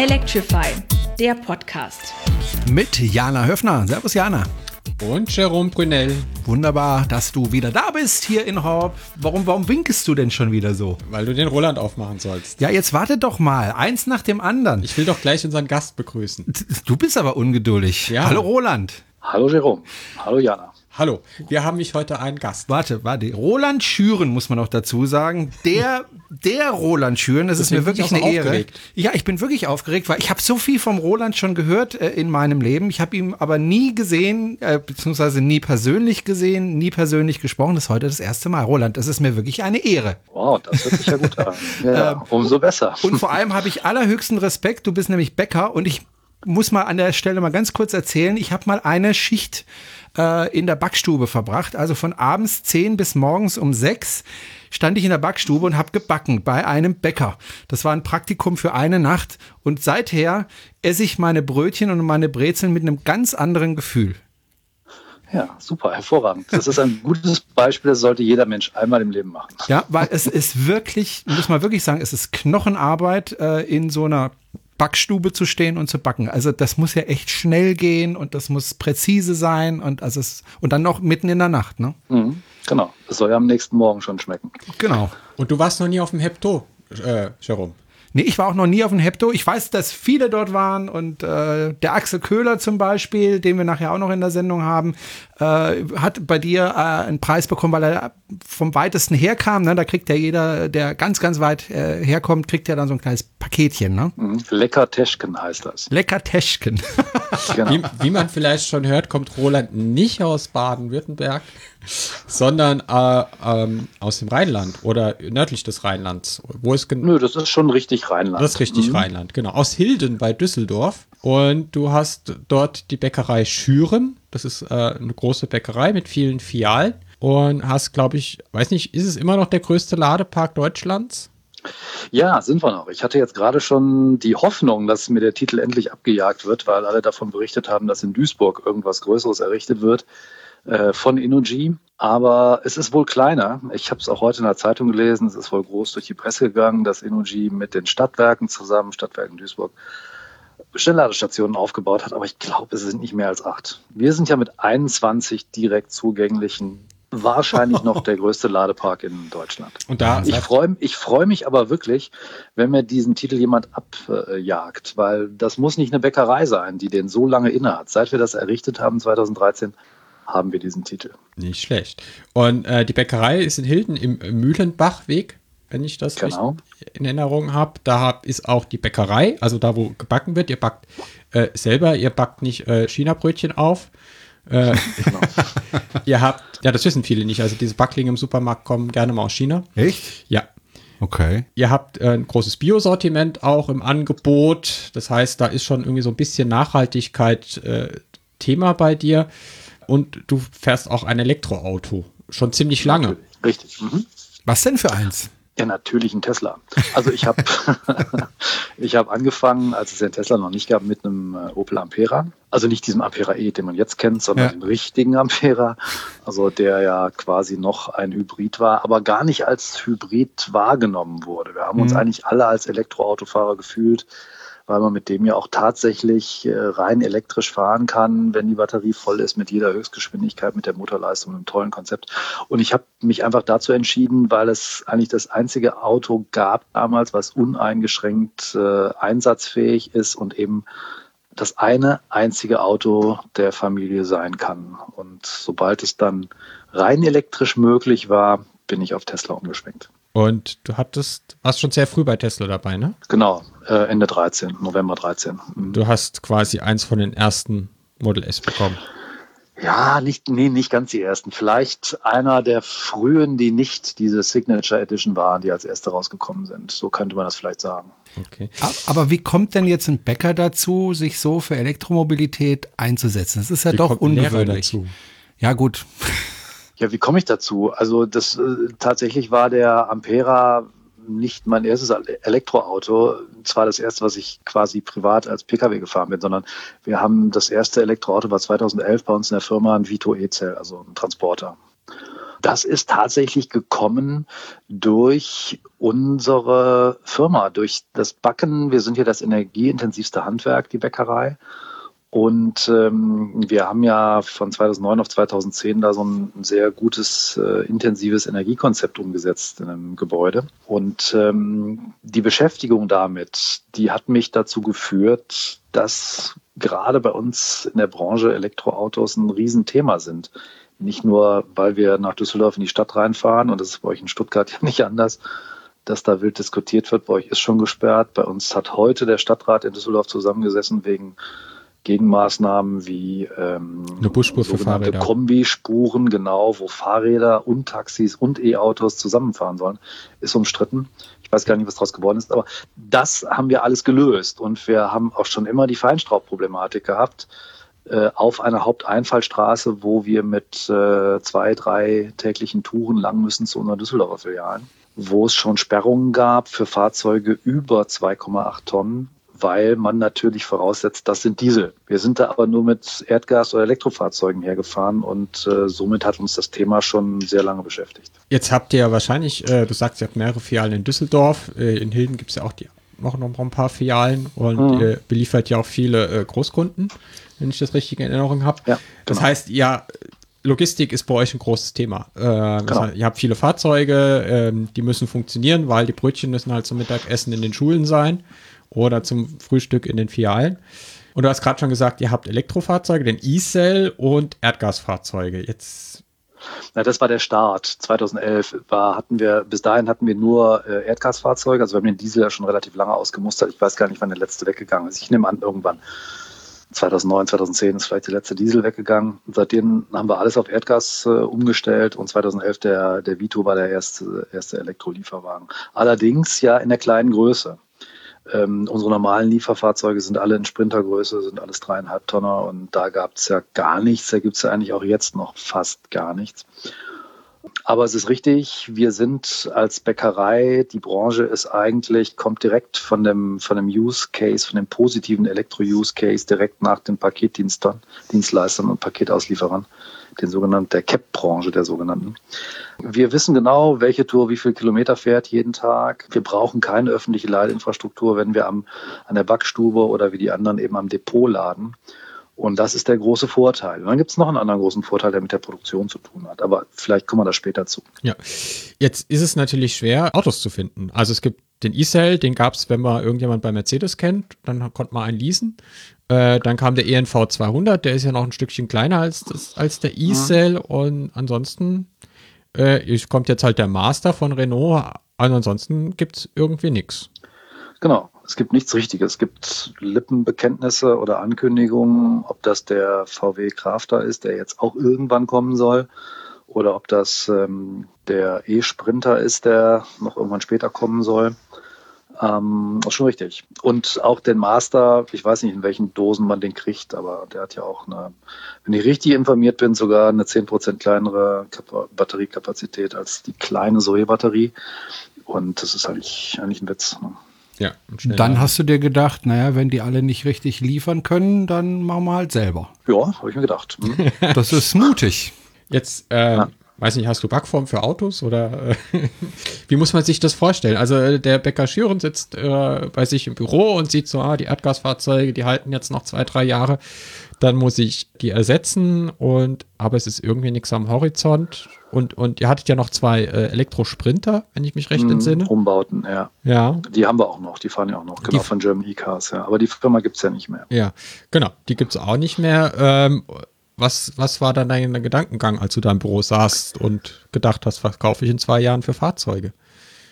Electrify, der Podcast. Mit Jana Höfner. Servus Jana. Und Jerome Brunel. Wunderbar, dass du wieder da bist hier in Horb. Warum, warum winkest du denn schon wieder so? Weil du den Roland aufmachen sollst. Ja, jetzt warte doch mal. Eins nach dem anderen. Ich will doch gleich unseren Gast begrüßen. Du bist aber ungeduldig. Ja. Hallo Roland. Hallo Jerome. Hallo Jana. Hallo, wir haben mich heute einen Gast. Warte, warte. Roland Schüren muss man noch dazu sagen. Der, der Roland Schüren, das ist mir Deswegen wirklich ich auch eine so Ehre. aufgeregt. Ja, ich bin wirklich aufgeregt, weil ich habe so viel vom Roland schon gehört äh, in meinem Leben. Ich habe ihn aber nie gesehen, äh, beziehungsweise nie persönlich gesehen, nie persönlich gesprochen. Das ist heute das erste Mal. Roland, das ist mir wirklich eine Ehre. Wow, das hört sich ja gut an. Ja, umso besser. Und vor allem habe ich allerhöchsten Respekt. Du bist nämlich Bäcker und ich muss mal an der Stelle mal ganz kurz erzählen. Ich habe mal eine Schicht äh, in der Backstube verbracht. Also von abends 10 bis morgens um 6 stand ich in der Backstube und habe gebacken bei einem Bäcker. Das war ein Praktikum für eine Nacht. Und seither esse ich meine Brötchen und meine Brezeln mit einem ganz anderen Gefühl. Ja, super, hervorragend. Das ist ein gutes Beispiel, das sollte jeder Mensch einmal im Leben machen. Ja, weil es ist wirklich, muss man wirklich sagen, es ist Knochenarbeit, äh, in so einer Backstube zu stehen und zu backen. Also das muss ja echt schnell gehen und das muss präzise sein und also es, und dann noch mitten in der Nacht, ne? Mhm, genau, das soll ja am nächsten Morgen schon schmecken. Genau. Und du warst noch nie auf dem Hepto, äh, Jerome. Nee, ich war auch noch nie auf dem Hepto. Ich weiß, dass viele dort waren und äh, der Axel Köhler zum Beispiel, den wir nachher auch noch in der Sendung haben, äh, hat bei dir äh, einen Preis bekommen, weil er vom weitesten herkam. Ne? Da kriegt ja jeder, der ganz, ganz weit äh, herkommt, kriegt ja dann so ein kleines Paketchen. Ne? Mhm. Lecker Teschken heißt das. Lecker Teschken. Genau. Wie, wie man vielleicht schon hört, kommt Roland nicht aus Baden-Württemberg, sondern äh, ähm, aus dem Rheinland oder nördlich des Rheinlands. Wo ist? Nö, das ist schon richtig Rheinland. Das ist richtig Rheinland, genau. Aus Hilden bei Düsseldorf. Und du hast dort die Bäckerei Schüren. Das ist äh, eine große Bäckerei mit vielen Filialen. Und hast, glaube ich, weiß nicht, ist es immer noch der größte Ladepark Deutschlands? Ja, sind wir noch. Ich hatte jetzt gerade schon die Hoffnung, dass mir der Titel endlich abgejagt wird, weil alle davon berichtet haben, dass in Duisburg irgendwas Größeres errichtet wird äh, von Innogy. Aber es ist wohl kleiner. Ich habe es auch heute in der Zeitung gelesen. Es ist wohl groß durch die Presse gegangen, dass Innogy mit den Stadtwerken zusammen, Stadtwerken Duisburg, Schnellladestationen aufgebaut hat. Aber ich glaube, es sind nicht mehr als acht. Wir sind ja mit 21 direkt zugänglichen wahrscheinlich noch der größte Ladepark in Deutschland. Und da Ich freue ich freu mich aber wirklich, wenn mir diesen Titel jemand abjagt, weil das muss nicht eine Bäckerei sein, die den so lange innehat. Seit wir das errichtet haben, 2013, haben wir diesen Titel. nicht schlecht. Und äh, die Bäckerei ist in Hilden im Mühlenbachweg, wenn ich das Genau. richtig in Erinnerung habe. Da hab, ist auch die Bäckerei, also da, wo gebacken wird. Ihr backt äh, selber, ihr backt nicht äh, China-Brötchen auf. Äh, ihr habt, ja, das wissen viele nicht. Also diese Backlinge im Supermarkt kommen gerne mal aus China. Echt? Ja. Okay. Ihr habt äh, ein großes Biosortiment auch im Angebot. Das heißt, da ist schon irgendwie so ein bisschen Nachhaltigkeit äh, Thema bei dir. Und du fährst auch ein Elektroauto. Schon ziemlich lange. Richtig. Mhm. Was denn für eins? Ja, natürlich ein Tesla. Also ich habe ich hab angefangen, als es den Tesla noch nicht gab, mit einem äh, Opel Ampera. Also nicht diesem Ampera E, den man jetzt kennt, sondern Ja. dem richtigen Ampera. Also der ja quasi noch ein Hybrid war, aber gar nicht als Hybrid wahrgenommen wurde. Wir haben uns Mhm. eigentlich alle als Elektroautofahrer gefühlt, weil man mit dem ja auch tatsächlich äh, rein elektrisch fahren kann, wenn die Batterie voll ist, mit jeder Höchstgeschwindigkeit, mit der Motorleistung, einem tollen Konzept. Und ich habe mich einfach dazu entschieden, weil es eigentlich das einzige Auto gab damals, was uneingeschränkt äh, einsatzfähig ist und eben das eine einzige Auto der Familie sein kann. Und sobald es dann rein elektrisch möglich war, bin ich auf Tesla umgeschwenkt. Und du hattest, warst schon sehr früh bei Tesla dabei, ne? Genau, äh, Ende 13, November 13. Mhm. Du hast quasi eins von den ersten Model S bekommen. Ja, nicht, nee, nicht ganz die ersten. Vielleicht einer der frühen, die nicht diese Signature Edition waren, die als erste rausgekommen sind. So könnte man das vielleicht sagen. Okay. Aber wie kommt denn jetzt ein Bäcker dazu, sich so für Elektromobilität einzusetzen? Das ist ja Wie doch ungewöhnlich. dazu? Ja, gut. Ja, wie komme ich dazu? Also das äh, tatsächlich war der Ampera nicht mein erstes Elektroauto. Zwar das erste, was ich quasi privat als Pkw gefahren bin, sondern wir haben das erste Elektroauto war 2011 bei uns in der Firma ein Vito E-Cell, also ein Transporter. Das ist tatsächlich gekommen durch unsere Firma, durch das Backen. Wir sind ja das energieintensivste Handwerk, die Bäckerei. Und ähm, wir haben ja von 2009 auf 2010 da so ein sehr gutes, äh, intensives Energiekonzept umgesetzt in einem Gebäude. Und ähm, die Beschäftigung damit, die hat mich dazu geführt, dass gerade bei uns in der Branche Elektroautos ein Riesenthema sind. Nicht nur, weil wir nach Düsseldorf in die Stadt reinfahren und das ist bei euch in Stuttgart ja nicht anders, dass da wild diskutiert wird. Bei euch ist schon gesperrt. Bei uns hat heute der Stadtrat in Düsseldorf zusammengesessen wegen Gegenmaßnahmen wie ähm, eine Busspur für Fahrräder. Kombispuren, genau, wo Fahrräder und Taxis und E-Autos zusammenfahren sollen, ist umstritten. Ich weiß gar nicht, was daraus geworden ist, aber das haben wir alles gelöst und wir haben auch schon immer die Feinstaubproblematik gehabt äh, auf einer Haupteinfallstraße, wo wir mit äh, zwei, drei täglichen Touren lang müssen zu unseren Düsseldorfer Filialen, wo es schon Sperrungen gab für Fahrzeuge über 2,8 Tonnen weil man natürlich voraussetzt, das sind Diesel. Wir sind da aber nur mit Erdgas- oder Elektrofahrzeugen hergefahren und äh, somit hat uns das Thema schon sehr lange beschäftigt. Jetzt habt ihr ja wahrscheinlich, äh, du sagst, ihr habt mehrere Filialen in Düsseldorf, äh, in Hilden gibt es ja auch die, noch, noch ein paar Filialen und mhm. ihr beliefert ja auch viele äh, Großkunden, wenn ich das richtig in Erinnerung habe. Ja, genau. Das heißt, ja, Logistik ist bei euch ein großes Thema. Äh, genau. heißt, ihr habt viele Fahrzeuge, ähm, die müssen funktionieren, weil die Brötchen müssen halt zum Mittagessen in den Schulen sein oder zum Frühstück in den Filialen. Und du hast gerade schon gesagt, ihr habt Elektrofahrzeuge, den E-Cell und Erdgasfahrzeuge. Jetzt na, das war der Start. 2011 war, hatten wir, bis dahin hatten wir nur äh, Erdgasfahrzeuge. Also wir haben den Diesel ja schon relativ lange ausgemustert. Ich weiß gar nicht, wann der letzte weggegangen ist. Ich nehme an, irgendwann. 2009, 2010 ist vielleicht der letzte Diesel weggegangen. Und seitdem haben wir alles auf Erdgas äh, umgestellt und 2011 der, der Vito war der erste, erste Elektrolieferwagen. Allerdings ja in der kleinen Größe. Ähm, unsere normalen Lieferfahrzeuge sind alle in Sprintergröße, sind alles dreieinhalb Tonner und da gab es ja gar nichts. Da gibt es ja eigentlich auch jetzt noch fast gar nichts. Aber es ist richtig, wir sind als Bäckerei, die Branche ist eigentlich, kommt direkt von dem, von dem Use Case, von dem positiven Elektro-Use Case direkt nach den Paketdienstleistern und Paketauslieferern den sogenannten, der CAP-Branche der sogenannten. Wir wissen genau, welche Tour wie viel Kilometer fährt jeden Tag. Wir brauchen keine öffentliche Ladeinfrastruktur, wenn wir am, an der Backstube oder wie die anderen eben am Depot laden. Und das ist der große Vorteil. Und dann gibt es noch einen anderen großen Vorteil, der mit der Produktion zu tun hat. Aber vielleicht kommen wir da später zu. Ja, jetzt ist es natürlich schwer, Autos zu finden. Also es gibt den E-Cell, den gab es, wenn man irgendjemand bei Mercedes kennt, dann konnte man einen leasen. Äh, dann kam der ENV 200, der ist ja noch ein Stückchen kleiner als, das, als der E-Cell. Mhm. Und ansonsten äh, kommt jetzt halt der Master von Renault. Und ansonsten gibt es irgendwie nichts. Genau. Es gibt nichts Richtiges. Es gibt Lippenbekenntnisse oder Ankündigungen, ob das der VW Crafter ist, der jetzt auch irgendwann kommen soll, oder ob das ähm, der E-Sprinter ist, der noch irgendwann später kommen soll. Ähm, ist schon richtig. Und auch den Master, ich weiß nicht, in welchen Dosen man den kriegt, aber der hat ja auch eine, wenn ich richtig informiert bin, sogar eine 10% kleinere Batteriekapazität als die kleine Zoe-Batterie. Und das ist eigentlich, eigentlich ein Witz. Ne? Ja, dann hast du dir gedacht, naja, wenn die alle nicht richtig liefern können, dann machen wir halt selber. Ja, habe ich mir gedacht. Hm. das ist mutig. Jetzt äh, ja weiß nicht, hast du Backform für Autos oder äh, wie muss man sich das vorstellen? Also äh, der Bäcker Schüren sitzt äh, bei sich im Büro und sieht so, ah, die Erdgasfahrzeuge, die halten jetzt noch zwei, drei Jahre. Dann muss ich die ersetzen und aber es ist irgendwie nichts am Horizont. Und, und ihr hattet ja noch zwei äh, Elektrosprinter, wenn ich mich recht mm, entsinne. Umbauten, ja. Ja. Die haben wir auch noch, die fahren ja auch noch, genau, die, von German E-Cars, ja. Aber die Firma gibt es ja nicht mehr. Ja, genau, die gibt es auch nicht mehr. Ähm, was, was war dann dein Gedankengang, als du da im Büro saßt und gedacht hast, was kaufe ich in zwei Jahren für Fahrzeuge?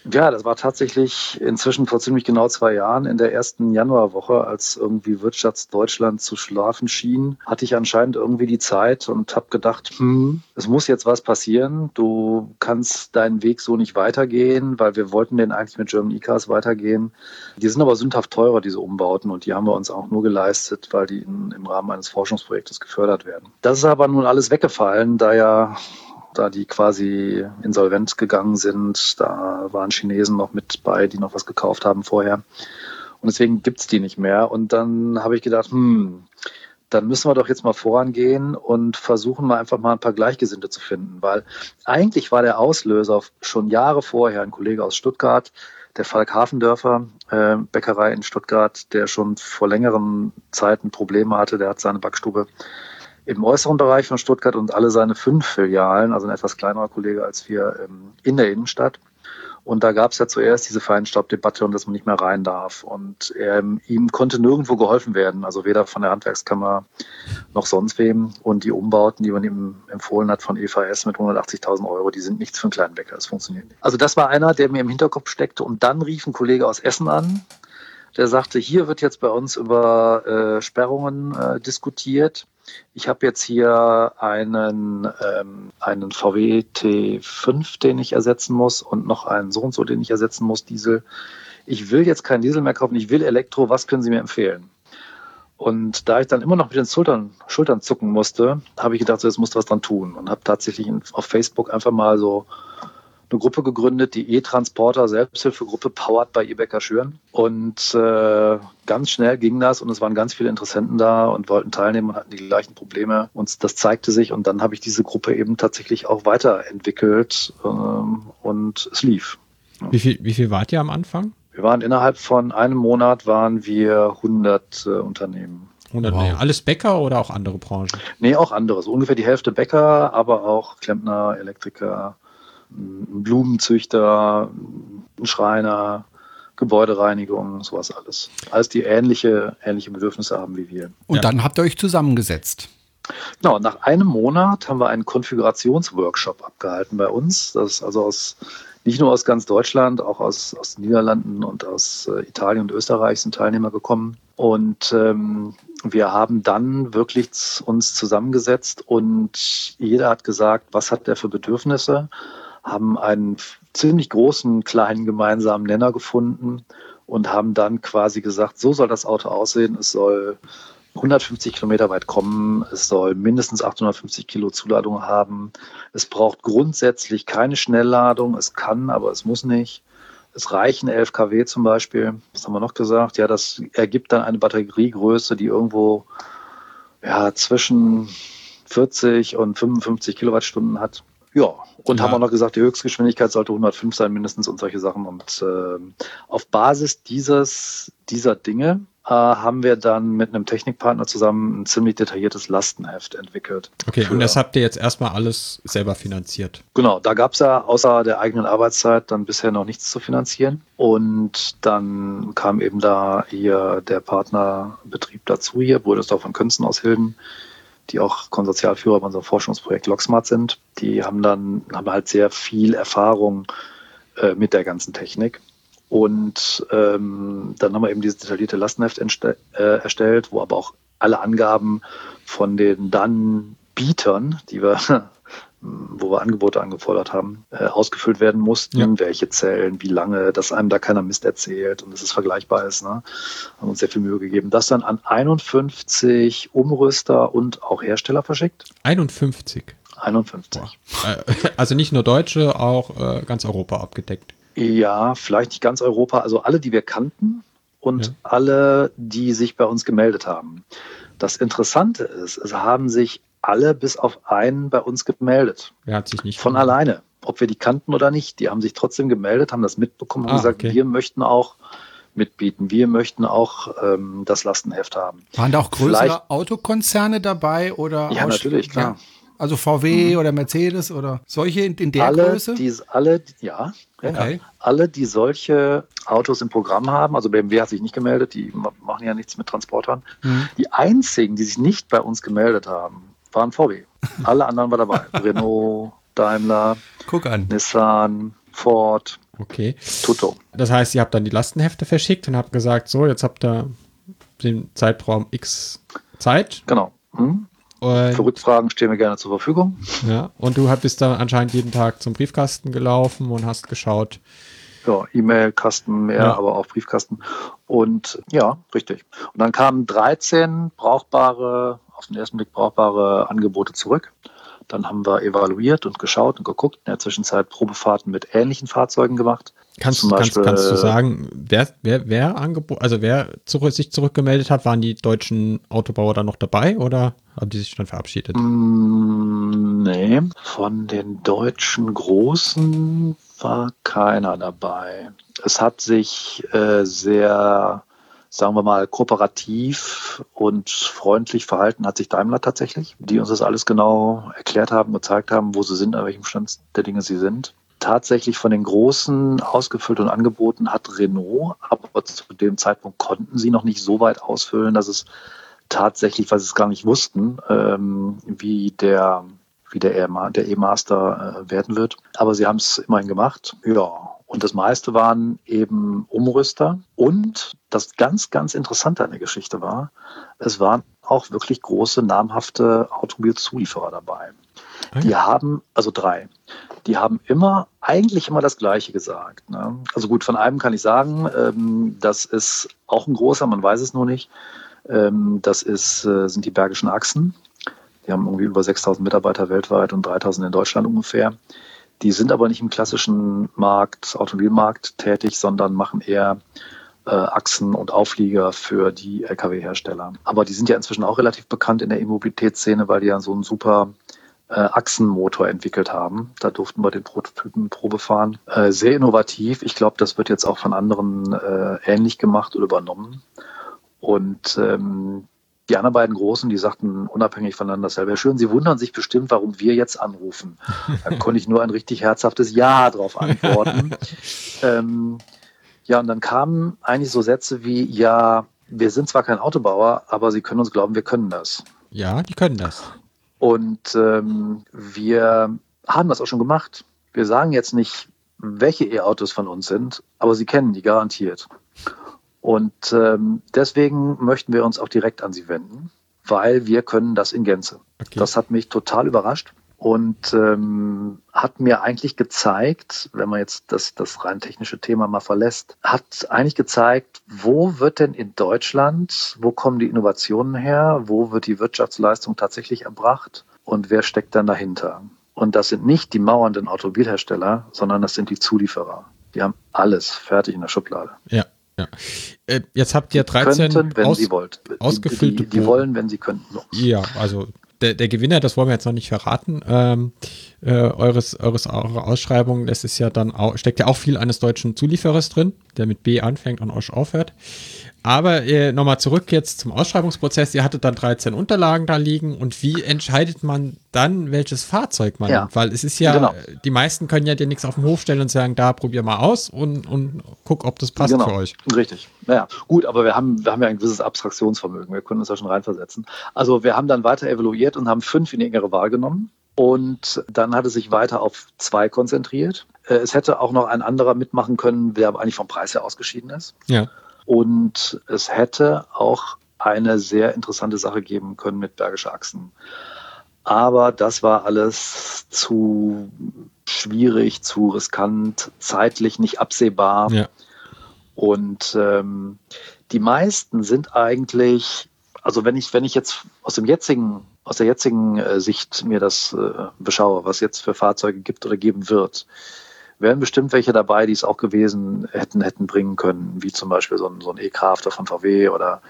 Ja, das war tatsächlich inzwischen vor ziemlich genau zwei Jahren in der ersten Januarwoche, als irgendwie Wirtschaftsdeutschland zu schlafen schien, hatte ich anscheinend irgendwie die Zeit und habe gedacht, hm, es muss jetzt was passieren. Du kannst deinen Weg so nicht weitergehen, weil wir wollten den eigentlich mit German E-Cars weitergehen. Die sind aber sündhaft teurer, diese Umbauten, und die haben wir uns auch nur geleistet, weil die in, im Rahmen eines Forschungsprojektes gefördert werden. Das ist aber nun alles weggefallen, da ja da die quasi insolvent gegangen sind. Da waren Chinesen noch mit bei, die noch was gekauft haben vorher. Und deswegen gibt's die nicht mehr. Und dann habe ich gedacht, hm, dann müssen wir doch jetzt mal vorangehen und versuchen mal einfach mal ein paar Gleichgesinnte zu finden, weil eigentlich war der Auslöser schon Jahre vorher ein Kollege aus Stuttgart, der Falk Hafendörfer, äh, Bäckerei in Stuttgart, der schon vor längeren Zeiten Probleme hatte, der hat seine Backstube im äußeren Bereich von Stuttgart und alle seine fünf Filialen, also ein etwas kleinerer Kollege als wir, ähm, in der Innenstadt. Und da gab es ja zuerst diese Feinstaubdebatte und dass man nicht mehr rein darf. Und ähm, ihm konnte nirgendwo geholfen werden, also weder von der Handwerkskammer noch sonst wem. Und die Umbauten, die man ihm empfohlen hat von EVS mit 180.000 Euro, die sind nichts für einen kleinen Bäcker. Das funktioniert nicht. Also das war einer, der mir im Hinterkopf steckte. Und dann rief ein Kollege aus Essen an, der sagte, hier wird jetzt bei uns über äh, Sperrungen äh, diskutiert. Ich habe jetzt hier einen, ähm, einen VW T5, den ich ersetzen muss und noch einen so und so, den ich ersetzen muss, Diesel. Ich will jetzt keinen Diesel mehr kaufen, ich will Elektro, was können Sie mir empfehlen? Und da ich dann immer noch mit den Schultern, Schultern zucken musste, habe ich gedacht, so, jetzt musst du was dran tun und habe tatsächlich auf Facebook einfach mal so eine Gruppe gegründet, die E-Transporter Selbsthilfegruppe powered bei Ebecker Schüren. Und äh, ganz schnell ging das und es waren ganz viele Interessenten da und wollten teilnehmen und hatten die gleichen Probleme. Und das zeigte sich und dann habe ich diese Gruppe eben tatsächlich auch weiterentwickelt ähm, und es lief. Wie viel, wie viel wart ihr am Anfang? Wir waren innerhalb von einem Monat waren wir 100 äh, Unternehmen. 100, wow. nee, alles Bäcker oder auch andere Branchen? Nee, auch andere. So ungefähr die Hälfte Bäcker, aber auch Klempner, Elektriker, ein Blumenzüchter, ein Schreiner, Gebäudereinigung, sowas alles. Alles die ähnliche, ähnliche Bedürfnisse haben wie wir. Und ja. dann habt ihr euch zusammengesetzt. Genau, nach einem Monat haben wir einen Konfigurationsworkshop abgehalten bei uns. Das ist also aus, nicht nur aus ganz Deutschland, auch aus, aus den Niederlanden und aus äh, Italien und Österreich sind Teilnehmer gekommen. Und ähm, wir haben dann wirklich uns zusammengesetzt und jeder hat gesagt, was hat der für Bedürfnisse? Haben einen ziemlich großen kleinen gemeinsamen Nenner gefunden und haben dann quasi gesagt, so soll das Auto aussehen. Es soll 150 Kilometer weit kommen. Es soll mindestens 850 Kilo Zuladung haben. Es braucht grundsätzlich keine Schnellladung. Es kann, aber es muss nicht. Es reichen 11 kW zum Beispiel. Was haben wir noch gesagt? Ja, das ergibt dann eine Batteriegröße, die irgendwo ja, zwischen 40 und 55 Kilowattstunden hat. Ja, und ja. haben auch noch gesagt, die Höchstgeschwindigkeit sollte 105 sein, mindestens und solche Sachen. Und äh, auf Basis dieses, dieser Dinge äh, haben wir dann mit einem Technikpartner zusammen ein ziemlich detailliertes Lastenheft entwickelt. Okay, und das habt ihr jetzt erstmal alles selber finanziert? Genau, da gab es ja außer der eigenen Arbeitszeit dann bisher noch nichts zu finanzieren. Und dann kam eben da hier der Partnerbetrieb dazu hier, Brüdersdorf von Künsten aus Hilden die auch Konsortialführer bei unserem Forschungsprojekt Locksmart sind. Die haben dann haben halt sehr viel Erfahrung äh, mit der ganzen Technik. Und ähm, dann haben wir eben dieses detaillierte Lastenheft äh, erstellt, wo aber auch alle Angaben von den dann Bietern, die wir wo wir Angebote angefordert haben, äh, ausgefüllt werden mussten, ja. welche Zellen, wie lange, dass einem da keiner Mist erzählt und dass es vergleichbar ist. Ne? Haben uns sehr viel Mühe gegeben. Das dann an 51 Umrüster und auch Hersteller verschickt. 51? 51. Boah. Äh, also nicht nur Deutsche, auch äh, ganz Europa abgedeckt. Ja, vielleicht nicht ganz Europa, also alle, die wir kannten und ja. alle, die sich bei uns gemeldet haben. Das Interessante ist, es haben sich alle bis auf einen bei uns gemeldet. Er hat sich nicht von gemeldet. alleine, ob wir die kannten oder nicht. Die haben sich trotzdem gemeldet, haben das mitbekommen und ah, gesagt, okay. wir möchten auch mitbieten. Wir möchten auch ähm, das Lastenheft haben. Waren da auch größere Vielleicht, Autokonzerne dabei oder? Ja, natürlich, klar. Also VW mhm. oder Mercedes oder solche in, in der alle, Größe? Die, alle, ja, okay. ja, alle, die solche Autos im Programm haben, also BMW hat sich nicht gemeldet, die machen ja nichts mit Transportern. Mhm. Die einzigen, die sich nicht bei uns gemeldet haben, waren VW. Alle anderen waren dabei. Renault, Daimler, Guck an. Nissan, Ford. Okay. Tutto. Das heißt, ihr habt dann die Lastenhefte verschickt und habt gesagt, so, jetzt habt ihr den Zeitraum X Zeit. Genau. Hm. Für Rückfragen stehen wir gerne zur Verfügung. Ja, und du bist dann anscheinend jeden Tag zum Briefkasten gelaufen und hast geschaut. Ja, E-Mail-Kasten mehr, ja. aber auch Briefkasten. Und ja, richtig. Und dann kamen 13 brauchbare auf den ersten Blick brauchbare Angebote zurück. Dann haben wir evaluiert und geschaut und geguckt, in der Zwischenzeit Probefahrten mit ähnlichen Fahrzeugen gemacht. Kannst, kannst, Beispiel, kannst du sagen, wer, wer, wer Angebot, also wer zurück, sich zurückgemeldet hat, waren die deutschen Autobauer da noch dabei oder haben die sich schon verabschiedet? Mm, nee, von den deutschen Großen war keiner dabei. Es hat sich äh, sehr sagen wir mal, kooperativ und freundlich verhalten hat sich Daimler tatsächlich, die uns das alles genau erklärt haben, gezeigt haben, wo sie sind, an welchem Stand der Dinge sie sind. Tatsächlich von den großen ausgefüllt und angeboten hat Renault, aber zu dem Zeitpunkt konnten sie noch nicht so weit ausfüllen, dass es tatsächlich, weil sie es gar nicht wussten, ähm, wie der wie der E-Master äh, werden wird. Aber sie haben es immerhin gemacht. Ja, und das meiste waren eben Umrüster. Und das ganz, ganz Interessante an der Geschichte war, es waren auch wirklich große, namhafte Automobilzulieferer dabei. Die haben, also drei, die haben immer, eigentlich immer das Gleiche gesagt. Ne? Also gut, von einem kann ich sagen, ähm, das ist auch ein großer, man weiß es nur nicht. Ähm, das ist, äh, sind die Bergischen Achsen. Die haben irgendwie über 6000 Mitarbeiter weltweit und 3000 in Deutschland ungefähr. Die sind aber nicht im klassischen Markt, Automobilmarkt tätig, sondern machen eher äh, Achsen und Auflieger für die Lkw-Hersteller. Aber die sind ja inzwischen auch relativ bekannt in der E-Mobilitätsszene, weil die ja so einen super äh, Achsenmotor entwickelt haben. Da durften wir den Prototypen Probe fahren. Äh, sehr innovativ. Ich glaube, das wird jetzt auch von anderen äh, ähnlich gemacht oder übernommen. Und ähm, die anderen beiden Großen, die sagten unabhängig voneinander dasselbe. Herr Schön, Sie wundern sich bestimmt, warum wir jetzt anrufen. Da konnte ich nur ein richtig herzhaftes Ja drauf antworten. ähm, ja, und dann kamen eigentlich so Sätze wie, ja, wir sind zwar kein Autobauer, aber Sie können uns glauben, wir können das. Ja, die können das. Und ähm, wir haben das auch schon gemacht. Wir sagen jetzt nicht, welche E-Autos von uns sind, aber Sie kennen die garantiert. Und ähm, deswegen möchten wir uns auch direkt an Sie wenden, weil wir können das in Gänze. Okay. Das hat mich total überrascht und ähm, hat mir eigentlich gezeigt, wenn man jetzt das, das rein technische Thema mal verlässt, hat eigentlich gezeigt, wo wird denn in Deutschland, wo kommen die Innovationen her, wo wird die Wirtschaftsleistung tatsächlich erbracht und wer steckt dann dahinter. Und das sind nicht die mauernden Automobilhersteller, sondern das sind die Zulieferer. Die haben alles fertig in der Schublade. Ja. Ja. Äh, jetzt habt ihr 13 könnten, wenn aus, Sie wollt. ausgefüllte die, die, die wollen, wenn sie könnten. Ja, also der, der Gewinner, das wollen wir jetzt noch nicht verraten, ähm, äh, eures, eures eure Ausschreibung, das ist ja dann auch, steckt ja auch viel eines deutschen Zulieferers drin, der mit B anfängt und Osch aufhört. Aber äh, nochmal zurück jetzt zum Ausschreibungsprozess. Ihr hattet dann 13 Unterlagen da liegen und wie entscheidet man dann, welches Fahrzeug man ja. nimmt? Weil es ist ja, genau. die meisten können ja dir nichts auf den Hof stellen und sagen, da probier mal aus und, und guck, ob das passt genau. für euch. Richtig. Naja, gut, aber wir haben, wir haben ja ein gewisses Abstraktionsvermögen. Wir können uns ja schon reinversetzen. Also wir haben dann weiter evaluiert und haben fünf in die engere Wahl genommen. Und dann hat es sich weiter auf zwei konzentriert. Äh, es hätte auch noch ein anderer mitmachen können, der aber eigentlich vom Preis her ausgeschieden ist. Ja. Und es hätte auch eine sehr interessante Sache geben können mit Bergische Achsen. Aber das war alles zu schwierig, zu riskant, zeitlich nicht absehbar. Ja. Und ähm, die meisten sind eigentlich, also wenn ich, wenn ich jetzt aus dem jetzigen, aus der jetzigen äh, Sicht mir das äh, beschaue, was jetzt für Fahrzeuge gibt oder geben wird, wären bestimmt welche dabei, die es auch gewesen hätten, hätten bringen können, wie zum Beispiel so ein, so ein E-Crafter von VW oder,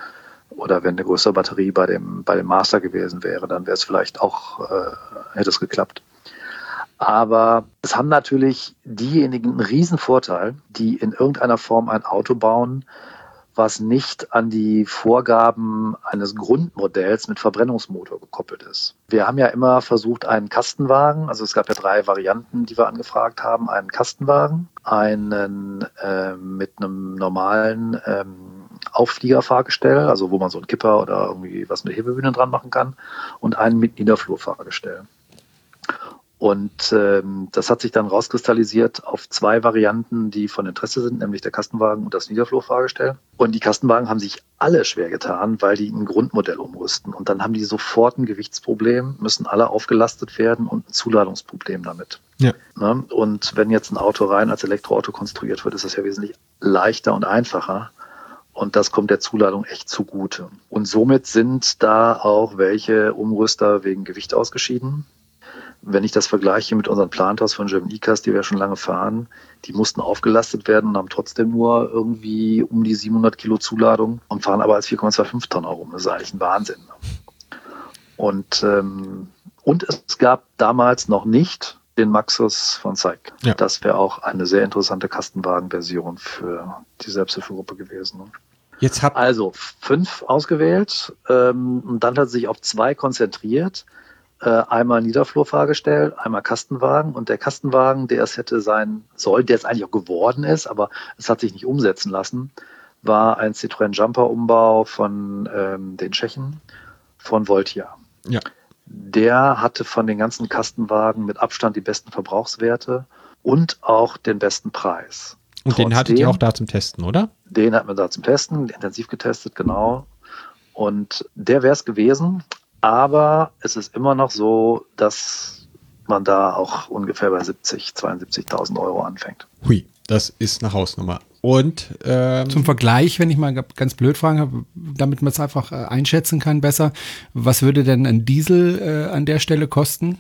oder wenn eine größere Batterie bei dem, bei dem Master gewesen wäre, dann wäre es vielleicht auch, äh, hätte es geklappt. Aber es haben natürlich diejenigen einen riesen Vorteil, die in irgendeiner Form ein Auto bauen, was nicht an die Vorgaben eines Grundmodells mit Verbrennungsmotor gekoppelt ist. Wir haben ja immer versucht, einen Kastenwagen, also es gab ja drei Varianten, die wir angefragt haben, einen Kastenwagen, einen äh, mit einem normalen ähm, Auffliegerfahrgestell, also wo man so einen Kipper oder irgendwie was mit Hebebühnen dran machen kann, und einen mit Niederflurfahrgestell. Und ähm, das hat sich dann rauskristallisiert auf zwei Varianten, die von Interesse sind, nämlich der Kastenwagen und das Niederflurfahrgestell. Und die Kastenwagen haben sich alle schwer getan, weil die ein Grundmodell umrüsten. Und dann haben die sofort ein Gewichtsproblem, müssen alle aufgelastet werden und ein Zuladungsproblem damit. Ja. Ne? Und wenn jetzt ein Auto rein als Elektroauto konstruiert wird, ist das ja wesentlich leichter und einfacher. Und das kommt der Zuladung echt zugute. Und somit sind da auch welche Umrüster wegen Gewicht ausgeschieden. Wenn ich das vergleiche mit unseren Planters von German E-Cars, die wir schon lange fahren, die mussten aufgelastet werden und haben trotzdem nur irgendwie um die 700 Kilo Zuladung und fahren aber als 4,25 Tonnen rum. Das ist eigentlich ein Wahnsinn. Und, ähm, und es gab damals noch nicht den Maxus von Zeig. Ja. Das wäre auch eine sehr interessante Kastenwagenversion für die Selbsthilfegruppe gewesen. Ne? Jetzt habt Also fünf ausgewählt ähm, und dann hat sich auf zwei konzentriert. Äh, einmal Niederflurfahrgestell, einmal Kastenwagen und der Kastenwagen, der es hätte sein sollen, der es eigentlich auch geworden ist, aber es hat sich nicht umsetzen lassen, war ein Citroën Jumper Umbau von ähm, den Tschechen von Voltia. ja. Der hatte von den ganzen Kastenwagen mit Abstand die besten Verbrauchswerte und auch den besten Preis. Und den hattet ihr Trotzdem- auch da zum Testen, oder? den hatten wir da zum Testen, intensiv getestet, genau. Und der wäre es gewesen. Aber es ist immer noch so, dass man da auch ungefähr bei 70, 72.000 Euro anfängt. Hui, das ist eine Hausnummer. Und ähm, Zum Vergleich, wenn ich mal ganz blöd fragen habe, damit man es einfach äh, einschätzen kann besser, was würde denn ein Diesel äh, an der Stelle kosten?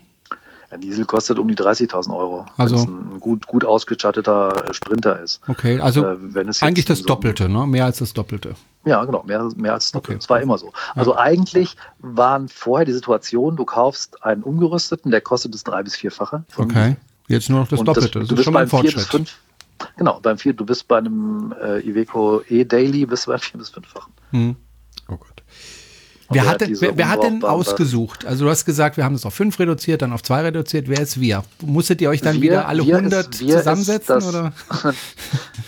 Ein Diesel kostet um die 30.000 Euro, Also- wenn es ein gut, gut ausgestatteter Sprinter ist. Okay, also Äh, wenn es jetzt eigentlich das so- Doppelte, ne? Mehr als das Doppelte. Ja, genau, mehr, mehr als doppelt. Okay. Das war immer so. Also eigentlich waren vorher die Situation, du kaufst einen umgerüsteten, der kostet das drei- bis vierfache. Okay. Jetzt nur noch das Und Doppelte. Das, du ist bist schon beim vier bis Fortschritt. fünf. Genau, beim vier, du bist bei einem äh, Iveco E-Daily, bist du beim vier bis fünffachen. Hm. Wer der hat, denn, diese wer, wer hat denn ausgesucht? Also du hast gesagt, wir haben es auf fünf reduziert, dann auf zwei reduziert. Wer ist wir? Musstet ihr euch dann Wir- wieder alle wir 100 ist- wir ist zusammensetzen? das- oder?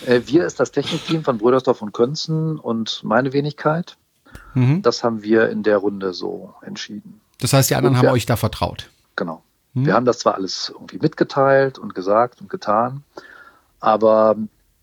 Äh, wir ist das Technikteam von Brödersdorf und Könzen und meine Wenigkeit. Mhm. Das haben wir in der Runde so entschieden. Das heißt, die anderen Und haben wir- euch da vertraut. Genau. Hm. Wir haben das zwar alles irgendwie mitgeteilt und gesagt und getan, aber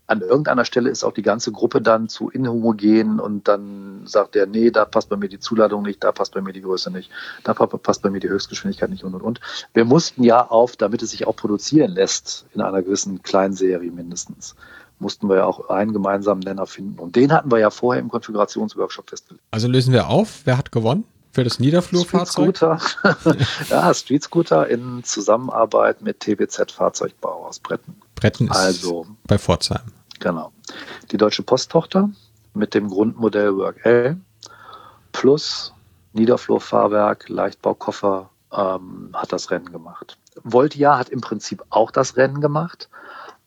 an irgendeiner Stelle ist auch die ganze Gruppe dann zu inhomogen und dann sagt der, nee, da passt bei mir die Zuladung nicht, da passt bei mir die Größe nicht, da pa- passt bei mir die Höchstgeschwindigkeit nicht und und und. Wir mussten ja auf, damit es sich auch produzieren lässt, in einer gewissen Kleinserie mindestens, mussten wir ja auch einen gemeinsamen Nenner finden. Und den hatten wir ja vorher im Konfigurationsworkshop festgelegt. Also lösen wir auf. Wer hat gewonnen? Für das Street Niederflurfahrzeug? Scooter, ja, Street Scooter in Zusammenarbeit mit TBZ Fahrzeugbau aus Bretten. Bretten ist Also. bei Pforzheim. Genau. Die deutsche Posttochter mit dem Grundmodell Work L plus Niederflurfahrwerk, Leichtbaukoffer ähm, hat das Rennen gemacht. Voltia hat im Prinzip auch das Rennen gemacht,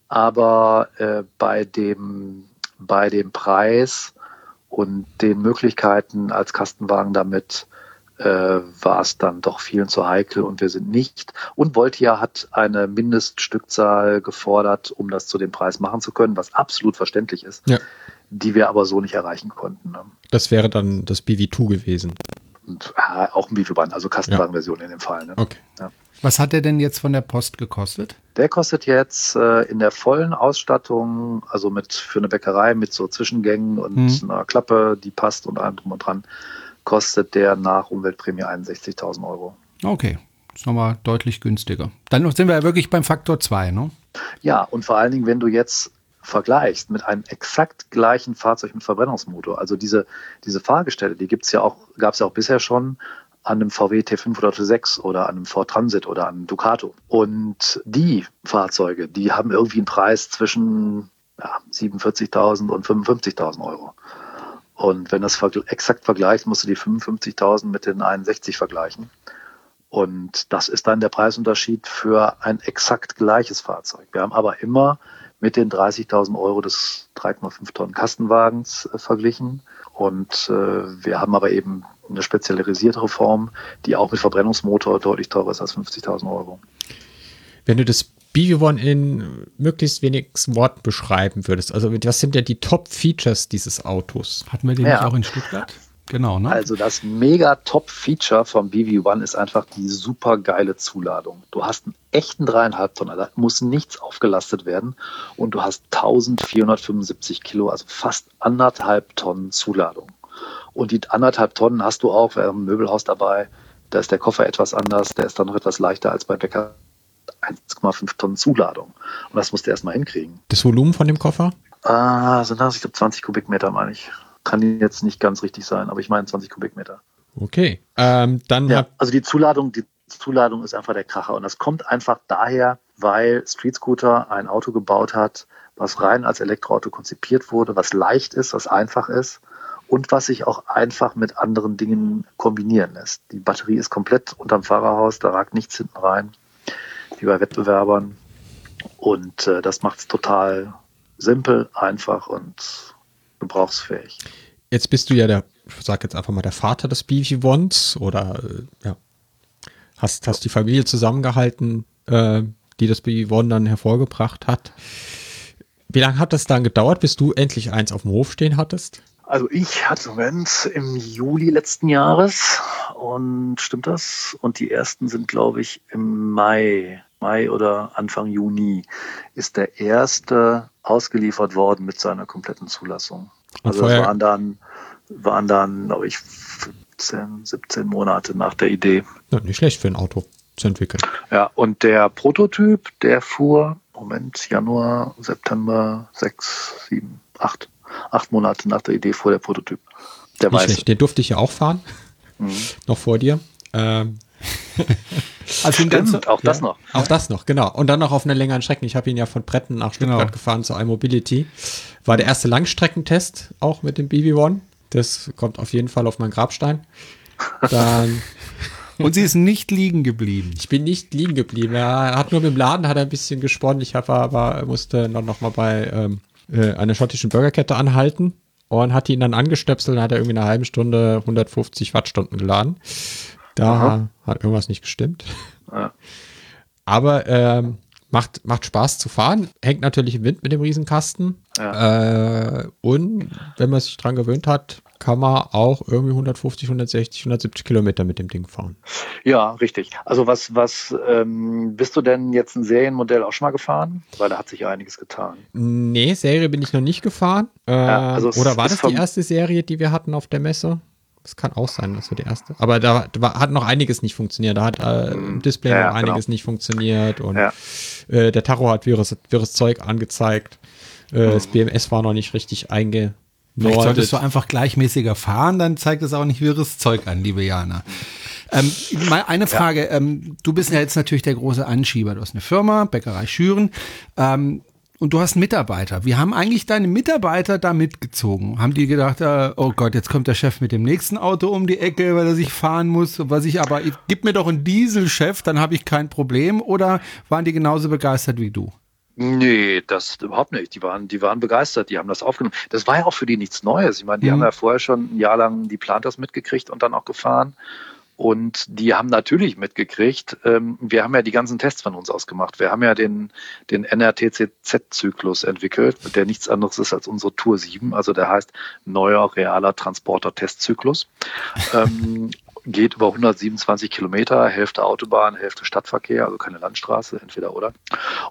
aber äh, bei, dem, bei dem Preis und den Möglichkeiten als Kastenwagen damit äh, war es dann doch vielen zu heikel und wir sind nicht. Und Voltia hat eine Mindeststückzahl gefordert, um das zu dem Preis machen zu können, was absolut verständlich ist, Ja. die wir aber so nicht erreichen konnten. Ne? Das wäre dann das BV2 gewesen. Und äh, auch ein Beetleband, also Kastenwagenversion in dem Fall. Ne? Okay. Ja. Was hat der denn jetzt von der Post gekostet? Der kostet jetzt äh, in der vollen Ausstattung, also mit für eine Bäckerei mit so Zwischengängen und Mhm. einer Klappe, die passt und allem drum und dran, kostet der nach Umweltprämie 61.000 Euro. Okay, ist nochmal deutlich günstiger. Dann sind wir ja wirklich beim Faktor 2, ne? Ja, und vor allen Dingen, wenn du jetzt vergleichst mit einem exakt gleichen Fahrzeug mit Verbrennungsmotor, also diese, diese Fahrgestelle, die gibt's ja auch, gab's ja auch bisher schon an einem VW T5 oder T6 oder an einem Ford Transit oder an einem Ducato. Und die Fahrzeuge, die haben irgendwie einen Preis zwischen ja, 47.000 und 55.000 Euro. Und wenn du das vergl- exakt vergleichst, musst du die 55.000 mit den 61 vergleichen. Und das ist dann der Preisunterschied für ein exakt gleiches Fahrzeug. Wir haben aber immer mit den 30.000 Euro des 3,5 Tonnen Kastenwagens äh, verglichen. Und äh, wir haben aber eben eine spezialisiertere Form, die auch mit Verbrennungsmotor deutlich teurer ist als 50.000 Euro. Wenn du das BV1 in möglichst wenig Worten beschreiben würdest, also was sind ja die Top-Features dieses Autos? Hatten wir den Ja. nicht auch in Stuttgart? Genau, ne? Also das mega Top-Feature vom BV1 ist einfach die super geile Zuladung. Du hast einen echten dreieinhalb Tonnen, da muss nichts aufgelastet werden und du hast 1475 Kilo, also fast anderthalb Tonnen Zuladung. Und die anderthalb Tonnen hast du auch, wir haben ein Möbelhaus dabei, da ist der Koffer etwas anders, der ist dann noch etwas leichter als bei Bäcker 1,5 Tonnen Zuladung. Und das musst du erstmal hinkriegen. Das Volumen von dem Koffer? Ah, sind das, ich glaube, 20 Kubikmeter, meine ich. Kann jetzt nicht ganz richtig sein, aber ich meine 20 Kubikmeter. Okay. Ähm, dann Ja, also die Zuladung, die Zuladung ist einfach der Kracher. Und das kommt einfach daher, weil Street Scooter ein Auto gebaut hat, was rein als Elektroauto konzipiert wurde, was leicht ist, was einfach ist und was sich auch einfach mit anderen Dingen kombinieren lässt. Die Batterie ist komplett unterm Fahrerhaus, da ragt nichts hinten rein, wie bei Wettbewerbern. Und äh, das macht es total simpel, einfach und gebrauchsfähig. Jetzt bist du ja der, ich sag jetzt einfach mal, der Vater des BV Ones oder äh, ja, hast, hast die Familie zusammengehalten, äh, die das BV One dann hervorgebracht hat. Wie lange hat das dann gedauert, bis du endlich eins auf dem Hof stehen hattest? Also ich hatte Moment im Juli letzten Jahres und stimmt das? Und die ersten sind, glaube ich, im Mai, Mai oder Anfang Juni ist der erste ausgeliefert worden mit seiner kompletten Zulassung. Und also das vorher- waren dann, waren dann, glaube ich, 15, 17 Monate nach der Idee. Ja, nicht schlecht für ein Auto zu entwickeln. Ja, und der Prototyp, der fuhr, Moment, Januar, September, sechs, sieben, acht, acht Monate nach der Idee fuhr der Prototyp. Der Nicht weiße. schlecht. Den durfte ich ja auch fahren. Mhm. Noch vor dir. Ähm, Also den ganzen, Stimmt, auch das ja, noch. Auch das noch, genau. Und dann noch auf einer längeren Strecke. Ich habe ihn ja von Bretten nach Stuttgart Genau. gefahren zu iMobility. War der erste Langstreckentest auch mit dem BB1. Das kommt auf jeden Fall auf meinen Grabstein. Dann, und sie ist nicht liegen geblieben. ich bin nicht liegen geblieben. Er hat nur mit dem Laden hat er ein bisschen gesponnen. Ich habe aber musste noch, noch mal bei ähm, äh, einer schottischen Burgerkette anhalten und hat ihn dann angestöpselt und hat er irgendwie eine halbe Stunde 150 Wattstunden geladen. Da Aha. hat irgendwas nicht gestimmt. Ja. Aber ähm, macht, macht Spaß zu fahren. Hängt natürlich im Wind mit dem Riesenkasten. Äh, und wenn man sich dran gewöhnt hat, kann man auch irgendwie 150, 160, 170 Kilometer mit dem Ding fahren. Ja, richtig. Also was, was ähm, bist du denn jetzt ein Serienmodell auch schon mal gefahren? Weil da hat sich ja einiges getan. Nee, Serie bin ich noch nicht gefahren. Äh, Ja, also oder war das die erste Serie, die wir hatten auf der Messe? Das kann auch sein, das war die erste. Aber da, da hat noch einiges nicht funktioniert. Da hat äh, im Display Ja, noch ja, genau. einiges nicht funktioniert und Ja. äh, der Tacho hat wirres, wirres Zeug angezeigt. Äh, Mhm. Das BMS war noch nicht richtig eingenordet. Vielleicht solltest du einfach gleichmäßiger fahren, dann zeigt es auch nicht wirres Zeug an, liebe Jana. Ähm, mal eine Frage. Ähm, du bist ja jetzt natürlich der große Anschieber. Du hast eine Firma, Bäckerei Schüren. Ähm, und du hast Mitarbeiter. Wie haben eigentlich deine Mitarbeiter da mitgezogen? Haben die gedacht, äh, oh Gott, jetzt kommt der Chef mit dem nächsten Auto um die Ecke, weil er sich fahren muss, was ich aber, gib mir doch einen Dieselchef, dann habe ich kein Problem. Oder waren die genauso begeistert wie du? Nee, das überhaupt nicht. Die waren, die waren begeistert, die haben das aufgenommen. Das war ja auch für die nichts Neues. Ich meine, die Mhm. haben ja vorher schon ein Jahr lang die Planters mitgekriegt und dann auch gefahren. Und die haben natürlich mitgekriegt, ähm, wir haben ja die ganzen Tests von uns aus gemacht. Wir haben ja den, den NRTCZ-Zyklus entwickelt, der nichts anderes ist als unsere Tour 7. Also der heißt neuer realer Transporter-Testzyklus. ähm, geht über 127 Kilometer, Hälfte Autobahn, Hälfte Stadtverkehr, also keine Landstraße, entweder oder.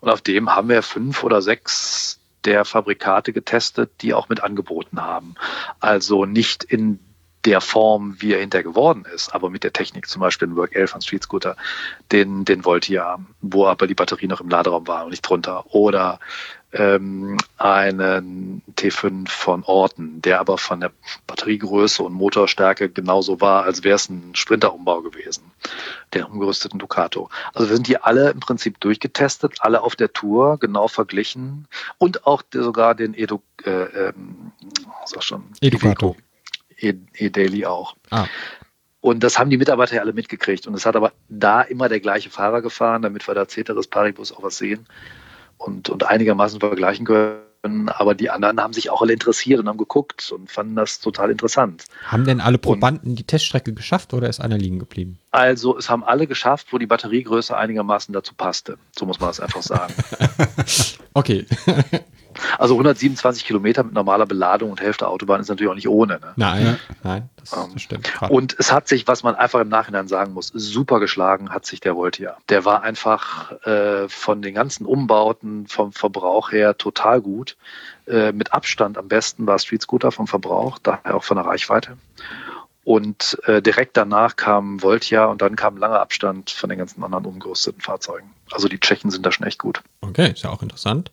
Und auf dem haben wir fünf oder sechs der Fabrikate getestet, die auch mit angeboten haben. Also nicht in der Form, wie er hinterher geworden ist, aber mit der Technik, zum Beispiel den Work 11 von Street Scooter, den, den Voltia, wo aber die Batterie noch im Laderaum war und nicht drunter. Oder ähm, einen T5 von Orton, der aber von der Batteriegröße und Motorstärke genauso war, als wäre es ein Sprinterumbau gewesen, den umgerüsteten Ducato. Also wir sind die alle im Prinzip durchgetestet, alle auf der Tour, genau verglichen und auch sogar den Edu, äh, ähm, sag schon, Educato. E- E-Daily auch. Ah. Und das haben die Mitarbeiter ja alle mitgekriegt. Und es hat aber da immer der gleiche Fahrer gefahren, damit wir da Ceteris Paribus auch was sehen und, und einigermaßen vergleichen können. Aber die anderen haben sich auch alle interessiert und haben geguckt und fanden das total interessant. Haben denn alle Probanden die Teststrecke geschafft oder ist einer liegen geblieben? Also es haben alle geschafft, wo die Batteriegröße einigermaßen dazu passte. So muss man das einfach sagen. Okay. Also 127 Kilometer mit normaler Beladung und Hälfte Autobahn ist natürlich auch nicht ohne. Ne? Nein, nein, das, Ähm, das stimmt. Grad. Und es hat sich, was man einfach im Nachhinein sagen muss, super geschlagen hat sich der Voltia. Der war einfach äh, von den ganzen Umbauten, vom Verbrauch her total gut. Äh, mit Abstand am besten war Street Scooter vom Verbrauch, daher auch von der Reichweite. Und äh, direkt danach kam Voltia und dann kam langer Abstand von den ganzen anderen umgerüsteten Fahrzeugen. Also die Tschechen sind da schon echt gut. Okay, ist ja auch interessant.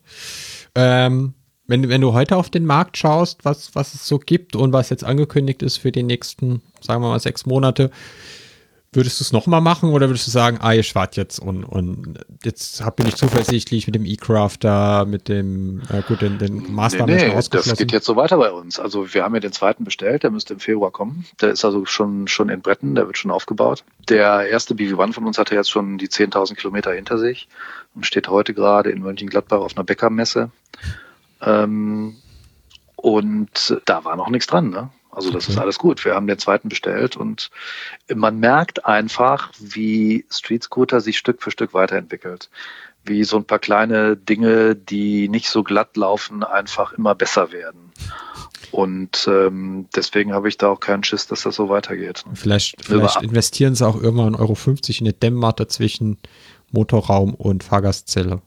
Ähm, wenn, wenn du heute auf den Markt schaust, was, was es so gibt und was jetzt angekündigt ist für die nächsten, sagen wir mal, sechs Monate, Würdest du es nochmal machen oder würdest du sagen, ah, ihr spart jetzt und, und jetzt hab, bin ich zuversichtlich mit dem E-Crafter, mit dem, äh, gut, den, den Maßnahmen nee, nee, das geht jetzt so weiter bei uns. Also wir haben ja den zweiten bestellt, der müsste im Februar kommen. Der ist also schon, schon in Bretten, der wird schon aufgebaut. Der erste BV-1 von uns hatte jetzt schon die 10.000 Kilometer hinter sich und steht heute gerade in Mönchengladbach auf einer Bäckermesse. Ähm, und da war noch nichts dran, ne? Also das okay. ist alles gut. Wir haben den zweiten bestellt und man merkt einfach, wie Street Scooter sich Stück für Stück weiterentwickelt. Wie so ein paar kleine Dinge, die nicht so glatt laufen, einfach immer besser werden. Und ähm, deswegen habe ich da auch keinen Schiss, dass das so weitergeht. Vielleicht, vielleicht investieren sie auch irgendwann Euro 50 in eine Dämmmatte zwischen Motorraum und Fahrgastzelle.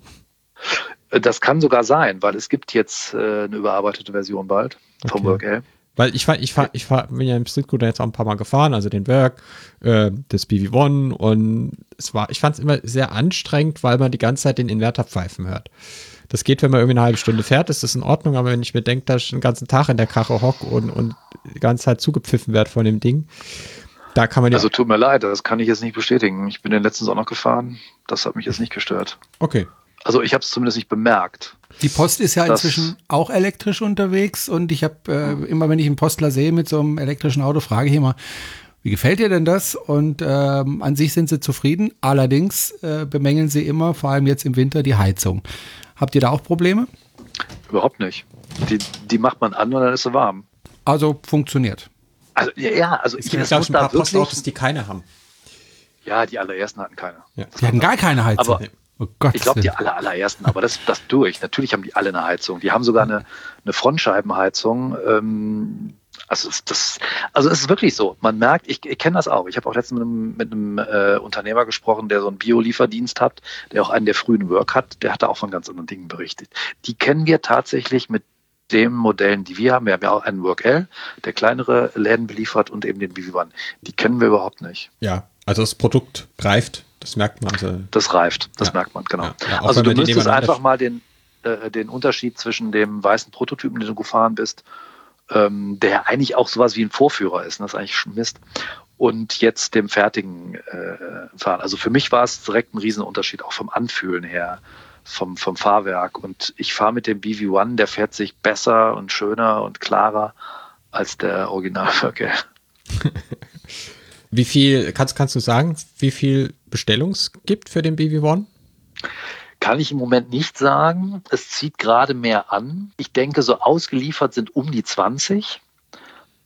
Das kann sogar sein, weil es gibt jetzt äh, eine überarbeitete Version bald vom okay. WorkL. Weil ich fahr, ich fahr, ich fahr, bin ja im Streetcooter jetzt auch ein paar Mal gefahren, also den Work, äh, das BV1 und es war, ich fand es immer sehr anstrengend, weil man die ganze Zeit den Inverter pfeifen hört. Das geht, wenn man irgendwie eine halbe Stunde fährt, ist das in Ordnung, aber wenn ich mir denke, dass ich den ganzen Tag in der Karre hock und, und die ganze Zeit zugepfiffen werde von dem Ding, da kann man ja. Also tut mir leid, das kann ich jetzt nicht bestätigen. Ich bin den letztens auch noch gefahren. Das hat mich jetzt nicht gestört. Okay. Also ich habe es zumindest nicht bemerkt. Die Post ist ja inzwischen auch elektrisch unterwegs und ich habe äh, immer, wenn ich einen Postler sehe mit so einem elektrischen Auto, frage ich immer, wie gefällt dir denn das? Und ähm, an sich sind sie zufrieden. Allerdings äh, bemängeln sie immer, vor allem jetzt im Winter, die Heizung. Habt ihr da auch Probleme? Überhaupt nicht. Die, die macht man an und dann ist sie warm. Also funktioniert. Also ja, also es gibt ein paar Postautos, die keine haben. Ja, die allerersten hatten keine. Ja. Die hatten gar keine Heizung. Aber, Oh Gott, ich glaube, die aller, allerersten, aber das, das durch. Natürlich haben die alle eine Heizung. Die haben sogar eine, eine Frontscheibenheizung. Ähm, also es, das, also es ist wirklich so. Man merkt, ich, ich kenne das auch. Ich habe auch letztens mit einem, mit einem äh, Unternehmer gesprochen, der so einen Biolieferdienst hat, der auch einen der frühen Work hat. Der hat da auch von ganz anderen Dingen berichtet. Die kennen wir tatsächlich mit den Modellen, die wir haben. Wir haben ja auch einen Work L, der kleinere Läden beliefert und eben den BV1. Die kennen wir überhaupt nicht. Ja, also das Produkt greift das merkt man. Also, das reift, das ja. merkt man, genau. Ja, also du müsstest einfach mal den, äh, den Unterschied zwischen dem weißen Prototypen, den du gefahren bist, ähm, der eigentlich auch sowas wie ein Vorführer ist, ne? das ist eigentlich Mist, und jetzt dem fertigen äh, Fahren. Also für mich war es direkt ein Riesenunterschied, auch vom Anfühlen her, vom, vom Fahrwerk. Und ich fahre mit dem BV1, der fährt sich besser und schöner und klarer als der Originalverkehr. Wie viel, kannst, kannst du sagen, wie viel Bestellung es gibt für den BV1? Kann ich im Moment nicht sagen. Es zieht gerade mehr an. Ich denke, so ausgeliefert sind um die 20.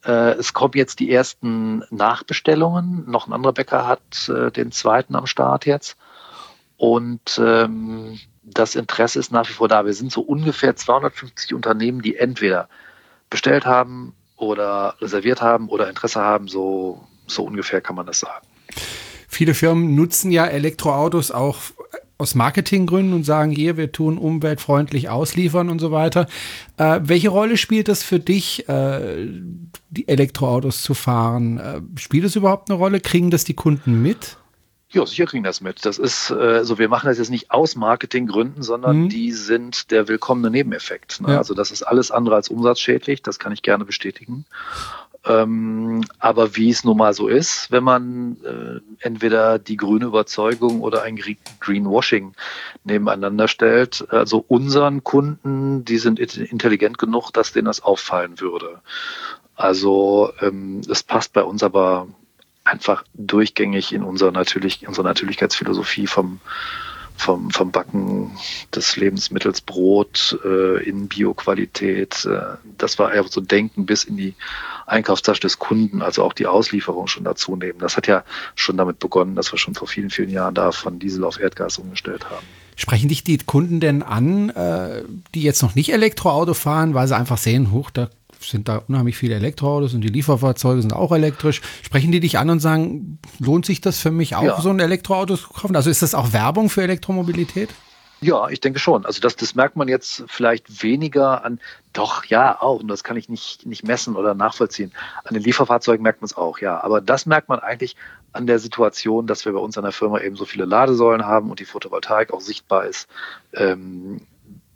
Äh, es kommen jetzt die ersten Nachbestellungen. Noch ein anderer Bäcker hat äh, den zweiten am Start jetzt. Und ähm, das Interesse ist nach wie vor da. Wir sind so ungefähr 250 Unternehmen, die entweder bestellt haben oder reserviert haben oder Interesse haben, so so ungefähr kann man das sagen. Viele Firmen nutzen ja Elektroautos auch aus Marketinggründen und sagen, hier, wir tun umweltfreundlich ausliefern und so weiter. Äh, welche Rolle spielt das für dich, äh, die Elektroautos zu fahren? Äh, spielt es überhaupt eine Rolle? Kriegen das die Kunden mit? Ja, sicher kriegen das mit. Das ist, äh, also wir machen das jetzt nicht aus Marketinggründen, sondern mhm. die sind der willkommene Nebeneffekt. Ne? Ja. Also das ist alles andere als umsatzschädlich, das kann ich gerne bestätigen. Ähm, aber wie es nun mal so ist, wenn man äh, entweder die grüne Überzeugung oder ein Greenwashing nebeneinander stellt, also unseren Kunden, die sind intelligent genug, dass denen das auffallen würde. Also ähm, es passt bei uns aber einfach durchgängig in unserer, natürlich, unserer Natürlichkeitsphilosophie vom vom, vom Backen des Lebensmittels Brot äh, in Bioqualität. Äh, das war eher so Denken bis in die Einkaufstasche des Kunden, also auch die Auslieferung schon dazu nehmen. Das hat ja schon damit begonnen, dass wir schon vor vielen, vielen Jahren da von Diesel auf Erdgas umgestellt haben. Sprechen dich die Kunden denn an, äh, die jetzt noch nicht Elektroauto fahren, weil sie einfach sehen, hoch, da sind da unheimlich viele Elektroautos und die Lieferfahrzeuge sind auch elektrisch. Sprechen die dich an und sagen, lohnt sich das für mich auch, ja. so ein Elektroauto zu kaufen? Also ist das auch Werbung für Elektromobilität? Ja, ich denke schon. Also das, das merkt man jetzt vielleicht weniger an, doch, ja, auch, und das kann ich nicht, nicht messen oder nachvollziehen. An den Lieferfahrzeugen merkt man es auch, ja. Aber das merkt man eigentlich an der Situation, dass wir bei uns an der Firma eben so viele Ladesäulen haben und die Photovoltaik auch sichtbar ist. Ähm,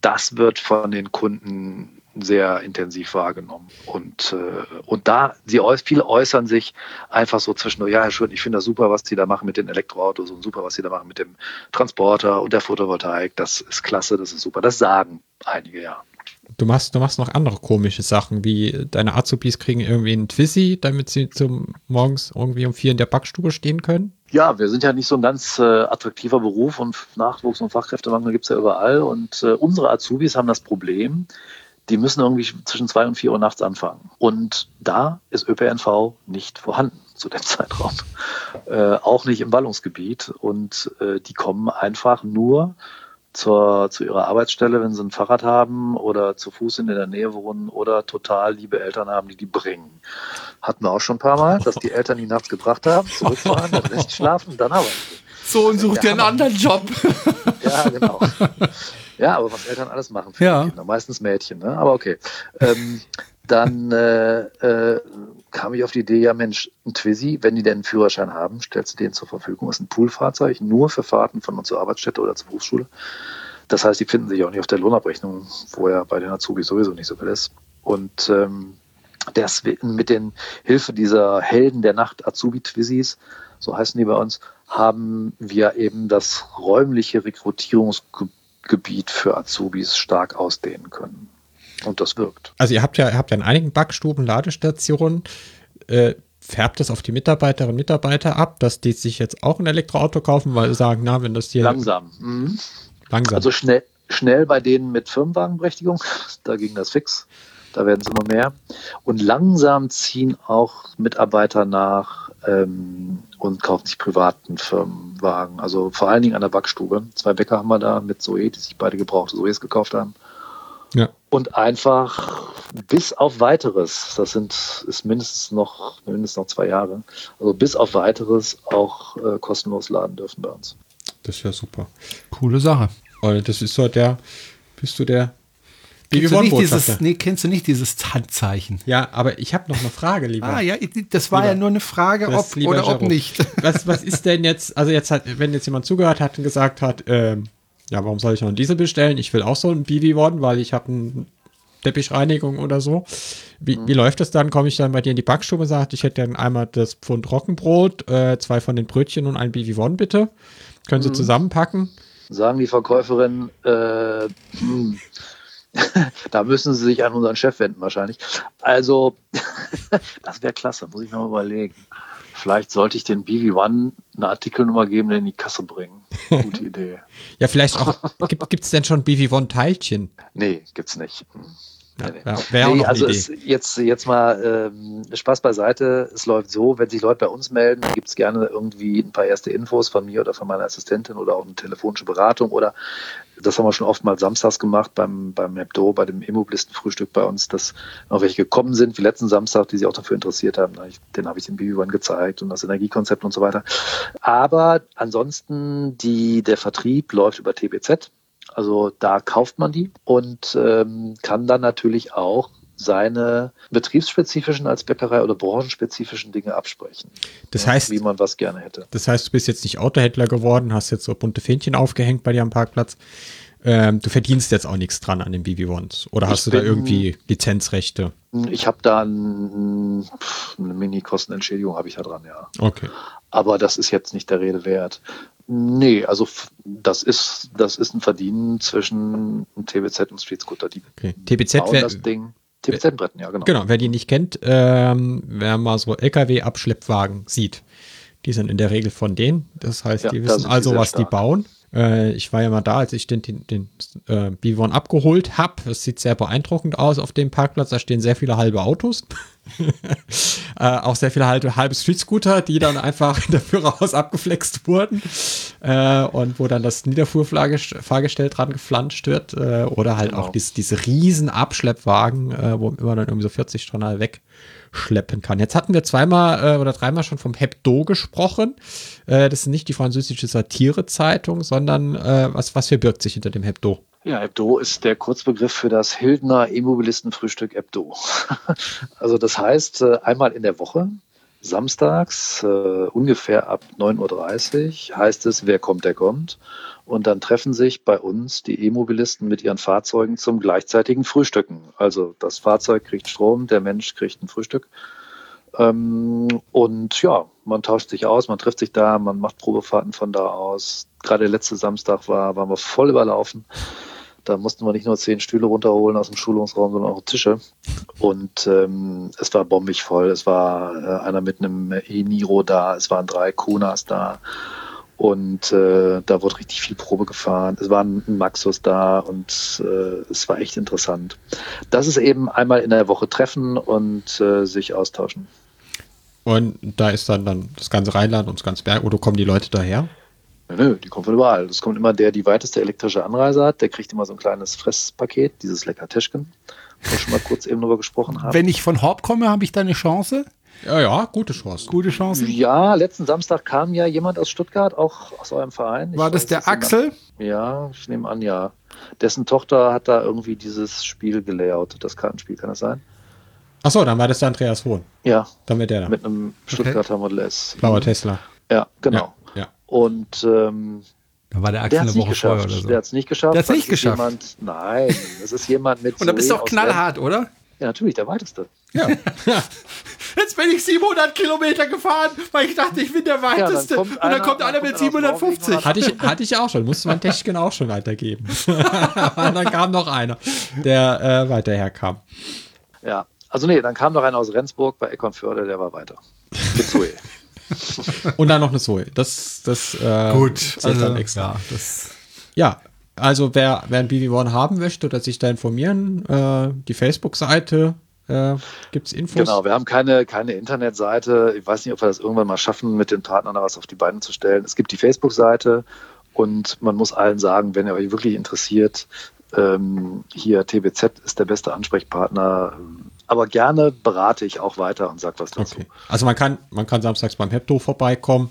das wird von den Kunden sehr intensiv wahrgenommen. Und, äh, und da, sie viele äußern sich einfach so zwischendurch, ja, Herr Schön, ich finde das super, was Sie da machen mit den Elektroautos und super, was Sie da machen mit dem Transporter und der Photovoltaik. Das ist klasse, das ist super. Das sagen einige, ja. Du machst, du machst noch andere komische Sachen, wie deine Azubis kriegen irgendwie einen Twizy, damit sie zum morgens irgendwie um vier in der Backstube stehen können. Ja, wir sind ja nicht so ein ganz äh, attraktiver Beruf und Nachwuchs- und Fachkräftemangel gibt's ja überall. Und äh, unsere Azubis haben das Problem, die müssen irgendwie zwischen zwei und vier Uhr nachts anfangen. Und da ist ÖPNV nicht vorhanden zu dem Zeitraum. Äh, auch nicht im Ballungsgebiet. Und äh, die kommen einfach nur zur, zu ihrer Arbeitsstelle, wenn sie ein Fahrrad haben oder zu Fuß in der Nähe wohnen oder total liebe Eltern haben, die die bringen. Hatten wir auch schon ein paar Mal, dass die Eltern die nachts gebracht haben, zurückfahren, den Rest schlafen, dann arbeiten. Sohn sucht dir einen anderen Job. Ja, genau. Ja, aber was Eltern alles machen für Ja. die Kinder, meistens Mädchen, ne? aber okay. Ähm, dann äh, äh, kam ich auf die Idee, ja Mensch, ein Twizy, wenn die denn einen Führerschein haben, stellst du den zur Verfügung. Das ist ein Poolfahrzeug, nur für Fahrten von und zur Arbeitsstätte oder zur Berufsschule. Das heißt, die finden sich auch nicht auf der Lohnabrechnung, wo ja bei den Azubis sowieso nicht so viel ist. Und ähm, deswegen mit den Hilfe dieser Helden der Nacht Azubi-Twizzys, so heißen die bei uns, haben wir eben das räumliche Rekrutierungsgebiet für Azubis stark ausdehnen können. Und das wirkt. Also ihr habt ja, ihr habt ja in einigen Backstuben Ladestationen, äh, färbt das auf die Mitarbeiterinnen und Mitarbeiter ab, dass die sich jetzt auch ein Elektroauto kaufen, weil sie sagen, na, wenn das hier Langsam. Mhm. langsam. Also schnell, schnell bei denen mit Firmenwagenberechtigung, da ging das fix. Da werden es immer mehr. Und langsam ziehen auch Mitarbeiter nach ähm, und kaufen sich privaten Firmenwagen. Also vor allen Dingen an der Backstube. Zwei Bäcker haben wir da mit Zoe, die sich beide gebrauchte Zoes gekauft haben. ja. Und einfach bis auf weiteres, das sind ist mindestens noch mindestens noch zwei Jahre, also bis auf weiteres auch äh, kostenlos laden dürfen bei uns. Das ist ja super. Coole Sache. Und das ist so der, bist du der Kennst du, nicht dieses, Botschafter. nee, kennst du nicht dieses Handzeichen? Ja, aber ich habe noch eine Frage, lieber. Ah ja, das war Lieber- ja nur eine Frage, ob oder ob Jerome. nicht. Was, was ist denn jetzt, also jetzt hat, wenn jetzt jemand zugehört hat und gesagt hat, ähm, ja, warum soll ich noch einen Diesel bestellen? Ich will auch so einen BV worden, weil ich habe eine Teppichreinigung oder so. Wie, wie läuft das dann? Komme ich dann bei dir in die Backstube und sage, ich hätte dann einmal das Pfund Roggenbrot, äh, zwei von den Brötchen und ein BV One bitte. Können Sie zusammenpacken? Sagen die Verkäuferin, äh, hm, da müssen sie sich an unseren Chef wenden wahrscheinlich. Also, das wäre klasse, muss ich mir mal überlegen. Vielleicht sollte ich den BV1 eine Artikelnummer geben, den in die Kasse bringen. Gute Idee. Ja, vielleicht auch, gibt es denn schon BV One Teilchen? Nee, gibt's nicht. Hm. Ja, Nee, nee. also es, jetzt, jetzt mal ähm, Spaß beiseite. Es läuft so, wenn sich Leute bei uns melden, gibt's gerne irgendwie ein paar erste Infos von mir oder von meiner Assistentin oder auch eine telefonische Beratung oder das haben wir schon oft mal samstags gemacht beim, beim Hebdo, bei dem Immobilistenfrühstück bei uns, dass noch welche gekommen sind, wie letzten Samstag, die sich auch dafür interessiert haben. Den habe ich den BB1 gezeigt und das Energiekonzept und so weiter. Aber ansonsten, die, der Vertrieb läuft über TBZ. Also da kauft man die und ähm, kann dann natürlich auch seine betriebsspezifischen als Bäckerei oder branchenspezifischen Dinge absprechen. Das Ja, heißt, wie man was gerne hätte. Das heißt, du bist jetzt nicht Autohändler geworden, hast jetzt so bunte Fähnchen aufgehängt bei dir am Parkplatz. Ähm, du verdienst jetzt auch nichts dran an den BB Ones. Oder hast Ich du da bin- irgendwie Lizenzrechte? Ich habe da ein, pff, eine Mini-Kostenentschädigung habe ich da dran, ja. Okay. Aber das ist jetzt nicht der Rede wert. Nee, also das ist, das ist ein Verdienen zwischen einem TBZ und Street Scooter. Die okay. TBZ, bauen das Ding. TBZ-Bretten, ja, genau. genau, wer die nicht kennt, ähm, wer mal so LKW-Abschleppwagen sieht, die sind in der Regel von denen. Das heißt, Ja, die wissen die also, sehr was die stark. bauen. Äh, ich war ja mal da, als ich den, den, den äh, B1 abgeholt habe. Es sieht sehr beeindruckend aus auf dem Parkplatz. Da stehen sehr viele halbe Autos. äh, auch sehr viele halbe, halbe Street-Scooter, die dann einfach in der Führerhaus abgeflext wurden. Äh, und wo dann das Niederfuhrfahrgestell dran geflanscht wird. Äh, oder halt Genau. auch dies, diese riesen Abschleppwagen, äh, wo man dann irgendwie so 40 Tonnen wegschleppen kann. Jetzt hatten wir zweimal äh, oder dreimal schon vom Hebdo gesprochen. Äh, das ist nicht die französische Satirezeitung, sondern äh, was, was verbirgt sich hinter dem Hebdo? Ja, Hebdo ist der Kurzbegriff für das Hildner Immobilistenfrühstück Hebdo. also das heißt, äh, einmal in der Woche samstags, äh, ungefähr ab 9.30 Uhr, heißt es, wer kommt, der kommt. Und dann treffen sich bei uns die E-Mobilisten mit ihren Fahrzeugen zum gleichzeitigen Frühstücken. Also das Fahrzeug kriegt Strom, der Mensch kriegt ein Frühstück. Ähm, und ja, man tauscht sich aus, man trifft sich da, man macht Probefahrten von da aus. Gerade letzte Samstag war, waren wir voll überlaufen. Da mussten wir nicht nur zehn Stühle runterholen aus dem Schulungsraum, sondern auch Tische. Und ähm, es war bombig voll. Es war äh, einer mit einem E-Niro da, es waren drei Kunas da. Und äh, da wurde richtig viel Probe gefahren. Es war ein Maxus da und äh, es war echt interessant. Das ist eben einmal in der Woche treffen und äh, sich austauschen. Und da ist dann, dann das ganze Rheinland und das ganze Berg, oder kommen die Leute daher? Nö, die kommen von überall. Es kommt immer der, die weiteste elektrische Anreise hat, der kriegt immer so ein kleines Fresspaket, dieses Leckertäschchen, wo wir schon mal kurz eben drüber gesprochen haben. Wenn ich von Horb komme, habe ich da eine Chance? Ja, ja, gute Chance. Gute Chance. Ja, letzten Samstag kam ja jemand aus Stuttgart, auch aus eurem Verein. Ich War das weiß der Axel? Namen- Ja, ich nehme an, ja. Dessen Tochter hat da irgendwie dieses Spiel gelayoutet, das Kartenspiel, kann das sein? Achso, dann war das der Andreas Wohn. Ja, Dann wird der da. mit einem Stuttgarter Model S. Blauer Tesla. Ja, genau. Ja. Und ähm, Da war der der Axel hat eine es nicht Woche vorher geschafft. oder so. Der hat es nicht geschafft. Der nicht es ist geschafft? Jemand, nein, es ist jemand mit. Und da bist du auch knallhart, oder? Lemgo. Ja, natürlich, der weiteste. Ja. Jetzt bin ich 700 Kilometer gefahren, weil ich dachte, ich bin der weiteste. und dann einer- kommt dann einer kommt mit einer aus 750. Norwegen Hatte ich, hatte ich auch schon, musste man Techniken auch schon weitergeben. Und dann kam noch einer, der äh, weiterher kam. Ja, also nee, dann kam noch einer aus Rendsburg bei Eckernförde, der war weiter. Mit Zoe. Und dann noch eine Zoe. Das, das äh, Gut, zählt also, dann extra. ja, das Ja, also wer, wer ein BB1 haben möchte oder sich da informieren, äh, die Facebook-Seite, äh, gibt es Infos? Genau, wir haben keine, keine Internetseite. Ich weiß nicht, ob wir das irgendwann mal schaffen, mit den Partnern da was auf die Beine zu stellen. Es gibt die Facebook-Seite und man muss allen sagen, wenn ihr euch wirklich interessiert, ähm, hier TBZ ist der beste Ansprechpartner. Aber gerne berate ich auch weiter und sag was dazu. Okay. Also man kann, man kann samstags beim Hepto vorbeikommen.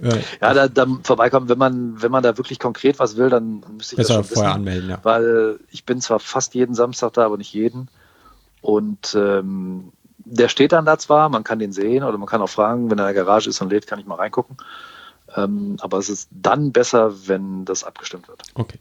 Äh, Ja, da, da vorbeikommen, wenn man, wenn man da wirklich konkret was will, dann müsste ich besser das schon vorher wissen. anmelden, ja. weil ich bin zwar fast jeden Samstag da, aber nicht jeden. Und ähm, der steht dann da zwar, man kann den sehen oder man kann auch fragen, wenn er in der Garage ist und lädt, kann ich mal reingucken. Ähm, aber es ist dann besser, wenn das abgestimmt wird. Okay.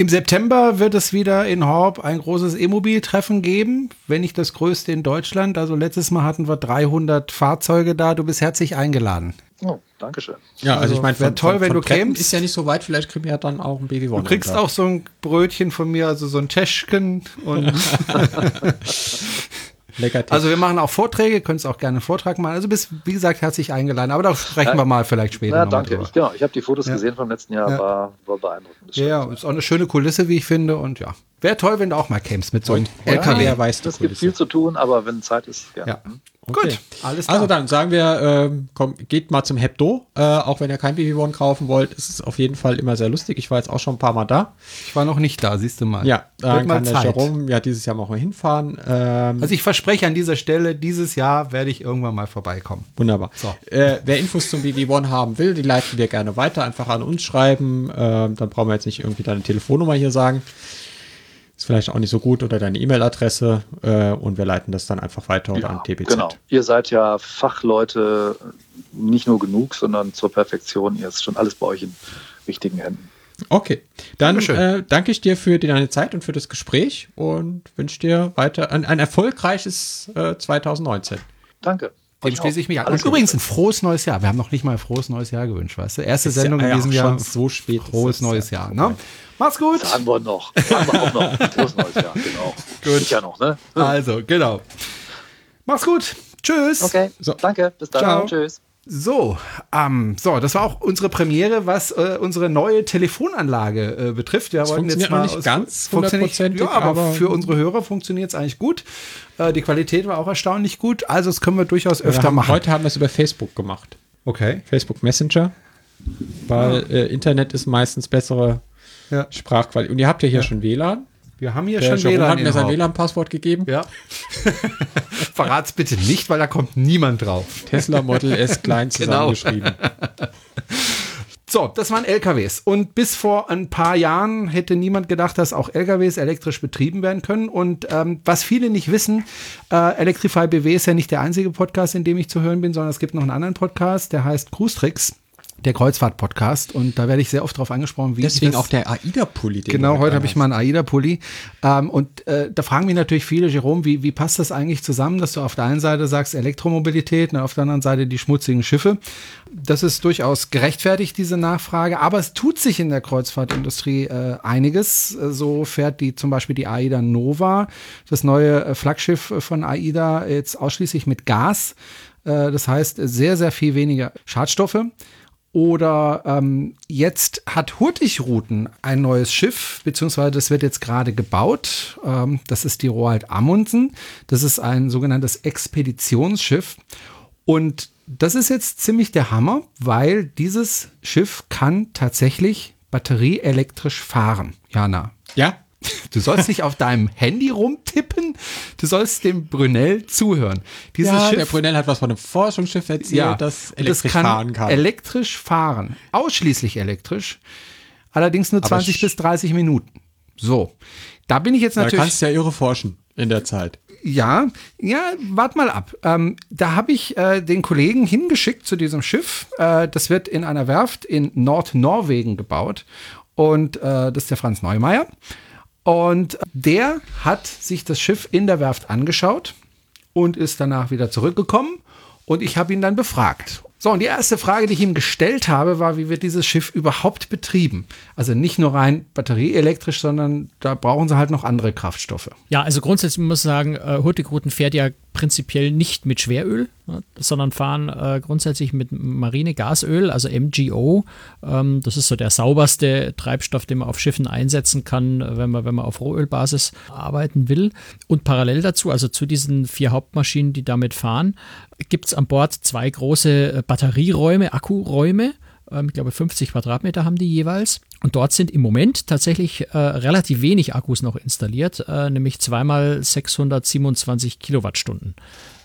Im September wird es wieder in Horb ein großes E-Mobil-Treffen geben, wenn nicht das größte in Deutschland. Also letztes Mal hatten wir 300 Fahrzeuge da. Du bist herzlich eingeladen. Oh, Dankeschön. Ja, also, Also, ich meine, wär von- toll, von- wenn von du Treppen kämst. Ist ja nicht so weit, vielleicht kriegen wir ja dann auch ein BB1. Du kriegst auch so ein Brötchen von mir, also so ein Teschken. Und Lecker also wir machen auch Vorträge, könntest auch gerne einen Vortrag machen. Also bist, wie gesagt, herzlich eingeladen. Aber da sprechen wir mal vielleicht später Ja, danke. drüber. Ich, genau, ich habe die Fotos Ja. gesehen vom letzten Jahr, Ja. war, war beeindruckend. Ja, ja, ist auch eine schöne Kulisse, wie ich finde. Und ja, wäre toll, wenn du auch mal kämst mit so einem LKW. wer weiß Es gibt Kulisse. viel zu tun, aber wenn Zeit ist, gerne. Ja. Okay. Gut, alles klar. Also dann sagen wir, ähm, komm, geht mal zum Hepto, äh, auch wenn ihr kein BB1 kaufen wollt. Es ist auf jeden Fall immer sehr lustig. Ich war jetzt auch schon ein paar Mal da. ich war noch nicht da, siehst du mal. Ja, Wird dann mal kann der Zeit. Jerome ja dieses Jahr mal hinfahren. Ähm, Also ich verspreche an dieser Stelle, dieses Jahr werde ich irgendwann mal vorbeikommen. Wunderbar. So. Äh, wer Infos zum BB1 haben will, die leiten wir gerne weiter. Einfach an uns schreiben. Ähm, dann brauchen wir jetzt nicht irgendwie deine Telefonnummer hier sagen. Ist vielleicht auch nicht so gut oder deine E-Mail-Adresse. Äh, und wir leiten das dann einfach weiter oder an TBZ. Genau. Ihr seid ja Fachleute, nicht nur genug, sondern zur Perfektion. Ihr ist schon alles bei euch in richtigen Händen. Okay. Dann äh, danke ich dir für deine Zeit und für das Gespräch und wünsche dir weiter ein, ein erfolgreiches äh, 2019. Danke. Dem schließe ich mich an. Und übrigens ein frohes neues Jahr. Wir haben noch nicht mal ein frohes neues Jahr gewünscht, weißt du? Erste Sendung ja in diesem Jahr. so spät. Frohes neues ja. Jahr. Ne? Mach's gut. Sagen wir noch. Sagen wir auch noch. Frohes neues Jahr, genau. Gut. Ja noch, ne? Also, genau. Mach's gut. Tschüss. Okay, So. danke. Bis dann. Ciao. Tschüss. So, ähm, so, das war auch unsere Premiere, was äh, unsere neue Telefonanlage äh, betrifft. Wir Das wollten jetzt mal nicht ganz funktioniert- hundertprozentig, Ja, aber, aber- für unsere Hörer funktioniert es eigentlich gut. Äh, die Qualität war auch erstaunlich gut. Also, das können wir durchaus Wir öfter haben, machen. heute haben wir es über Facebook gemacht. okay. Facebook Messenger. Weil äh, Internet ist meistens bessere Ja. Sprachqualität. Und ihr habt ja hier schon WLAN. Wir haben hier Der schon WLAN. hat mir in sein. WLAN-Passwort gegeben. Ja. Verrat's bitte nicht, weil da kommt niemand drauf. Tesla Model S klein Genau. zusammengeschrieben. So, das waren LKWs. Und bis vor ein paar Jahren hätte niemand gedacht, dass auch LKWs elektrisch betrieben werden können. Und ähm, was viele nicht wissen, äh, Electrify BW ist ja nicht der einzige Podcast, in dem ich zu hören bin, sondern es gibt noch einen anderen Podcast, der heißt Cruise Tricks der Kreuzfahrt-Podcast und da werde ich sehr oft darauf angesprochen, wie Deswegen auch der AIDA-Pulli. Genau, heute habe ich mal einen AIDA-Pulli ähm, und äh, da fragen mich natürlich viele, Jerome, wie, wie passt das eigentlich zusammen, dass du auf der einen Seite sagst Elektromobilität und auf der anderen Seite die schmutzigen Schiffe. Das ist durchaus gerechtfertigt, diese Nachfrage, aber es tut sich in der Kreuzfahrtindustrie äh, einiges. So fährt die zum Beispiel die AIDA Nova, das neue äh, Flaggschiff von AIDA, jetzt ausschließlich mit Gas. Äh, das heißt, sehr, sehr viel weniger Schadstoffe. Oder ähm, jetzt hat Hurtigruten ein neues Schiff, beziehungsweise das wird jetzt gerade gebaut. Ähm, das ist die Roald Amundsen. Das ist ein sogenanntes Expeditionsschiff. Und das ist jetzt ziemlich der Hammer, weil dieses Schiff kann tatsächlich batterieelektrisch fahren. Jana. Ja, Du sollst nicht auf deinem Handy rumtippen, du sollst dem Brunel zuhören. Dieses ja, Schiff, der Brunel hat was von einem Forschungsschiff erzählt, ja, das elektrisch das kann fahren kann. Elektrisch fahren, ausschließlich elektrisch, allerdings nur 20 bis 30 Minuten. So, da bin ich jetzt natürlich. Da kannst du ja irre forschen in der Zeit. Ja, ja, wart mal ab. Ähm, da habe ich äh, den Kollegen hingeschickt zu diesem Schiff. Äh, das wird in einer Werft in Nordnorwegen gebaut. Und äh, das ist der Franz Neumeier. Und der hat sich das Schiff in der Werft angeschaut und ist danach wieder zurückgekommen. Und ich habe ihn dann befragt. So, und die erste Frage, die ich ihm gestellt habe, war, wie wird dieses Schiff überhaupt betrieben? Also nicht nur rein batterieelektrisch, sondern da brauchen sie halt noch andere Kraftstoffe. Ja, also grundsätzlich muss ich sagen, äh, Hurtigruten fährt ja prinzipiell nicht mit Schweröl, ne, sondern fahren äh, grundsätzlich mit Marinegasöl, also MGO. Ähm, das ist so der sauberste Treibstoff, den man auf Schiffen einsetzen kann, wenn man, wenn man auf Rohölbasis arbeiten will. Und parallel dazu, also zu diesen vier Hauptmaschinen, die damit fahren, gibt es an Bord zwei große äh, Batterieräume, Akkuräume. Ähm, ich glaube, 50 Quadratmeter haben die jeweils. Und dort sind im Moment tatsächlich äh, relativ wenig Akkus noch installiert, äh, nämlich zweimal 627 Kilowattstunden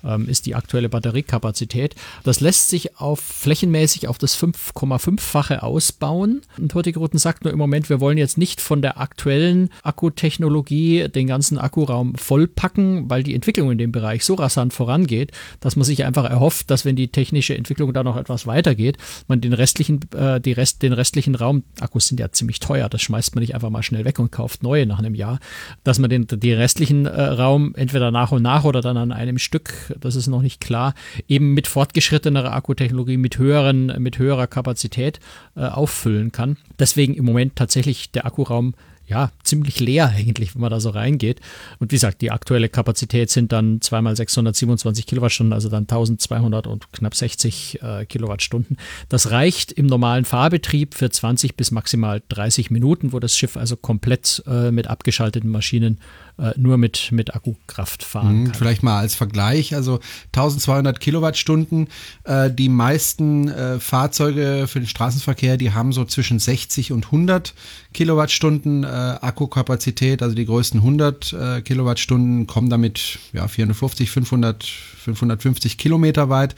ähm, ist die aktuelle Batteriekapazität. Das lässt sich auf flächenmäßig auf das 5,5-fache ausbauen. Und Hurtigruten sagt nur im Moment, wir wollen jetzt nicht von der aktuellen Akkutechnologie den ganzen Akkuraum vollpacken, weil die Entwicklung in dem Bereich so rasant vorangeht, dass man sich einfach erhofft, dass wenn die technische Entwicklung da noch etwas weitergeht, man den restlichen, äh, die Rest, den restlichen Raum, Akkus sind ja ziemlich teuer, das schmeißt man nicht einfach mal schnell weg und kauft neue nach einem Jahr, dass man den, den restlichen äh, Raum entweder nach und nach oder dann an einem Stück das ist noch nicht klar, eben mit fortgeschrittener Akkutechnologie, mit, höheren, mit höherer Kapazität äh, auffüllen kann. Deswegen im Moment tatsächlich der Akkuraum ja, ziemlich leer eigentlich, wenn man da so reingeht. Und wie gesagt, die aktuelle Kapazität sind dann zweimal 627 Kilowattstunden, also dann 1200 und knapp 60 äh, Kilowattstunden. Das reicht im normalen Fahrbetrieb für 20 bis maximal 30 Minuten, wo das Schiff also komplett äh, mit abgeschalteten Maschinen äh, nur mit, mit Akkukraft fahren mhm, kann. Vielleicht mal als Vergleich, also 1200 Kilowattstunden. Äh, die meisten äh, Fahrzeuge für den Straßenverkehr, die haben so zwischen 60 und 100 Kilowattstunden äh, Akkukapazität, also die größten 100 äh, Kilowattstunden kommen damit ja 450, 500, 550 Kilometer weit.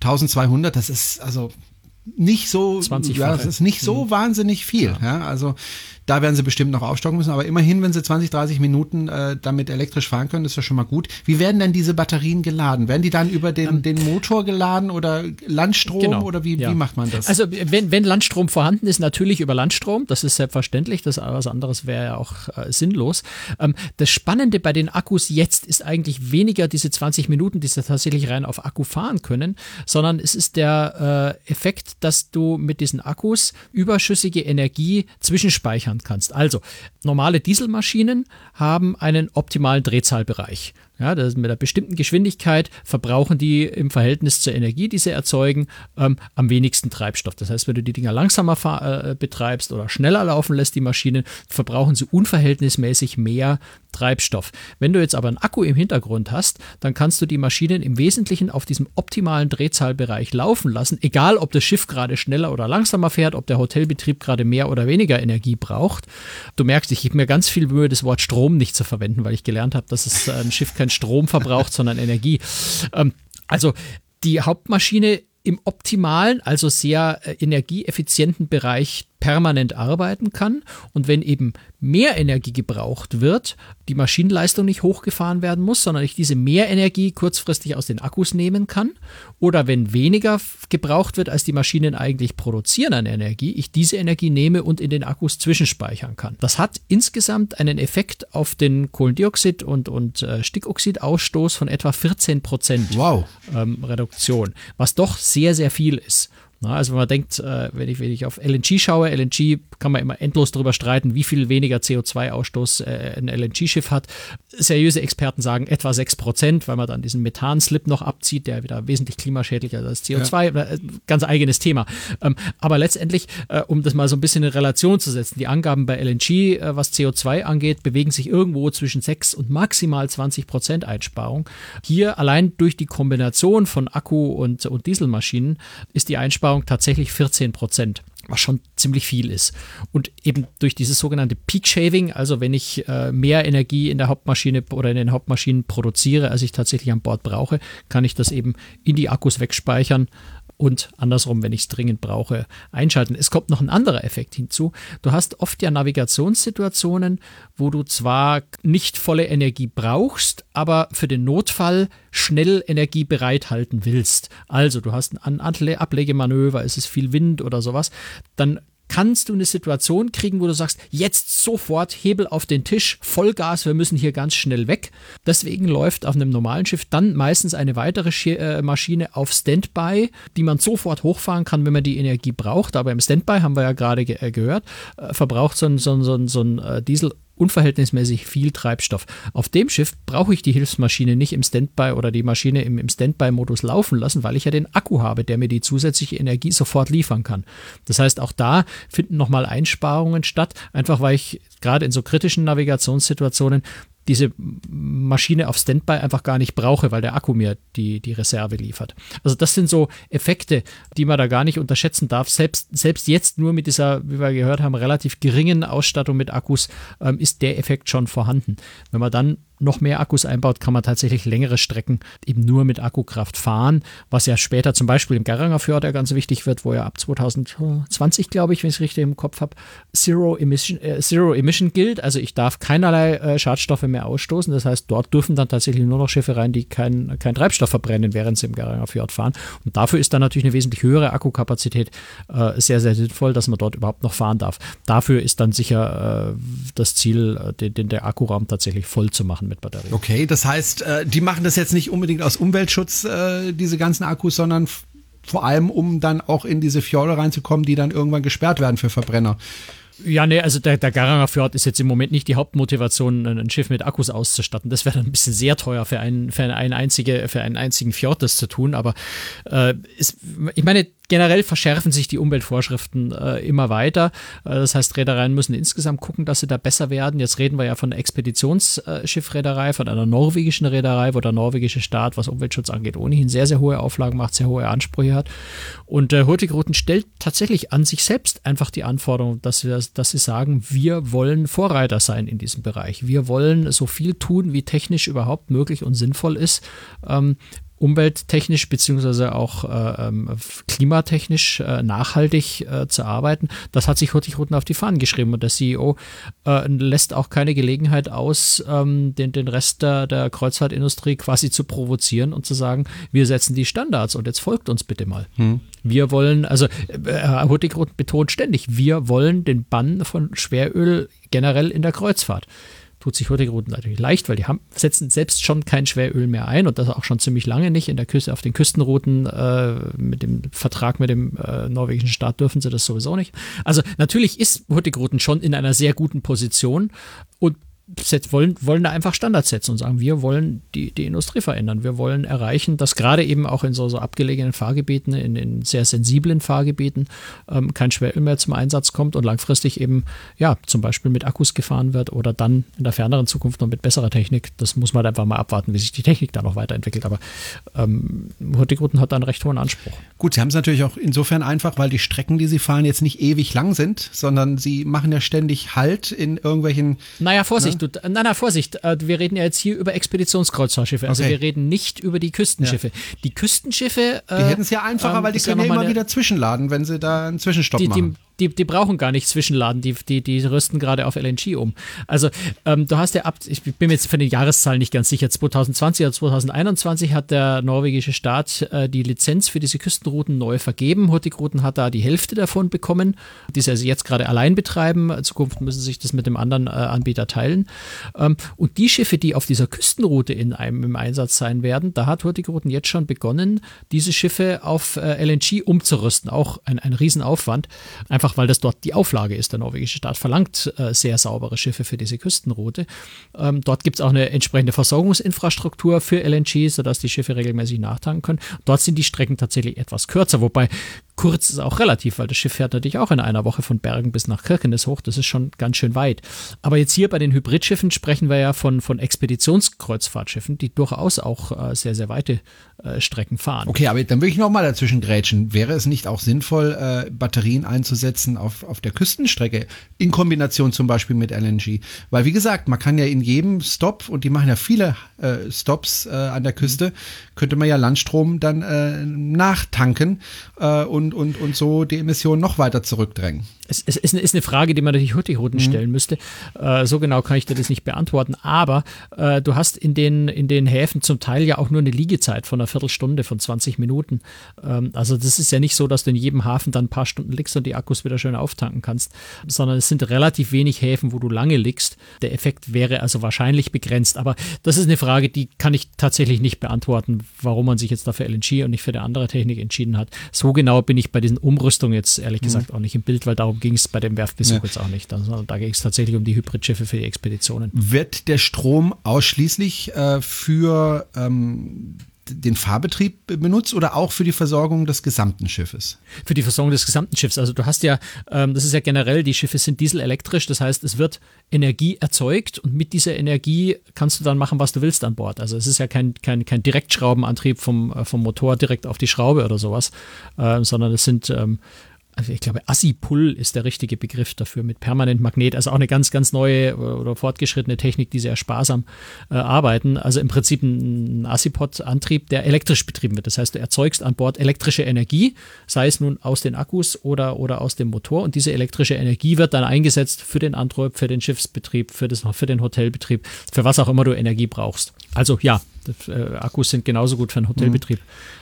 1200, das ist also nicht so, ja, das ist nicht so mhm. wahnsinnig viel. Ja. ja. also da werden sie bestimmt noch aufstocken müssen, aber immerhin, wenn sie 20, 30 Minuten äh, damit elektrisch fahren können, ist das schon mal gut. Wie werden denn diese Batterien geladen? Werden die dann über den, ähm, den Motor geladen oder Landstrom genau, oder wie, ja. wie macht man das? Also wenn, wenn Landstrom vorhanden ist, natürlich über Landstrom, das ist selbstverständlich, das was anderes wäre ja auch äh, sinnlos. Ähm, das Spannende bei den Akkus jetzt ist eigentlich weniger diese 20 Minuten, die sie tatsächlich rein auf Akku fahren können, sondern es ist der äh, Effekt, dass du mit diesen Akkus überschüssige Energie zwischenspeichern kannst. Also, normale Dieselmaschinen haben einen optimalen Drehzahlbereich. Ja, das mit einer bestimmten Geschwindigkeit verbrauchen die im Verhältnis zur Energie, die sie erzeugen, ähm, am wenigsten Treibstoff. Das heißt, wenn du die Dinger langsamer äh, betreibst oder schneller laufen lässt, die Maschinen, verbrauchen sie unverhältnismäßig mehr Treibstoff. Wenn du jetzt aber einen Akku im Hintergrund hast, dann kannst du die Maschinen im Wesentlichen auf diesem optimalen Drehzahlbereich laufen lassen, egal ob das Schiff gerade schneller oder langsamer fährt, ob der Hotelbetrieb gerade mehr oder weniger Energie braucht. Du merkst, ich gebe mir ganz viel Mühe, das Wort Strom nicht zu verwenden, weil ich gelernt habe, dass es äh, ein Schiff kein Strom verbraucht, sondern Energie. Ähm, also die Hauptmaschine im optimalen, also sehr äh, energieeffizienten Bereich permanent arbeiten kann und wenn eben mehr Energie gebraucht wird, die Maschinenleistung nicht hochgefahren werden muss, sondern ich diese mehr Energie kurzfristig aus den Akkus nehmen kann oder wenn weniger gebraucht wird, als die Maschinen eigentlich produzieren an Energie, ich diese Energie nehme und in den Akkus zwischenspeichern kann. Das hat insgesamt einen Effekt auf den Kohlendioxid- und, und äh, Stickoxidausstoß von etwa 14 Prozent wow. ähm, Reduktion, was doch sehr, sehr viel ist. Na, also wenn man denkt, äh, wenn, ich, wenn ich auf LNG schaue, LNG kann man immer endlos darüber streiten, wie viel weniger CO2-Ausstoß äh, ein LNG-Schiff hat. Seriöse Experten sagen etwa 6%, weil man dann diesen Methanslip noch abzieht, der wieder wesentlich klimaschädlicher ist als CO2. Ja. Äh, ganz eigenes Thema. Ähm, aber letztendlich, äh, um das mal so ein bisschen in Relation zu setzen, die Angaben bei LNG, äh, was CO2 angeht, bewegen sich irgendwo zwischen 6 und maximal 20% Einsparung. Hier allein durch die Kombination von Akku und, und Dieselmaschinen ist die Einsparung Einsparung tatsächlich 14 Prozent was schon ziemlich viel ist. Und eben durch dieses sogenannte Peak Shaving, also wenn ich äh, mehr Energie in der Hauptmaschine oder in den Hauptmaschinen produziere, als ich tatsächlich an Bord brauche, kann ich das eben in die Akkus wegspeichern und andersrum, wenn ich es dringend brauche, einschalten. Es kommt noch ein anderer Effekt hinzu. Du hast oft ja Navigationssituationen, wo du zwar nicht volle Energie brauchst, aber für den Notfall schnell Energie bereithalten willst. Also du hast ein Ablegemanöver, es ist viel Wind oder sowas, dann kannst du eine Situation kriegen, wo du sagst, jetzt sofort Hebel auf den Tisch, Vollgas, wir müssen hier ganz schnell weg. Deswegen läuft auf einem normalen Schiff dann meistens eine weitere äh, Maschine auf Standby, die man sofort hochfahren kann, wenn man die Energie braucht. Aber im Standby, haben wir ja gerade ge äh, gehört, äh, verbraucht so ein, so ein, so ein, so ein Diesel unverhältnismäßig viel Treibstoff. Auf dem Schiff brauche ich die Hilfsmaschine nicht im Standby oder die Maschine im, im Standby-Modus laufen lassen, weil ich ja den Akku habe, der mir die zusätzliche Energie sofort liefern kann. Das heißt, auch da finden nochmal Einsparungen statt, einfach weil ich gerade in so kritischen Navigationssituationen diese Maschine auf Standby einfach gar nicht brauche, weil der Akku mir die, die Reserve liefert. Also das sind so Effekte, die man da gar nicht unterschätzen darf. Selbst, selbst jetzt nur mit dieser, wie wir gehört haben, relativ geringen Ausstattung mit Akkus ähm, ist der Effekt schon vorhanden. Wenn man dann noch mehr Akkus einbaut, kann man tatsächlich längere Strecken eben nur mit Akkukraft fahren, was ja später zum Beispiel im Garanger Fjord ja ganz wichtig wird, wo ja ab 2020, glaube ich, wenn ich es richtig im Kopf habe, Zero Emission, äh, Zero Emission gilt. Also ich darf keinerlei äh, Schadstoffe mehr ausstoßen. Das heißt, dort dürfen dann tatsächlich nur noch Schiffe rein, die keinen kein Treibstoff verbrennen, während sie im Garanger Fjord fahren. Und dafür ist dann natürlich eine wesentlich höhere Akkukapazität äh, sehr, sehr sinnvoll, dass man dort überhaupt noch fahren darf. Dafür ist dann sicher äh, das Ziel, äh, den, den der Akkuraum tatsächlich voll zu machen machen mit Batterien. Okay, das heißt, äh, die machen das jetzt nicht unbedingt aus Umweltschutz, äh, diese ganzen Akkus, sondern vor allem, um dann auch in diese Fjorde reinzukommen, die dann irgendwann gesperrt werden für Verbrenner. Ja, nee, also der, der Garanger Fjord ist jetzt im Moment nicht die Hauptmotivation, ein Schiff mit Akkus auszustatten. Das wäre dann ein bisschen sehr teuer für einen, für einen, einzige, für einen einzigen Fjord, das zu tun. Aber äh, ist, ich meine, generell verschärfen sich die Umweltvorschriften äh, immer weiter. Äh, das heißt, Reedereien müssen insgesamt gucken, dass sie da besser werden. Jetzt reden wir ja von einer Expeditionsschiffreederei, von einer norwegischen Reederei, wo der norwegische Staat, was Umweltschutz angeht, ohnehin sehr, sehr hohe Auflagen macht, sehr hohe Ansprüche hat. Und äh, Hurtigruten stellt tatsächlich an sich selbst einfach die Anforderung, dass sie, dass sie sagen, wir wollen Vorreiter sein in diesem Bereich. Wir wollen so viel tun, wie technisch überhaupt möglich und sinnvoll ist. Ähm, umwelttechnisch beziehungsweise auch äh, ähm, klimatechnisch äh, nachhaltig äh, zu arbeiten. Das hat sich Hurtigruten auf die Fahnen geschrieben und der CEO äh, lässt auch keine Gelegenheit aus, ähm, den, den Rest der, der Kreuzfahrtindustrie quasi zu provozieren und zu sagen, wir setzen die Standards und jetzt folgt uns bitte mal. Hm. Wir wollen, also äh, Hurtigruten betont ständig, wir wollen den Bann von Schweröl generell in der Kreuzfahrt tut sich Hurtigruten natürlich leicht, weil die haben, setzen selbst schon kein Schweröl mehr ein und das auch schon ziemlich lange nicht. In der Küste, auf den Küstenrouten äh, mit dem Vertrag mit dem äh, norwegischen Staat dürfen sie das sowieso nicht. Also natürlich ist Hurtigruten schon in einer sehr guten Position und wollen, wollen da einfach Standards setzen und sagen, wir wollen die, die Industrie verändern. Wir wollen erreichen, dass gerade eben auch in so, so abgelegenen Fahrgebieten, in, in sehr sensiblen Fahrgebieten ähm, kein Schweröl mehr zum Einsatz kommt und langfristig eben, ja, zum Beispiel mit Akkus gefahren wird oder dann in der ferneren Zukunft noch mit besserer Technik. Das muss man einfach mal abwarten, wie sich die Technik da noch weiterentwickelt. Aber ähm, Hurtigruten hat da einen recht hohen Anspruch. Gut, sie haben es natürlich auch insofern einfach, weil die Strecken, die sie fahren, jetzt nicht ewig lang sind, sondern sie machen ja ständig Halt in irgendwelchen. Naja, Vorsicht, Vorsicht, du, nein, nein, Vorsicht. äh, Wir reden ja jetzt hier über Expeditionskreuzfahrtschiffe. Also Okay. wir reden nicht über die Küstenschiffe. Die Küstenschiffe. Die hätten es ja einfacher, weil die können ja immer wieder zwischenladen, wenn sie da einen Zwischenstopp die, die, machen. Die, die brauchen gar nicht zwischenladen, die, die, die rüsten gerade auf LNG um. Also ähm, du hast ja ab, ich bin mir jetzt für die Jahreszahlen nicht ganz sicher, 2020 oder 2021 hat der norwegische Staat äh, die Lizenz für diese Küstenrouten neu vergeben. Hurtigruten hat da die Hälfte davon bekommen, die sie also jetzt gerade allein betreiben. In Zukunft müssen sie sich das mit dem anderen äh, Anbieter teilen. Ähm, und die Schiffe, die auf dieser Küstenroute in einem im Einsatz sein werden, da hat Hurtigruten jetzt schon begonnen, diese Schiffe auf äh, LNG umzurüsten. Auch ein, ein Riesenaufwand. Einfach weil das dort die Auflage ist. Der norwegische Staat verlangt äh, sehr saubere Schiffe für diese Küstenroute. Ähm, dort gibt es auch eine entsprechende Versorgungsinfrastruktur für LNG, sodass die Schiffe regelmäßig nachtanken können. Dort sind die Strecken tatsächlich etwas kürzer, wobei kurz ist auch relativ, weil das Schiff fährt natürlich auch in einer Woche von Bergen bis nach Kirkenes hoch. Das ist schon ganz schön weit. Aber jetzt hier bei den Hybridschiffen sprechen wir ja von, von Expeditionskreuzfahrtschiffen, die durchaus auch äh, sehr, sehr weite äh, Strecken fahren. Okay, aber dann will ich noch mal dazwischen grätschen. Wäre es nicht auch sinnvoll, äh, Batterien einzusetzen auf, auf der Küstenstrecke in Kombination zum Beispiel mit LNG? Weil wie gesagt, man kann ja in jedem Stop und die machen ja viele äh, Stops äh, an der Küste, könnte man ja Landstrom dann äh, nachtanken äh, und, und, und so die Emissionen noch weiter zurückdrängen. Es, es ist, eine, ist eine Frage, die man natürlich Hurtigruten stellen müsste. Äh, so genau kann ich dir das nicht beantworten. Aber äh, du hast in den, in den Häfen zum Teil ja auch nur eine Liegezeit von einer Viertelstunde, von 20 Minuten. Ähm, also das ist ja nicht so, dass du in jedem Hafen dann ein paar Stunden liegst und die Akkus wieder schön auftanken kannst, sondern es sind relativ wenig Häfen, wo du lange liegst. Der Effekt wäre also wahrscheinlich begrenzt. Aber das ist eine Frage, die kann ich tatsächlich nicht beantworten, warum man sich jetzt dafür LNG und nicht für eine andere Technik entschieden hat. So genau bin ich bei diesen Umrüstungen jetzt ehrlich gesagt auch nicht im Bild, weil darum ging es bei dem Werftbesuch Ja. jetzt auch nicht. Also, da ging es tatsächlich um die Hybridschiffe für die Expeditionen. Wird der Strom ausschließlich äh, für ähm, den Fahrbetrieb benutzt oder auch für die Versorgung des gesamten Schiffes? Für die Versorgung des gesamten Schiffs. Also du hast ja, ähm, das ist ja generell, die Schiffe sind dieselelektrisch, das heißt, es wird Energie erzeugt und mit dieser Energie kannst du dann machen, was du willst an Bord. Also es ist ja kein, kein, kein Direktschraubenantrieb vom, äh, vom Motor direkt auf die Schraube oder sowas, äh, sondern es sind ähm, also ich glaube, Assipull ist der richtige Begriff dafür mit Permanentmagnet, also auch eine ganz, ganz neue oder fortgeschrittene Technik, die sehr sparsam äh, arbeiten. Also im Prinzip ein Assipod-Antrieb, der elektrisch betrieben wird. Das heißt, du erzeugst an Bord elektrische Energie, sei es nun aus den Akkus oder, oder aus dem Motor. Und diese elektrische Energie wird dann eingesetzt für den Antrieb, für den Schiffsbetrieb, für, das, für den Hotelbetrieb, für was auch immer du Energie brauchst. Also ja, das, äh, Akkus sind genauso gut für einen Hotelbetrieb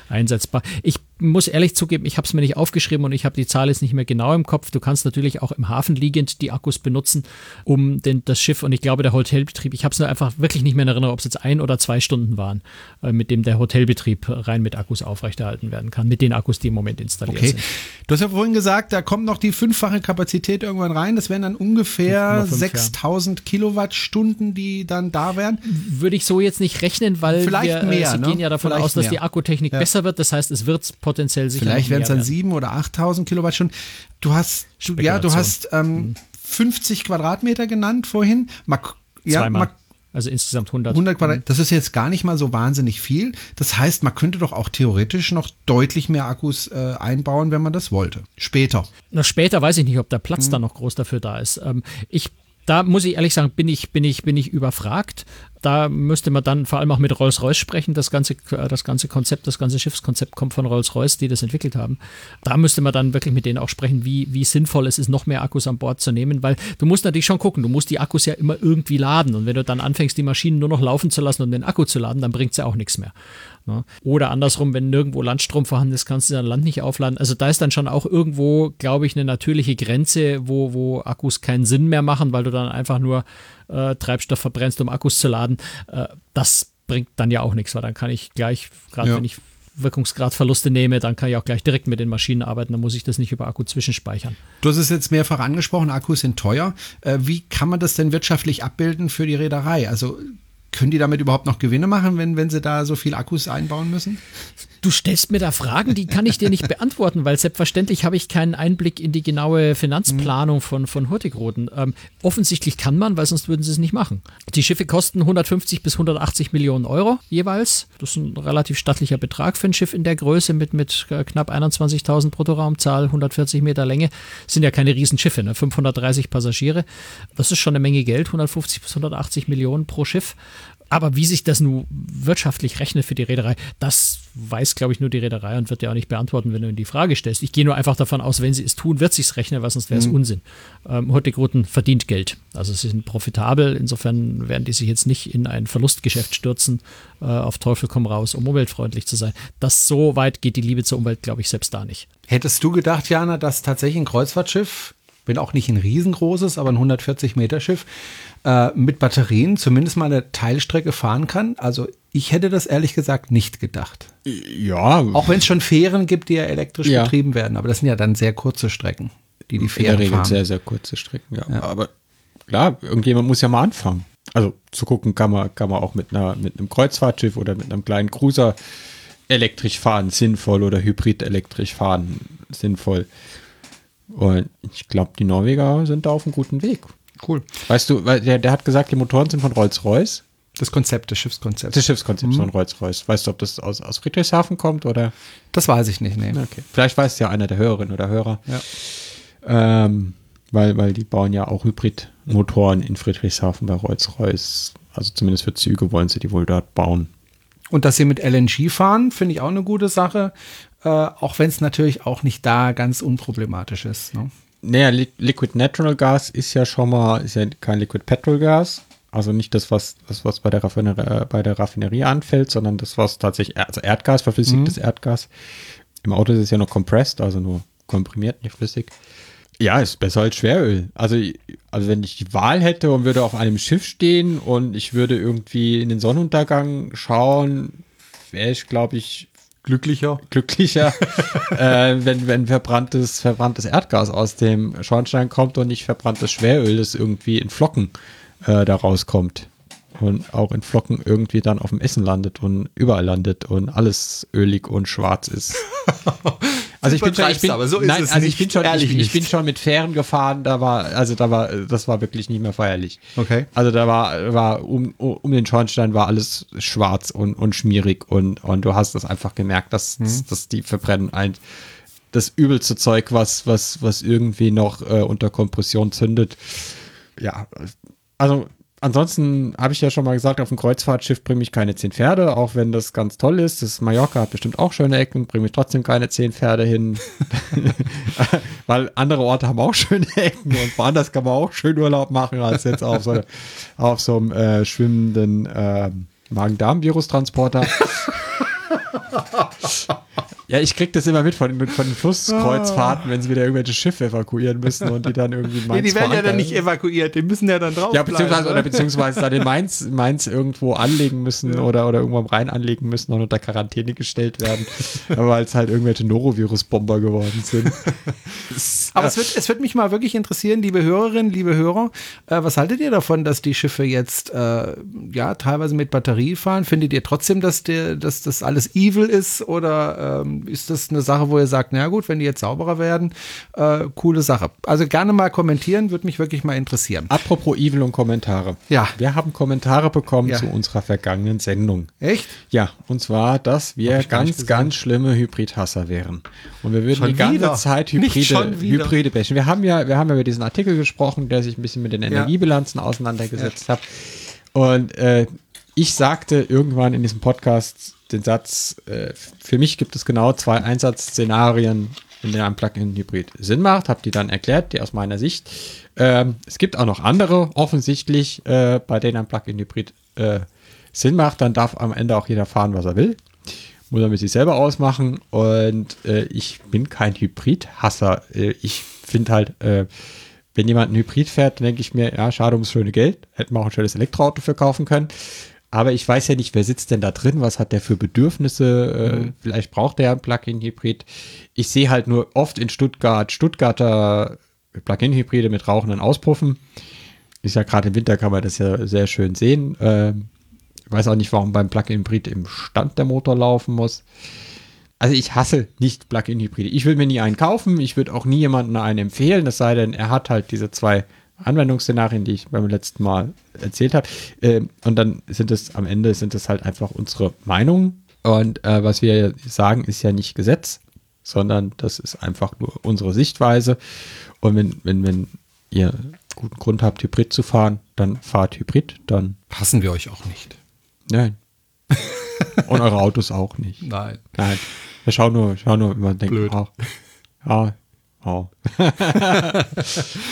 einsetzbar. Ich muss ehrlich zugeben, ich habe es mir nicht aufgeschrieben und ich habe die Zahl jetzt nicht mehr genau im Kopf. Du kannst natürlich auch im Hafen liegend die Akkus benutzen, um den, das Schiff und ich glaube der Hotelbetrieb, ich habe es nur einfach wirklich nicht mehr in Erinnerung, ob es jetzt ein oder zwei Stunden waren, äh, mit dem der Hotelbetrieb rein mit Akkus aufrechterhalten werden kann, mit den Akkus, die im Moment installiert Okay. sind. Du hast ja vorhin gesagt, da kommt noch die fünffache Kapazität irgendwann rein. Das wären dann ungefähr 5,5, ja. 6000 Kilowattstunden, die dann da wären. Würde ich so jetzt nicht rechnen, weil Vielleicht wir, äh, mehr, Sie ne? gehen ja davon Vielleicht aus, dass mehr. die Akkutechnik Ja. besser wird. Das heißt, es wird potenziell sicher Vielleicht noch mehr es dann werden. 7 oder 8000 Kilowattstunden. Du hast, du, ja, du hast ähm, 50 Quadratmeter genannt vorhin. Mal, ja, Zweimal. mal also insgesamt 100. 100 Quadrat, das ist jetzt gar nicht mal so wahnsinnig viel. Das heißt, man könnte doch auch theoretisch noch deutlich mehr Akkus äh, einbauen, wenn man das wollte. Später. Na, später weiß ich nicht, ob der Mhm. Platz da noch groß dafür da ist. Ähm, ich, da muss ich ehrlich sagen, bin ich, bin ich, bin ich überfragt. Da müsste man dann vor allem auch mit Rolls-Royce sprechen. Das ganze, das ganze Konzept, das ganze Schiffskonzept kommt von Rolls-Royce, die das entwickelt haben. Da müsste man dann wirklich mit denen auch sprechen, wie, wie sinnvoll es ist, noch mehr Akkus an Bord zu nehmen, weil du musst natürlich schon gucken, du musst die Akkus ja immer irgendwie laden. Und wenn du dann anfängst, die Maschinen nur noch laufen zu lassen und den Akku zu laden, dann bringt es ja auch nichts mehr. Ne? Oder andersrum, wenn nirgendwo Landstrom vorhanden ist, kannst du dein Land nicht aufladen. Also da ist dann schon auch irgendwo, glaube ich, eine natürliche Grenze, wo, wo Akkus keinen Sinn mehr machen, weil du dann einfach nur äh, Treibstoff verbrennst, um Akkus zu laden. Äh, das bringt dann ja auch nichts, weil dann kann ich gleich, gerade Ja. wenn ich Wirkungsgradverluste nehme, dann kann ich auch gleich direkt mit den Maschinen arbeiten, dann muss ich das nicht über Akku zwischenspeichern. Du hast es jetzt mehrfach angesprochen, Akkus sind teuer. Äh, wie kann man das denn wirtschaftlich abbilden für die Reederei? Also können die damit überhaupt noch Gewinne machen, wenn, wenn sie da so viel Akkus einbauen müssen? Du stellst mir da Fragen, die kann ich dir nicht beantworten, weil selbstverständlich habe ich keinen Einblick in die genaue Finanzplanung von, von Hurtigruten. Ähm, offensichtlich kann man, weil sonst würden sie es nicht machen. Die Schiffe kosten 150 bis 180 Millionen Euro jeweils. Das ist ein relativ stattlicher Betrag für ein Schiff in der Größe mit, mit knapp 21.000 Bruttoraumzahl, 140 Meter Länge. Das sind ja keine Riesenschiffe, ne? 530 Passagiere. Das ist schon eine Menge Geld, 150 bis 180 Millionen pro Schiff. Aber wie sich das nun wirtschaftlich rechnet für die Reederei, das weiß, glaube ich, nur die Reederei und wird ja auch nicht beantworten, wenn du in die Frage stellst. Ich gehe nur einfach davon aus, wenn sie es tun, wird sich rechnen, weil sonst wäre es mhm. Unsinn. Ähm, Hurtigruten verdient Geld. Also sie sind profitabel. Insofern werden die sich jetzt nicht in ein Verlustgeschäft stürzen, äh, auf Teufel komm raus, um umweltfreundlich zu sein. Das so weit geht die Liebe zur Umwelt, glaube ich, selbst da nicht. Hättest du gedacht, Jana, dass tatsächlich ein Kreuzfahrtschiff bin auch nicht ein riesengroßes, aber ein 140 Meter Schiff, äh, mit Batterien zumindest mal eine Teilstrecke fahren kann. Also ich hätte das ehrlich gesagt nicht gedacht. Ja. Auch wenn es schon Fähren gibt, die ja elektrisch ja. betrieben werden, aber das sind ja dann sehr kurze Strecken, die die Fähren In der Regel fahren. sehr, sehr kurze Strecken, ja. ja. Aber klar, irgendjemand muss ja mal anfangen. Also zu gucken kann man, kann man auch mit, einer, mit einem Kreuzfahrtschiff oder mit einem kleinen Cruiser elektrisch fahren sinnvoll oder hybrid elektrisch fahren sinnvoll. Und ich glaube, die Norweger sind da auf einem guten Weg. Cool. Weißt du, weil der, der hat gesagt, die Motoren sind von Rolls-Royce. Das Konzept, das Schiffskonzept. Das Schiffskonzept mhm. von Rolls-Royce. Weißt du, ob das aus, aus Friedrichshafen kommt oder? Das weiß ich nicht, nee. Okay. Vielleicht weiß ja einer der Hörerinnen oder Hörer. Ja. Ähm, weil, weil die bauen ja auch Hybridmotoren in Friedrichshafen bei Rolls-Royce. Also zumindest für Züge wollen sie die wohl dort bauen. Und dass sie mit LNG fahren, finde ich auch eine gute Sache. Äh, auch wenn es natürlich auch nicht da ganz unproblematisch ist. Ne? Naja, Liquid Natural Gas ist ja schon mal, ist ja kein Liquid Petrol Gas. Also nicht das, was, das, was bei der, Raffinerie, äh, bei der Raffinerie anfällt, sondern das, was tatsächlich, also Erdgas, verflüssigtes mhm. Erdgas. Im Auto ist es ja noch compressed, also nur komprimiert, nicht flüssig. Ja, ist besser als Schweröl. Also, also wenn ich die Wahl hätte und würde auf einem Schiff stehen und ich würde irgendwie in den Sonnenuntergang schauen, wäre ich, glaube ich, glücklicher, glücklicher, äh, wenn, wenn verbranntes, verbranntes Erdgas aus dem Schornstein kommt und nicht verbranntes Schweröl, das irgendwie in Flocken äh, da rauskommt. Und auch in Flocken irgendwie dann auf dem Essen landet und überall landet und alles ölig und schwarz ist. Also ich bin schon, ich bin, aber so ist nein, es also ich bin schon, ich, ich, bin schon mit Fähren gefahren, da war, also da war, das war wirklich nicht mehr feierlich. Okay. Also da war, war um, um den Schornstein war alles schwarz und, und schmierig und, und du hast das einfach gemerkt, dass, mhm. dass die verbrennen ein, das übelste Zeug, was, was, was irgendwie noch äh, unter Kompression zündet. Ja, also ansonsten habe ich ja schon mal gesagt, auf dem Kreuzfahrtschiff bringe ich keine zehn Pferde, auch wenn das ganz toll ist. Das Mallorca hat bestimmt auch schöne Ecken, bringe ich trotzdem keine zehn Pferde hin. Weil andere Orte haben auch schöne Ecken und woanders kann man auch schön Urlaub machen, als jetzt auf so, auf so einem äh, schwimmenden äh, Magen-Darm-Virustransporter. Ja, ich krieg das immer mit von, von den Flusskreuzfahrten, wenn sie wieder irgendwelche Schiffe evakuieren müssen und die dann irgendwie in Mainz nee, die werden ja dann nicht evakuiert, die müssen ja dann drauf Ja, beziehungsweise, oder beziehungsweise dann in Mainz, Mainz irgendwo anlegen müssen ja. oder, oder irgendwo am Rhein anlegen müssen und unter Quarantäne gestellt werden, weil es halt irgendwelche Norovirus-Bomber geworden sind. Aber es, wird, es wird mich mal wirklich interessieren, liebe Hörerinnen, liebe Hörer, äh, was haltet ihr davon, dass die Schiffe jetzt äh, ja teilweise mit Batterie fahren? Findet ihr trotzdem, dass, der, dass das alles evil ist oder ähm, ist das eine Sache, wo ihr sagt, na gut, wenn die jetzt sauberer werden, äh, coole Sache. Also gerne mal kommentieren, würde mich wirklich mal interessieren. Apropos Evil und Kommentare. Ja. Wir haben Kommentare bekommen ja. zu unserer vergangenen Sendung. Echt? Ja, und zwar, dass wir ganz, ganz schlimme Hybridhasser wären. Und wir würden schon die ganze wieder. Zeit Hybride, Hybride bashen. Wir haben ja, wir haben ja über diesen Artikel gesprochen, der sich ein bisschen mit den Energiebilanzen ja. auseinandergesetzt ja. hat. Und äh, ich sagte irgendwann in diesem Podcast, den Satz, äh, für mich gibt es genau zwei Einsatzszenarien, in denen ein Plug-in-Hybrid Sinn macht. Habe die dann erklärt, die aus meiner Sicht. Ähm, es gibt auch noch andere, offensichtlich, äh, bei denen ein Plug-in-Hybrid äh, Sinn macht. Dann darf am Ende auch jeder fahren, was er will. Muss er mit sich selber ausmachen. Und äh, ich bin kein Hybrid-Hasser. Äh, ich finde halt, äh, wenn jemand ein Hybrid fährt, denke ich mir, ja, schade ums schöne Geld. Hätten wir auch ein schönes Elektroauto verkaufen können. Aber ich weiß ja nicht, wer sitzt denn da drin, was hat der für Bedürfnisse, äh, mhm. vielleicht braucht der ein Plug-in-Hybrid. Ich sehe halt nur oft in Stuttgart Stuttgarter Plug-in-Hybride mit rauchenden Auspuffen. Ist ja gerade im Winter kann man das ja sehr schön sehen. Ähm, Ich weiß auch nicht, warum beim Plug-in-Hybrid im Stand der Motor laufen muss. Also ich hasse nicht Plug-in-Hybride. Ich will mir nie einen kaufen. Ich würde auch nie jemandem einen empfehlen, es sei denn, er hat halt diese zwei Anwendungsszenarien, die ich beim letzten Mal erzählt habe. Ähm, und dann sind es am Ende sind es halt einfach unsere Meinungen. Und äh, was wir sagen, ist ja nicht Gesetz, sondern das ist einfach nur unsere Sichtweise. Und wenn, wenn, wenn ihr guten Grund habt, Hybrid zu fahren, dann fahrt Hybrid, dann Passen wir euch auch nicht. nein. Und eure Autos auch nicht. Nein. Nein. Wir schauen nur, schauen nur, immer denken, Blöd. ach, ja, oh.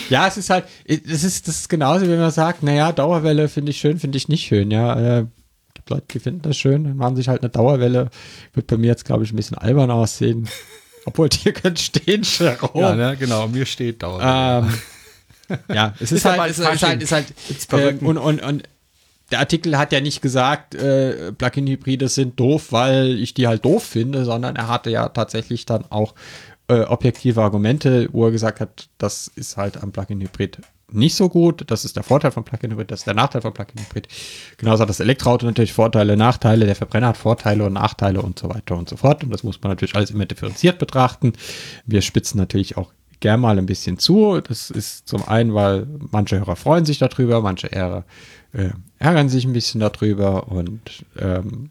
ja, es ist halt, es ist, das ist genauso, wie man sagt, naja, Dauerwelle finde ich schön, finde ich nicht schön, ja. Äh, gibt Leute, die finden das schön, dann machen sich halt eine Dauerwelle. Wird bei mir jetzt, glaube ich, ein bisschen albern aussehen. Obwohl, hier könnt stehen, Jerome. Ja, ne, genau, mir steht Dauer. Ähm, ja, es ist, Ist aber halt, es ist, halt, ist halt, Gibt's äh, Perücken? und, und, und der Artikel hat ja nicht gesagt, äh, Plug-in-Hybride sind doof, weil ich die halt doof finde, sondern er hatte ja tatsächlich dann auch äh, objektive Argumente, wo er gesagt hat, das ist halt am Plug-in-Hybrid nicht so gut. Das ist der Vorteil von Plug-in-Hybrid, das ist der Nachteil von Plug-in-Hybrid. Genauso hat das Elektroauto natürlich Vorteile, Nachteile, der Verbrenner hat Vorteile und Nachteile und so weiter und so fort. Und das muss man natürlich alles immer differenziert betrachten. Wir spitzen natürlich auch gern mal ein bisschen zu. Das ist zum einen, weil manche Hörer freuen sich darüber, manche Hörer äh, ärgern sich ein bisschen darüber und ähm,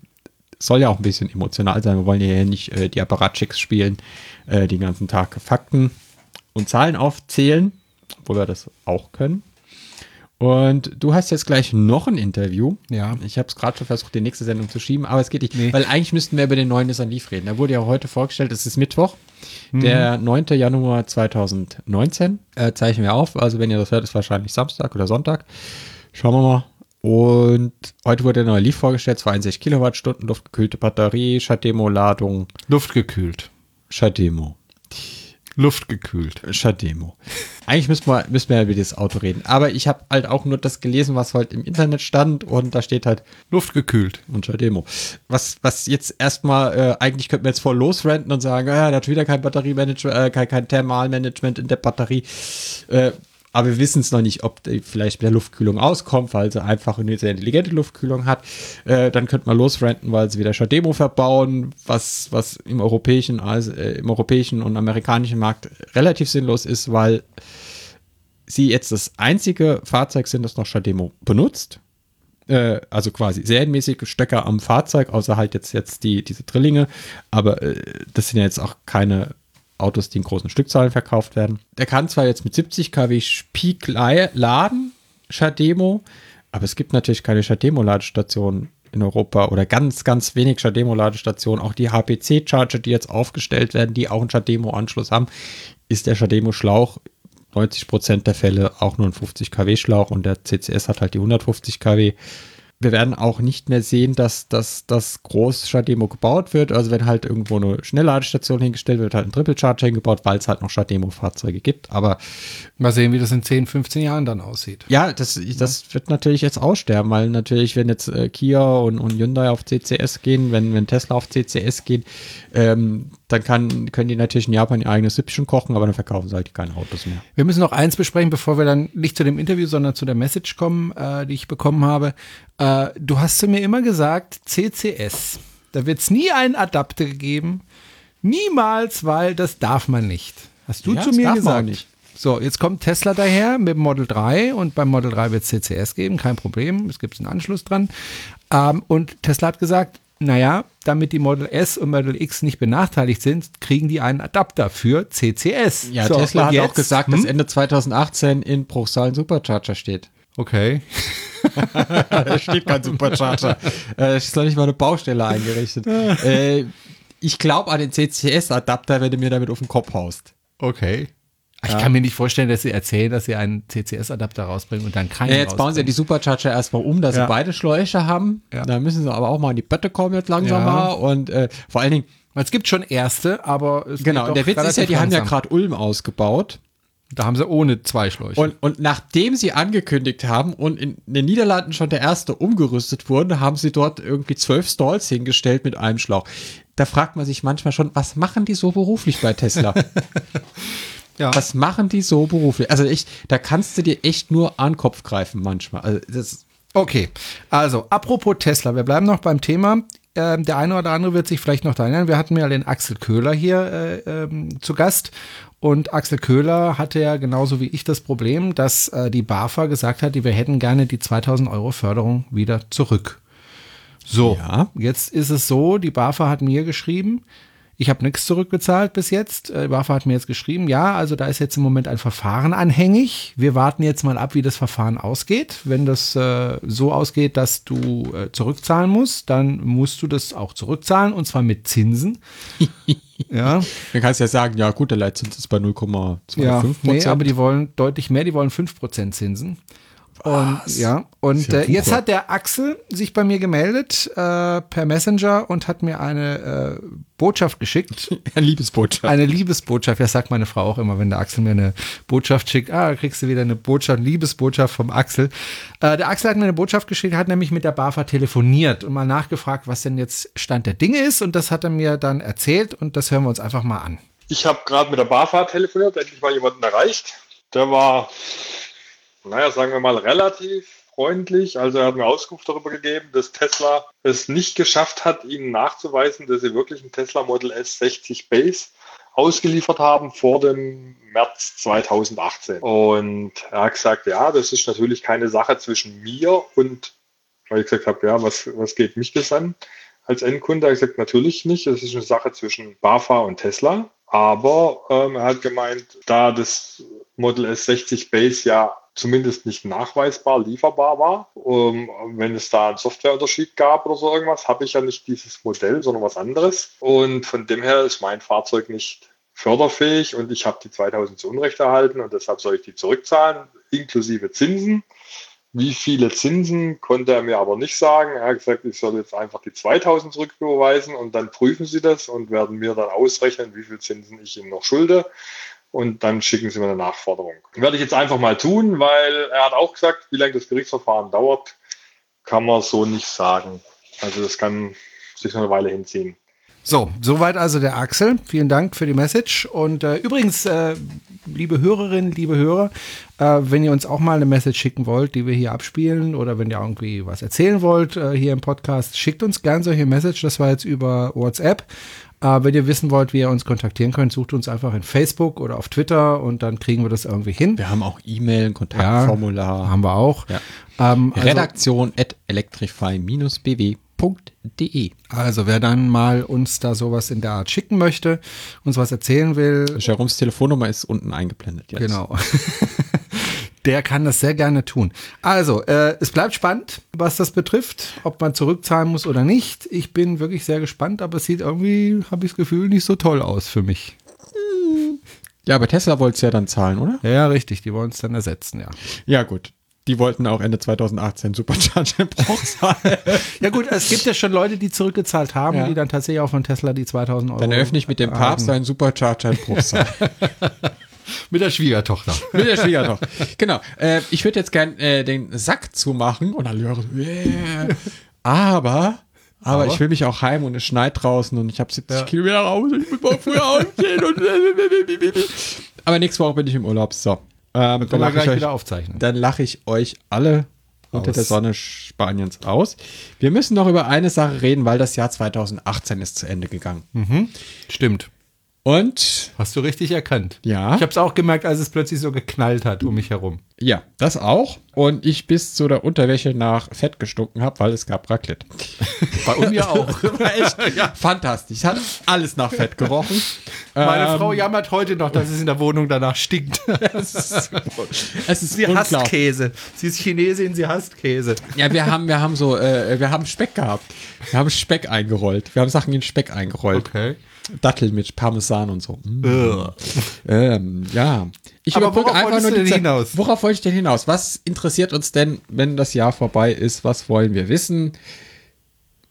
soll ja auch ein bisschen emotional sein. Wir wollen ja hier nicht äh, die Apparatschicks spielen, äh, den ganzen Tag Fakten und Zahlen aufzählen, obwohl wir das auch können. Und du hast jetzt gleich noch ein Interview. Ja. Ich habe es gerade schon versucht, die nächste Sendung zu schieben, aber es geht nicht. Nee. Weil eigentlich müssten wir über den neuen Nissan Leaf reden. Der wurde ja heute vorgestellt, es ist Mittwoch, der 9. Januar 2019. Äh, zeichnen wir auf. Also wenn ihr das hört, ist wahrscheinlich Samstag oder Sonntag. Schauen wir mal. Und heute wurde der neue Leaf vorgestellt, 62 Kilowattstunden, luftgekühlte Batterie, Shademo-Ladung, Luftgekühlt. Shademo. Luftgekühlt. Shademo. Eigentlich müssen wir, müssen wir ja über das Auto reden. Aber ich habe halt auch nur das gelesen, was halt im Internet stand und da steht halt Luftgekühlt. und Shademo. Was, was jetzt erstmal, äh, eigentlich könnten wir jetzt voll losrenten und sagen, ja, der hat wieder kein Batteriemanagement, äh, kein, kein Thermalmanagement in der Batterie. Äh, aber wir wissen es noch nicht, ob die vielleicht mit der Luftkühlung auskommt, weil sie einfach eine sehr intelligente Luftkühlung hat. Äh, dann könnte man losrenten, weil sie wieder Shademo verbauen, was, was im europäischen, also, äh, im europäischen und amerikanischen Markt relativ sinnlos ist, weil sie jetzt das einzige Fahrzeug sind, das noch Shademo benutzt äh, also quasi serienmäßig Stöcker am Fahrzeug, außer halt jetzt, jetzt die, diese Drillinge. Aber äh, das sind ja jetzt auch keine Autos, die in großen Stückzahlen verkauft werden. Der kann zwar jetzt mit 70 kW Peak laden, Shademo, aber es gibt natürlich keine Shademo-Ladestationen in Europa oder ganz, ganz wenig Shademo-Ladestationen. Auch die HPC-Charger, die jetzt aufgestellt werden, die auch einen Shademo-Anschluss haben, ist der Shademo-Schlauch 90 Prozent der Fälle auch nur ein 50 kW Schlauch und der CCS hat halt die 150 kW. Wir werden auch nicht mehr sehen, dass, dass das groß Shademo gebaut wird. Also wenn halt irgendwo eine Schnellladestation hingestellt wird, halt ein Triple Charger hingebaut, weil es halt noch Shademo-Fahrzeuge gibt. Aber Mal sehen, wie das in 10, 15 Jahren dann aussieht. ja, das, das wird natürlich jetzt aussterben, weil natürlich, wenn jetzt äh, Kia und, und Hyundai auf CCS gehen, wenn, wenn Tesla auf CCS geht, ähm, dann kann, können die natürlich in Japan ihr eigenes Süppchen kochen, aber dann verkaufen sie halt keine Autos mehr. Wir müssen noch eins besprechen, bevor wir dann nicht zu dem Interview, sondern zu der Message kommen, äh, die ich bekommen habe. Äh, du hast zu mir immer gesagt, CCS. Da wird es nie einen Adapter gegeben. Niemals, weil das darf man nicht. Hast du Ja, zu das mir darf man gesagt. auch nicht. So, jetzt kommt Tesla daher mit dem Model 3 und beim Model 3 wird es CCS geben, kein Problem. Es gibt einen Anschluss dran. Ähm, und Tesla hat gesagt, naja, damit die Model S und Model X nicht benachteiligt sind, kriegen die einen Adapter für CCS. Ja, So, Tesla hat auch jetzt? gesagt, Hm? dass Ende 2018 in Bruchsal ein Supercharger steht. Okay. da steht kein Supercharger. äh, es ist noch nicht mal eine Baustelle eingerichtet. äh, ich glaube an den CCS-Adapter, wenn du mir damit auf den Kopf haust. Okay. Ich kann mir nicht vorstellen, dass sie erzählen, dass sie einen CCS-Adapter rausbringen und dann keinen Ja, jetzt bauen sie ja die Supercharger erstmal um, dass Ja. sie beide Schläuche haben. Ja. Da müssen sie aber auch mal in die Pötte kommen jetzt langsam Ja. mal. Und äh, vor allen Dingen, Es gibt schon erste, aber es genau, der Witz ist ja, die haben ja langsam. gerade Ulm ausgebaut. Da haben sie ohne zwei Schläuche. Und, und nachdem sie angekündigt haben und in den Niederlanden schon der erste umgerüstet wurde, haben sie dort irgendwie zwölf Stalls hingestellt mit einem Schlauch. Da fragt man sich manchmal schon, was machen die so beruflich bei Tesla? ja. was machen die so beruflich? Also ich, da kannst du dir echt nur an den Kopf greifen manchmal. Also das, Okay, also apropos Tesla, wir bleiben noch beim Thema. Ähm, der eine oder andere wird sich vielleicht noch erinnern, wir hatten ja den Axel Köhler hier äh, ähm, zu Gast und Axel Köhler hatte ja genauso wie ich das Problem, dass äh, die BAFA gesagt hat, wir hätten gerne die 2000 Euro Förderung wieder zurück. So, Ja. jetzt ist es so, die BAFA hat mir geschrieben, ich habe nichts zurückgezahlt bis jetzt. Äh, BAFA hat mir jetzt geschrieben, ja, also da ist jetzt im Moment ein Verfahren anhängig. Wir warten jetzt mal ab, wie das Verfahren ausgeht. Wenn das äh, so ausgeht, dass du äh, zurückzahlen musst, dann musst du das auch zurückzahlen und zwar mit Zinsen. ja, Dann kannst du ja sagen, ja gut, der Leitzins ist bei 0,25 ja, Prozent. nee, aber die wollen deutlich mehr, die wollen 5% Zinsen. Und ja, und ja äh, jetzt hat der Axel sich bei mir gemeldet äh, per Messenger und hat mir eine äh, Botschaft geschickt. Eine Liebesbotschaft. Eine Liebesbotschaft, das sagt meine Frau auch immer, wenn der Axel mir eine Botschaft schickt. Ah, kriegst du wieder eine Botschaft, Liebesbotschaft vom Axel. Äh, der Axel hat mir eine Botschaft geschickt, hat nämlich mit der BAFA telefoniert und mal nachgefragt, was denn jetzt Stand der Dinge ist. Und das hat er mir dann erzählt und das hören wir uns einfach mal an. Ich habe gerade mit der BAFA telefoniert, endlich mal jemanden erreicht. Der war, naja, sagen wir mal, relativ freundlich. Also er hat mir Auskunft darüber gegeben, dass Tesla es nicht geschafft hat, ihnen nachzuweisen, dass sie wirklich ein Tesla Model S 60 Base ausgeliefert haben vor dem März 2018. Und er hat gesagt, ja, das ist natürlich keine Sache zwischen mir und, weil ich gesagt habe, ja, was, was geht mich das an? als Endkunde. Er hat gesagt, natürlich nicht. Das ist eine Sache zwischen BAFA und Tesla. Aber ähm, er hat gemeint, da das Model S60 Base ja zumindest nicht nachweisbar lieferbar war, ähm, wenn es da einen Softwareunterschied gab oder so irgendwas, habe ich ja nicht dieses Modell, sondern was anderes. Und von dem her ist mein Fahrzeug nicht förderfähig und ich habe die 2000 zu Unrecht erhalten und deshalb soll ich die zurückzahlen, inklusive Zinsen. Wie viele Zinsen konnte er mir aber nicht sagen. Er hat gesagt, ich soll jetzt einfach die 2000 zurücküberweisen und dann prüfen sie das und werden mir dann ausrechnen, wie viel Zinsen ich ihm noch schulde. Und dann schicken sie mir eine Nachforderung. Werde ich jetzt einfach mal tun, weil er hat auch gesagt, wie lange das Gerichtsverfahren dauert, kann man so nicht sagen. Also das kann sich noch eine Weile hinziehen. So, soweit also der Axel. Vielen Dank für die Message. Und äh, übrigens, äh, liebe Hörerinnen, liebe Hörer, äh, wenn ihr uns auch mal eine Message schicken wollt, die wir hier abspielen, oder wenn ihr irgendwie was erzählen wollt äh, hier im Podcast, schickt uns gern solche Message. Das war jetzt über WhatsApp. Äh, wenn ihr wissen wollt, wie ihr uns kontaktieren könnt, sucht uns einfach in Facebook oder auf Twitter und dann kriegen wir das irgendwie hin. Wir haben auch E-Mail, ein Kontaktformular. Haben wir auch. Ja. Ähm, also- Redaktion at electrify-bw.de. Also wer dann mal uns da sowas in der Art schicken möchte, uns was erzählen will, Jeroms Telefonnummer ist unten eingeblendet. Jetzt. genau. Der kann das sehr gerne tun. Also, äh, es bleibt spannend, was das betrifft, ob man zurückzahlen muss oder nicht. Ich bin wirklich sehr gespannt, aber es sieht irgendwie, habe ich das Gefühl, nicht so toll aus für mich. Ja, aber Tesla wollte es ja dann zahlen, oder? Ja, ja, richtig, die wollen es dann ersetzen, ja. Ja, gut. Die wollten auch Ende 2018 Supercharger im Bruchsal. Ja gut, es gibt ja schon Leute, die zurückgezahlt haben, Ja. die dann tatsächlich auch von Tesla die 2000 Euro Dann eröffne ich mit dem Papst einen Supercharger Bruchsal. Mit der Schwiegertochter. Mit der Schwiegertochter. Genau. Äh, ich würde jetzt gern äh, den Sack zumachen und alle hören, yeah. aber, aber, ich will mich auch heim und es schneit draußen und ich habe 70 Ja. Kilometer raus und ich muss mal früher aufstehen und aber nächste Woche bin ich im Urlaub. So. Ähm, dann lache ich, euch- wieder aufzeichnen. dann lache ich euch alle unter Aus. der Sonne Spaniens aus. Wir müssen noch über eine Sache reden, weil das Jahr 2018 ist zu Ende gegangen. Stimmt. Und Hast du richtig erkannt. Ja. Ich habe es auch gemerkt, als es plötzlich so geknallt hat um mich herum. Ja, das auch. Und ich bis zu der Unterwäsche nach Fett gestunken habe, weil es gab Raclette. Bei mir auch. War echt fantastisch. Es hat alles nach Fett gerochen. Meine Ähm, Frau jammert heute noch, dass es in der Wohnung danach stinkt. Es ist, es ist sie hasst unglaublich. Käse. Sie ist Chinesin, sie hasst Käse. Ja, wir haben, wir haben so, äh, wir haben Speck gehabt. Wir haben Speck eingerollt. Wir haben Sachen in Speck eingerollt. Okay. Dattel mit Parmesan und so. Mm. Ähm, ja. Ich Aber überbrücke worauf einfach nur du die denn Zeit. hinaus? Worauf wollte ich denn hinaus? Was interessiert uns denn, wenn das Jahr vorbei ist? Was wollen wir wissen?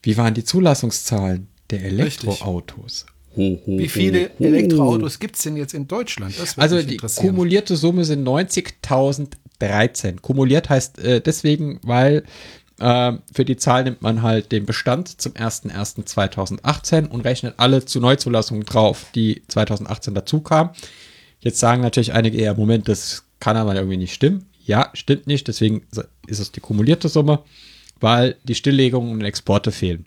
Wie waren die Zulassungszahlen der Elektroautos? Ho, ho, Wie viele ho, ho. Elektroautos gibt es denn jetzt in Deutschland? Also die kumulierte Summe sind 90.013. Kumuliert heißt äh, deswegen, weil für die Zahl nimmt man halt den Bestand zum 01.01.2018 und rechnet alle zu Neuzulassungen drauf, die 2018 dazu kamen. Jetzt sagen natürlich einige eher, Moment, das kann aber irgendwie nicht stimmen. Ja, stimmt nicht, deswegen ist es die kumulierte Summe, weil die Stilllegungen und Exporte fehlen.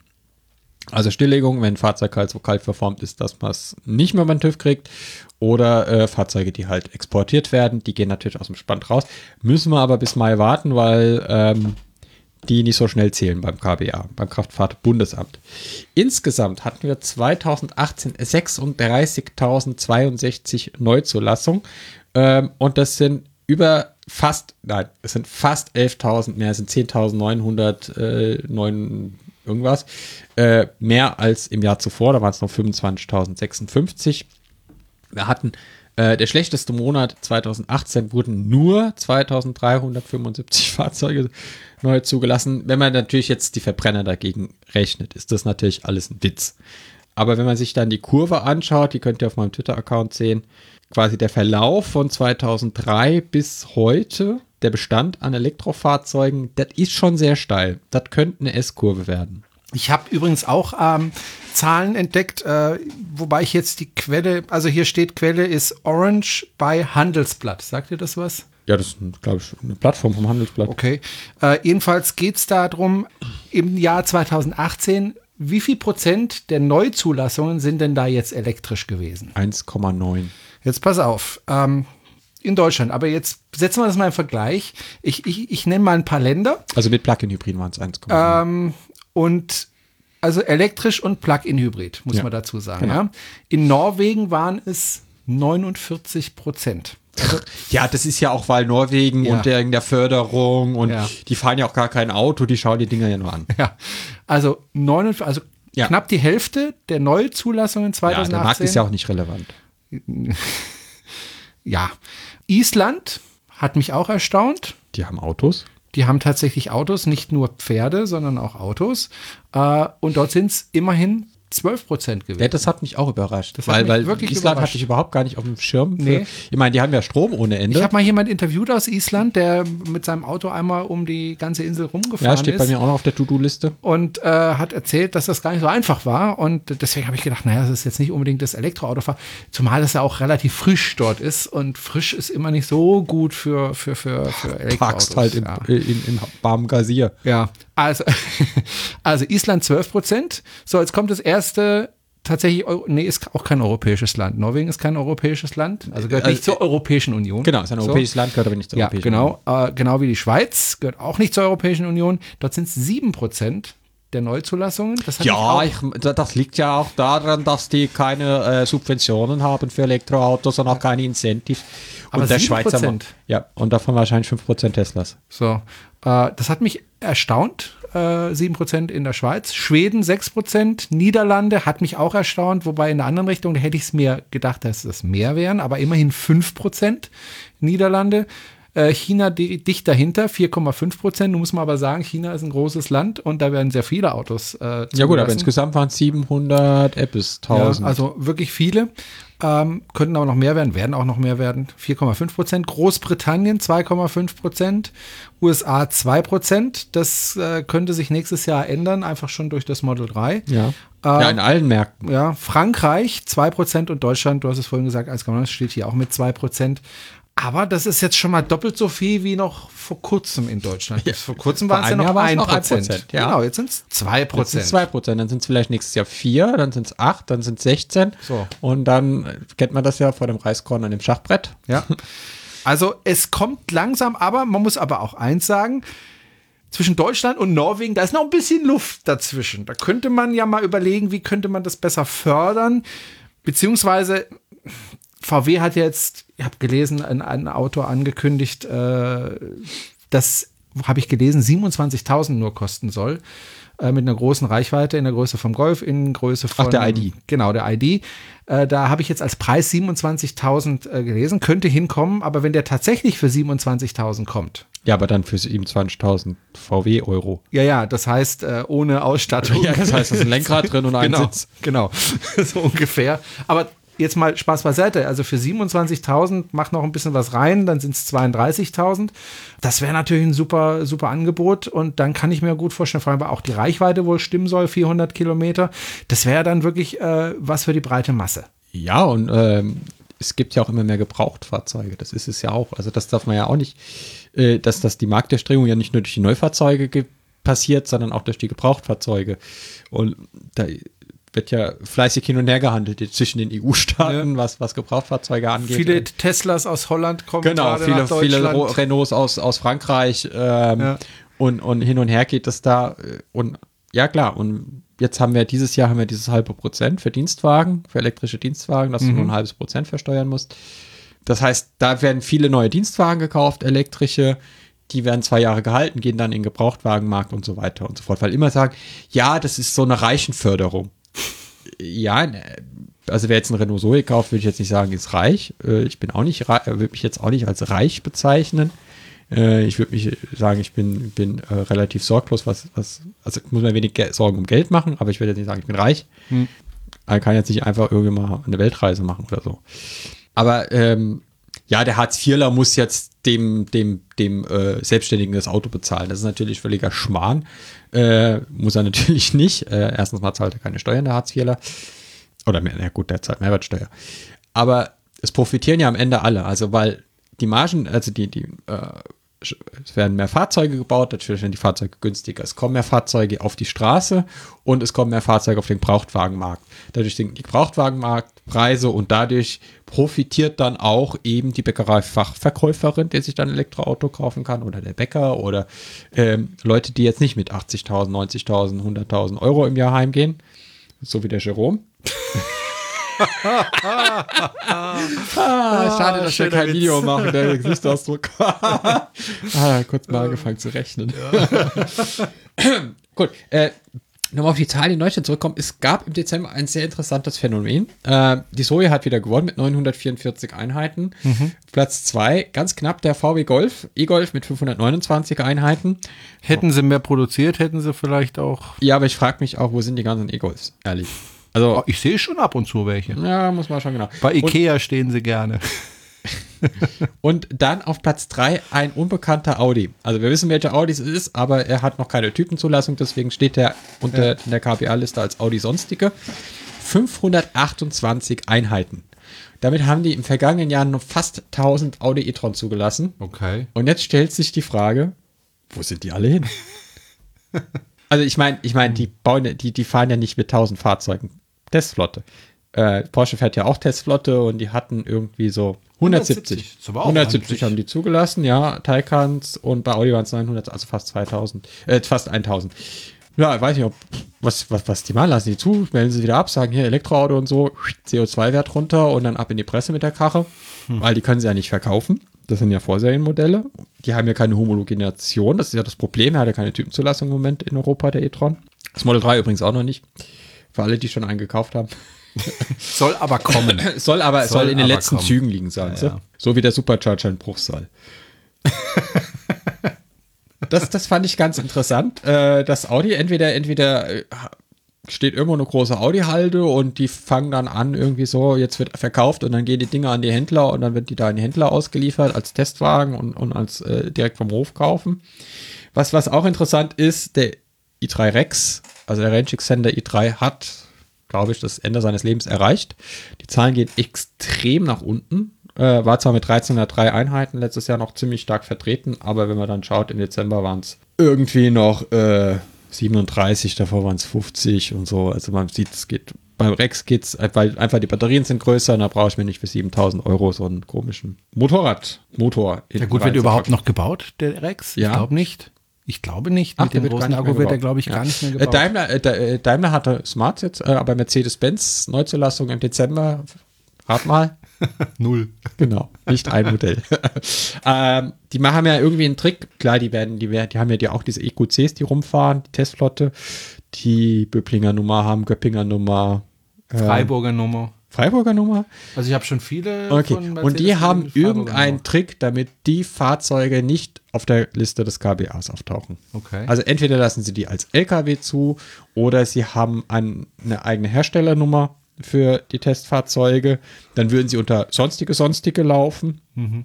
Also Stilllegung, wenn ein Fahrzeug halt so kalt verformt ist, dass man es nicht mehr beim TÜV kriegt. Oder äh, Fahrzeuge, die halt exportiert werden, die gehen natürlich aus dem Spand raus. Müssen wir aber bis Mai warten, weil ähm, die nicht so schnell zählen beim KBA, beim Kraftfahrtbundesamt. Insgesamt hatten wir 2018 36.062 Neuzulassungen. Ähm, und das sind über fast, nein, es sind fast 11.000 mehr, es sind 10.900 äh, irgendwas, äh, mehr als im Jahr zuvor, da waren es noch 25.056. Wir hatten äh, der schlechteste Monat 2018 wurden nur 2375 Fahrzeuge neu zugelassen. Wenn man natürlich jetzt die Verbrenner dagegen rechnet, ist das natürlich alles ein Witz. Aber wenn man sich dann die Kurve anschaut, die könnt ihr auf meinem Twitter-Account sehen, quasi der Verlauf von 2003 bis heute, der Bestand an Elektrofahrzeugen, das ist schon sehr steil. Das könnte eine S-Kurve werden. Ich habe übrigens auch ähm, Zahlen entdeckt, äh, wobei ich jetzt die Quelle, also hier steht, Quelle ist Orange bei Handelsblatt. Sagt ihr das was? Ja, das ist, glaube ich, eine Plattform vom Handelsblatt. Okay. Äh, jedenfalls geht es darum, im Jahr 2018, wie viel Prozent der Neuzulassungen sind denn da jetzt elektrisch gewesen? 1,9. Jetzt pass auf. Ähm, in Deutschland, aber jetzt setzen wir das mal im Vergleich. Ich, ich, ich nenne mal ein paar Länder. Also mit Plug-in-Hybriden waren es 1,9. Ähm, und also elektrisch und Plug-in-Hybrid, muss Ja. man dazu sagen. Genau. Ja. In Norwegen waren es 49 Prozent. Also, Ja, das ist ja auch, weil Norwegen Ja. und der, der Förderung und Ja. die fahren ja auch gar kein Auto, die schauen die Dinger ja nur an. ja, also, 49, also Ja. knapp die Hälfte der Neuzulassungen Ja, 2018. der Markt ist ja auch nicht relevant. Ja. Island hat mich auch erstaunt. Die haben Autos. Die haben tatsächlich Autos, nicht nur Pferde, sondern auch Autos. Äh, und dort sind es immerhin 12 Prozent gewesen. Ja, das hat mich auch überrascht. Das weil weil wirklich Island überrascht. hatte ich überhaupt gar nicht auf dem Schirm. Für, Nee. Ich meine, die haben ja Strom ohne Ende. Ich habe mal jemand interviewt aus Island, der mit seinem Auto einmal um die ganze Insel rumgefahren ja, steht ist. bei mir auch noch auf der To-Do-Liste. und äh, hat erzählt, dass das gar nicht so einfach war. Und deswegen habe ich gedacht, naja, das ist jetzt nicht unbedingt das Elektroautofahren, zumal das ja auch relativ frisch dort ist. Und frisch ist immer nicht so gut für, für, für, für Elektroautos. Parkst halt ja. äh, in, im warmen Gazier. Ja, also, also Island 12 Prozent. So, jetzt kommt das erste tatsächlich, Eu- nee, ist auch kein europäisches Land. Norwegen ist kein europäisches Land, also gehört nicht Also, zur Europäischen Union. Genau, ist ein So. europäisches Land, gehört aber nicht zur Ja, Europäischen Union. genau, äh, genau wie die Schweiz, gehört auch nicht zur Europäischen Union. Dort sind es 7 Prozent der Neuzulassungen. Ja, auch, ich, das liegt ja auch daran, dass die keine äh, Subventionen haben für Elektroautos und auch keine Incentives. Aber und der 7%? Schweizer Ja, und davon wahrscheinlich 5% Teslas. so, äh, das hat mich erstaunt. Äh, 7 Prozent in der Schweiz, Schweden 6 Prozent, Niederlande hat mich auch erstaunt, wobei in der anderen Richtung, hätte ich es mir gedacht, dass es mehr wären, aber immerhin 5 Prozent Niederlande. Äh, China di dicht dahinter, 4,5 Prozent. Nun muss man aber sagen, China ist ein großes Land und da werden sehr viele Autos äh, Ja gut, aber insgesamt waren es 700 Apps, 1000. Ja, also wirklich viele. Ähm, könnten aber noch mehr werden, werden auch noch mehr werden. 4,5 Prozent. Großbritannien 2,5 Prozent. USA 2 Prozent. Das äh, könnte sich nächstes Jahr ändern, einfach schon durch das Model 3. ja. Äh, ja, in allen Märkten. Ja, Frankreich 2 Prozent und Deutschland, du hast es vorhin gesagt, 1,9 steht hier auch mit 2 Prozent. Aber das ist jetzt schon mal doppelt so viel wie noch vor kurzem in Deutschland. Bis vor kurzem waren es ja noch Jahr war's 1 noch Prozent. 1%, ja. Genau, jetzt sind es 2 Jetzt sind Prozent. es 2%, dann sind es vielleicht nächstes Jahr 4, dann sind es 8, dann sind es 16. So. Und dann kennt man das ja vor dem Reiskorn an dem Schachbrett. Ja. Also es kommt langsam, aber man muss aber auch eins sagen. Zwischen Deutschland und Norwegen, da ist noch ein bisschen Luft dazwischen. Da könnte man ja mal überlegen, wie könnte man das besser fördern. Beziehungsweise VW hat jetzt, ich habe gelesen, ein, ein Auto angekündigt, äh, das habe ich gelesen, 27.000 nur kosten soll. Äh, mit einer großen Reichweite in der Größe vom Golf, in Größe von. der ID. Genau, der ID. Äh, da habe ich jetzt als Preis 27.000 äh, gelesen, könnte hinkommen, aber wenn der tatsächlich für 27.000 kommt, Ja, aber dann für 27.000 VW-Euro. ja, ja, das heißt äh, ohne Ausstattung. Ja, das heißt, es ist ein Lenkrad drin und ein genau, Sitz. Genau, so ungefähr. Aber jetzt mal Spaß beiseite. Also für 27.000 macht noch ein bisschen was rein, dann sind es 32.000. Das wäre natürlich ein super, super Angebot und dann kann ich mir gut vorstellen, vor allem weil auch die Reichweite wohl stimmen soll, 400 Kilometer. Das wäre dann wirklich äh, was für die breite Masse. Ja, und ähm, es gibt ja auch immer mehr Gebrauchtfahrzeuge. Das ist es ja auch. Also das darf man ja auch nicht äh, dass das die Marktdurchdringung ja nicht nur durch die Neufahrzeuge passiert, sondern auch durch die Gebrauchtfahrzeuge. Und da wird ja fleißig hin und her gehandelt zwischen den EU-Staaten, ja. was, was Gebrauchtfahrzeuge angeht. Viele Teslas aus Holland kommen genau, viele, viele Renaults aus, aus Frankreich ähm, ja. und, und hin und her geht es da. Und ja, klar, und jetzt haben wir dieses Jahr haben wir dieses halbe Prozent für Dienstwagen, für elektrische Dienstwagen, dass mhm. du nur ein halbes Prozent versteuern musst. Das heißt, da werden viele neue Dienstwagen gekauft, elektrische, die werden zwei Jahre gehalten, gehen dann in den Gebrauchtwagenmarkt und so weiter und so fort. Weil immer sagen, ja, das ist so eine Reichenförderung. Ja, ne, also wer jetzt ein Renault Zoe kauft, würde ich jetzt nicht sagen, ist reich. Äh, ich bin auch nicht, würde mich jetzt auch nicht als reich bezeichnen. Äh, ich würde mich sagen, ich bin, bin äh, relativ sorglos, was, was, also ich muss mir wenig Sorgen um Geld machen, aber ich würde jetzt nicht sagen, ich bin reich. Hm. Man kann jetzt nicht einfach irgendwie mal eine Weltreise machen oder so. Aber ähm, ja, der Hartz-IVler muss jetzt dem, dem, dem äh, Selbstständigen das Auto bezahlen. Das ist natürlich völliger Schmarrn. Äh, muss er natürlich nicht. Äh, erstens mal zahlt er keine Steuern, der Hartz-IVler. Oder mehr, na gut, der zahlt Mehrwertsteuer. Aber es profitieren ja am Ende alle. Also, weil die Margen, also die, die äh, es werden mehr Fahrzeuge gebaut, natürlich werden die Fahrzeuge günstiger. Es kommen mehr Fahrzeuge auf die Straße und es kommen mehr Fahrzeuge auf den Gebrauchtwagenmarkt. Dadurch sinken die Gebrauchtwagenmarktpreise und dadurch profitiert dann auch eben die Bäckereifachverkäuferin, der sich dann ein Elektroauto kaufen kann oder der Bäcker oder ähm, Leute, die jetzt nicht mit 80.000, 90.000, 100.000 Euro im Jahr heimgehen, so wie der Jerome. ah, schade, dass wir kein Witz. Video machen, der Gesichtsausdruck. ah, kurz mal angefangen zu rechnen. Gut, äh, nochmal auf die Zahlen in Deutschland zurückkommen. Es gab im Dezember ein sehr interessantes Phänomen. Äh, die Soja hat wieder gewonnen mit 944 Einheiten. Mhm. Platz 2, ganz knapp der VW Golf, E-Golf mit 529 Einheiten. Hätten sie mehr produziert, hätten sie vielleicht auch. Ja, aber ich frage mich auch, wo sind die ganzen E-Golfs? Ehrlich. Also, oh, ich sehe schon ab und zu welche. Ja, muss man schon genau. Bei Ikea und, stehen sie gerne. und dann auf Platz 3 ein unbekannter Audi. Also wir wissen, welcher Audi es ist, aber er hat noch keine Typenzulassung, deswegen steht er unter ja. in der KPA-Liste als Audi sonstige. 528 Einheiten. Damit haben die im vergangenen Jahr noch fast 1000 Audi e-tron zugelassen. Okay. Und jetzt stellt sich die Frage, wo sind die alle hin? also ich meine, ich meine, die bauen, die, die fahren ja nicht mit 1000 Fahrzeugen Testflotte. Äh, Porsche fährt ja auch Testflotte und die hatten irgendwie so 170. 170, 170 haben die zugelassen, ja, Taycans und bei Audi waren es 900, also fast 2000, äh, fast 1000. Ja, ich weiß nicht, ob, was, was, was die machen, lassen die zu, melden sie wieder ab, sagen hier Elektroauto und so, CO2-Wert runter und dann ab in die Presse mit der Karre, hm. weil die können sie ja nicht verkaufen. Das sind ja Vorserienmodelle. Die haben ja keine Homologination, das ist ja das Problem, er hat ja keine Typenzulassung im Moment in Europa, der e-tron. Das Model 3 übrigens auch noch nicht. Für alle, die schon einen gekauft haben. soll aber kommen. soll aber soll, soll in den letzten kommen. Zügen liegen, sagen ja, ja. So wie der Supercharger in Bruchsal. das, das fand ich ganz interessant. Äh, das Audi entweder, entweder äh, steht irgendwo eine große Audi-Halde und die fangen dann an, irgendwie so, jetzt wird verkauft und dann gehen die Dinger an die Händler und dann wird die da an die Händler ausgeliefert als Testwagen und, und als äh, direkt vom Hof kaufen. Was, was auch interessant ist, der i3 Rex also der Range Extender i3 hat, glaube ich, das Ende seines Lebens erreicht. Die Zahlen gehen extrem nach unten. Äh, war zwar mit 1303 Einheiten letztes Jahr noch ziemlich stark vertreten, aber wenn man dann schaut, im Dezember waren es irgendwie noch äh, 37, davor waren es 50 und so. Also man sieht, es geht beim Rex geht's, weil einfach die Batterien sind größer, da brauche ich mir nicht für 7000 Euro so einen komischen Motorradmotor. Ja gut, wird überhaupt noch gebaut, der Rex? Ja. Ich glaube nicht. Ich glaube nicht. Ach, Mit dem großen Akku wird er, glaube ich, ja. gar nicht mehr äh, gebaut. Daimler, äh, äh, Daimler hatte Smart jetzt, äh, aber Mercedes-Benz Neuzulassung im Dezember. Rat mal. Null. Genau, nicht ein Modell. ähm, die machen ja irgendwie einen Trick. Klar, die werden, die werden, die haben ja die auch diese EQCs, die rumfahren, die Testflotte, die Böblinger Nummer haben, Göppinger Nummer, äh, Freiburger Nummer. Freiburger Nummer? Also ich habe schon viele. Okay. und die haben irgendeinen Trick, damit die Fahrzeuge nicht auf der Liste des KBAs auftauchen. Okay. Also entweder lassen sie die als LKW zu oder sie haben ein, eine eigene Herstellernummer für die Testfahrzeuge. Dann würden sie unter sonstige sonstige laufen. Mhm.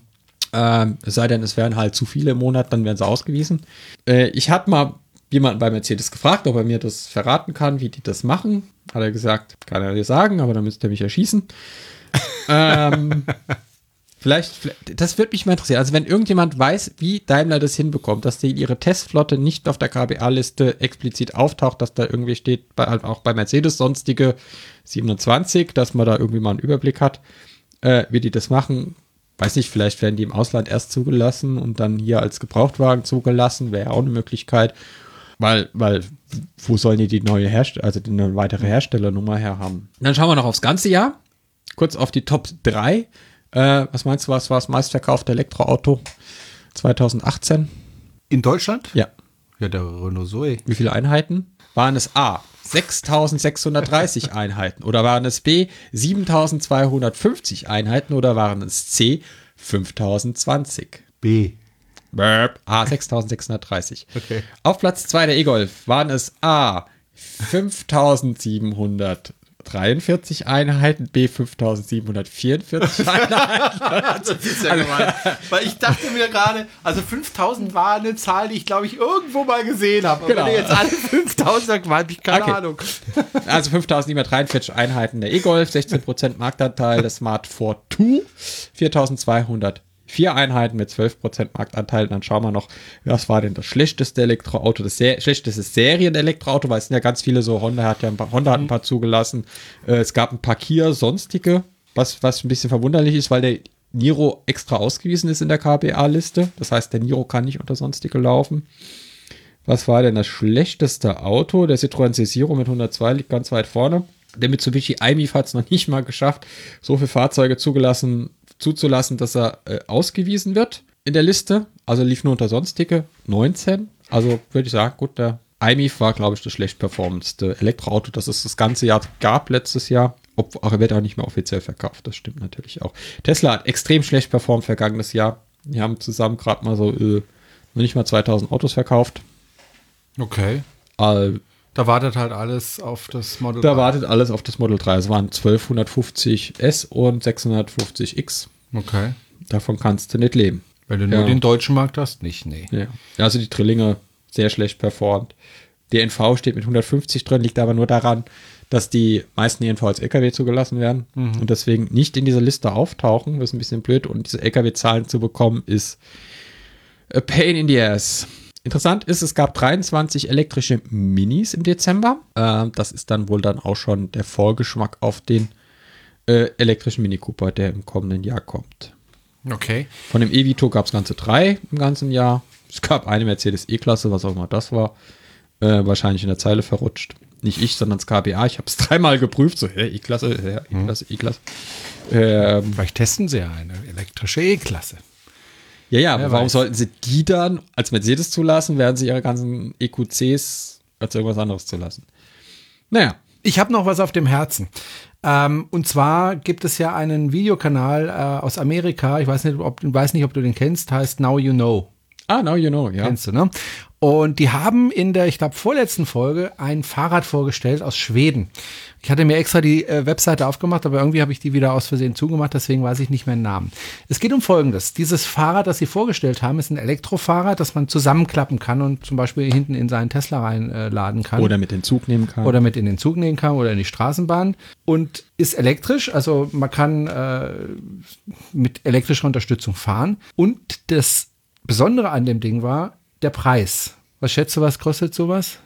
Ähm, es sei denn, es wären halt zu viele im Monat, dann werden sie ausgewiesen. Äh, ich hatte mal jemanden bei Mercedes gefragt, ob er mir das verraten kann, wie die das machen. Hat er gesagt, kann er dir sagen, aber dann müsste er mich erschießen. ähm, Vielleicht, vielleicht- das würde mich mal interessieren. Also wenn irgendjemand weiß, wie Daimler das hinbekommt, dass die ihre Testflotte nicht auf der KBA-Liste explizit auftaucht, dass da irgendwie steht, bei, halt auch bei Mercedes sonstige 27, dass man da irgendwie mal einen Überblick hat, äh, wie die das machen. Weiß nicht, vielleicht werden die im Ausland erst zugelassen und dann hier als Gebrauchtwagen zugelassen, wäre ja auch eine Möglichkeit. Weil, weil, wo sollen die die neue Hersteller, also die eine weitere Herstellernummer her haben? Dann schauen wir noch aufs ganze Jahr. Kurz auf die Top 3. Äh, was meinst du, was war das meistverkaufte Elektroauto 2018? In Deutschland? Ja. Ja, der Renault Zoe. Wie viele Einheiten? Waren es A. 6630 Einheiten oder waren es B. 7250 Einheiten oder waren es C. 5020? B. Burp. A. 6630. Okay. Auf Platz 2 der E-Golf waren es A. 5743 Einheiten, B. 5744 Einheiten. Das ist ja gemein. Weil ich dachte mir gerade, also 5000 war eine Zahl, die ich glaube ich irgendwo mal gesehen habe. Aber Genau. wenn ihr jetzt alle 5000 sagt, habe ich keine Okay. Ahnung. Also 5743 Einheiten der E-Golf, 16% Marktanteil, das Smart 4 2, 4204 Einheiten mit 12% Marktanteil. Dann schauen wir noch, was war denn das schlechteste Elektroauto, das ser schlechteste Serien-Elektroauto, weil es sind ja ganz viele so, Honda hat ja ein paar, Honda hat ein paar zugelassen. Äh, es gab ein paar Kia sonstige, was, was ein bisschen verwunderlich ist, weil der Niro extra ausgewiesen ist in der KBA-Liste. Das heißt, der Niro kann nicht unter sonstige laufen. Was war denn das schlechteste Auto? Der Citroën C0 mit 102 liegt ganz weit vorne. Der Mitsubishi iMIF hat es noch nicht mal geschafft, so viele Fahrzeuge zugelassen, zuzulassen, dass er äh, ausgewiesen wird in der Liste. Also lief nur unter sonstige 19. Also würde ich sagen, gut, der iMIF war, glaube ich, das schlecht performendste Elektroauto, das es das ganze Jahr gab letztes Jahr. Ob, aber er wird auch nicht mehr offiziell verkauft, das stimmt natürlich auch. Tesla hat extrem schlecht performt vergangenes Jahr. Die haben zusammen gerade mal so äh, noch nicht mal 2000 Autos verkauft. Okay. Äh, Da wartet halt alles auf das Model. da 3. wartet alles auf das Model 3. Es waren 1250S und 650X. Okay. Davon kannst du nicht leben. Wenn du nur Ja. den deutschen Markt hast, nicht, nee. Ja. Also die Drillinge sehr schlecht performt. Der NV steht mit 150 drin, liegt aber nur daran, dass die meisten ENV als LKW zugelassen werden und deswegen nicht in dieser Liste auftauchen. Das ist ein bisschen blöd und diese LKW-Zahlen zu bekommen ist a pain in the ass. Interessant ist, es gab 23 elektrische Minis im Dezember. Ähm, das ist dann wohl dann auch schon der Vorgeschmack auf den äh, elektrischen Mini Cooper, der im kommenden Jahr kommt. Okay. Von dem E-Vito gab es ganze drei im ganzen Jahr. Es gab eine Mercedes E-Klasse, was auch immer das war. Äh, wahrscheinlich in der Zeile verrutscht. Nicht ich, sondern das KBA. Ich habe es dreimal geprüft. So, hä, E-Klasse, hä, E-Klasse, E-Klasse. Ähm, Vielleicht testen sie ja eine elektrische E-Klasse. Ja, ja, aber warum weiß. sollten sie die dann als Mercedes zulassen, während sie ihre ganzen EQCs als irgendwas anderes zulassen? Naja, Ich habe noch was auf dem Herzen. Ähm, und zwar gibt es ja einen Videokanal äh, aus Amerika. Ich weiß nicht, ob, weiß nicht, ob du den kennst. Heißt Now You Know. Ah, now you know, ja. Kennst du, ne? Und die haben in der, ich glaube, vorletzten Folge ein Fahrrad vorgestellt aus Schweden. Ich hatte mir extra die äh, Webseite aufgemacht, aber irgendwie habe ich die wieder aus Versehen zugemacht, deswegen weiß ich nicht mehr den Namen. Es geht um Folgendes. Dieses Fahrrad, das sie vorgestellt haben, ist ein Elektrofahrrad, das man zusammenklappen kann und zum Beispiel hinten in seinen Tesla reinladen kann. Oder mit den Zug nehmen kann. oder mit in den Zug nehmen kann oder in die Straßenbahn und ist elektrisch, also man kann äh, mit elektrischer Unterstützung fahren. Und das Besondere an dem Ding war der Preis. Was schätzt du, was kostet sowas?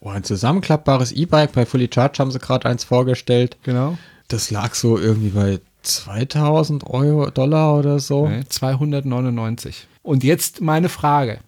oh, ein zusammenklappbares E-Bike. Bei Fully Charge haben sie gerade eins vorgestellt. Genau. Das lag so irgendwie bei 2000 Euro, Dollar oder so. Nee, 299. Und jetzt meine Frage.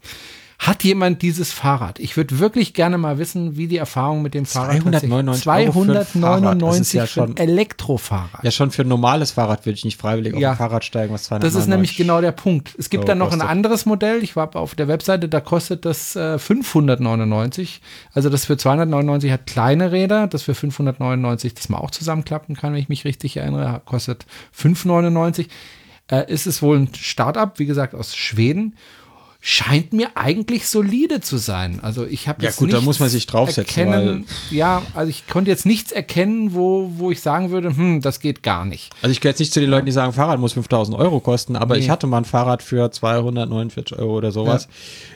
Hat jemand dieses Fahrrad? Ich würde wirklich gerne mal wissen, wie die Erfahrung mit dem Fahrrad 299 Euro für ein Fahrrad. Das ist 299 ja für ein schon- Elektrofahrrad. Ja, schon für ein normales Fahrrad würde ich nicht freiwillig auf Ja. ein Fahrrad steigen, was 299 Das ist nämlich genau der Punkt. Es gibt So dann noch ein kostet. anderes Modell. Ich war auf der Webseite, da kostet das äh, 599. Also das für 299 hat kleine Räder. Das für 599, das man auch zusammenklappen kann, wenn ich mich richtig erinnere, kostet 599. Äh, ist es wohl ein Startup, wie gesagt, aus Schweden. Scheint mir eigentlich solide zu sein. Also ich habe Ja, jetzt gut, da muss man sich draufsetzen, Erkennen, ja, also ich konnte jetzt nichts erkennen, wo, wo ich sagen würde, hm, das geht gar nicht. Also ich gehöre jetzt nicht zu den Leuten, die sagen, Fahrrad muss 5000 Euro kosten, aber Nee. ich hatte mal ein Fahrrad für 249 Euro oder sowas.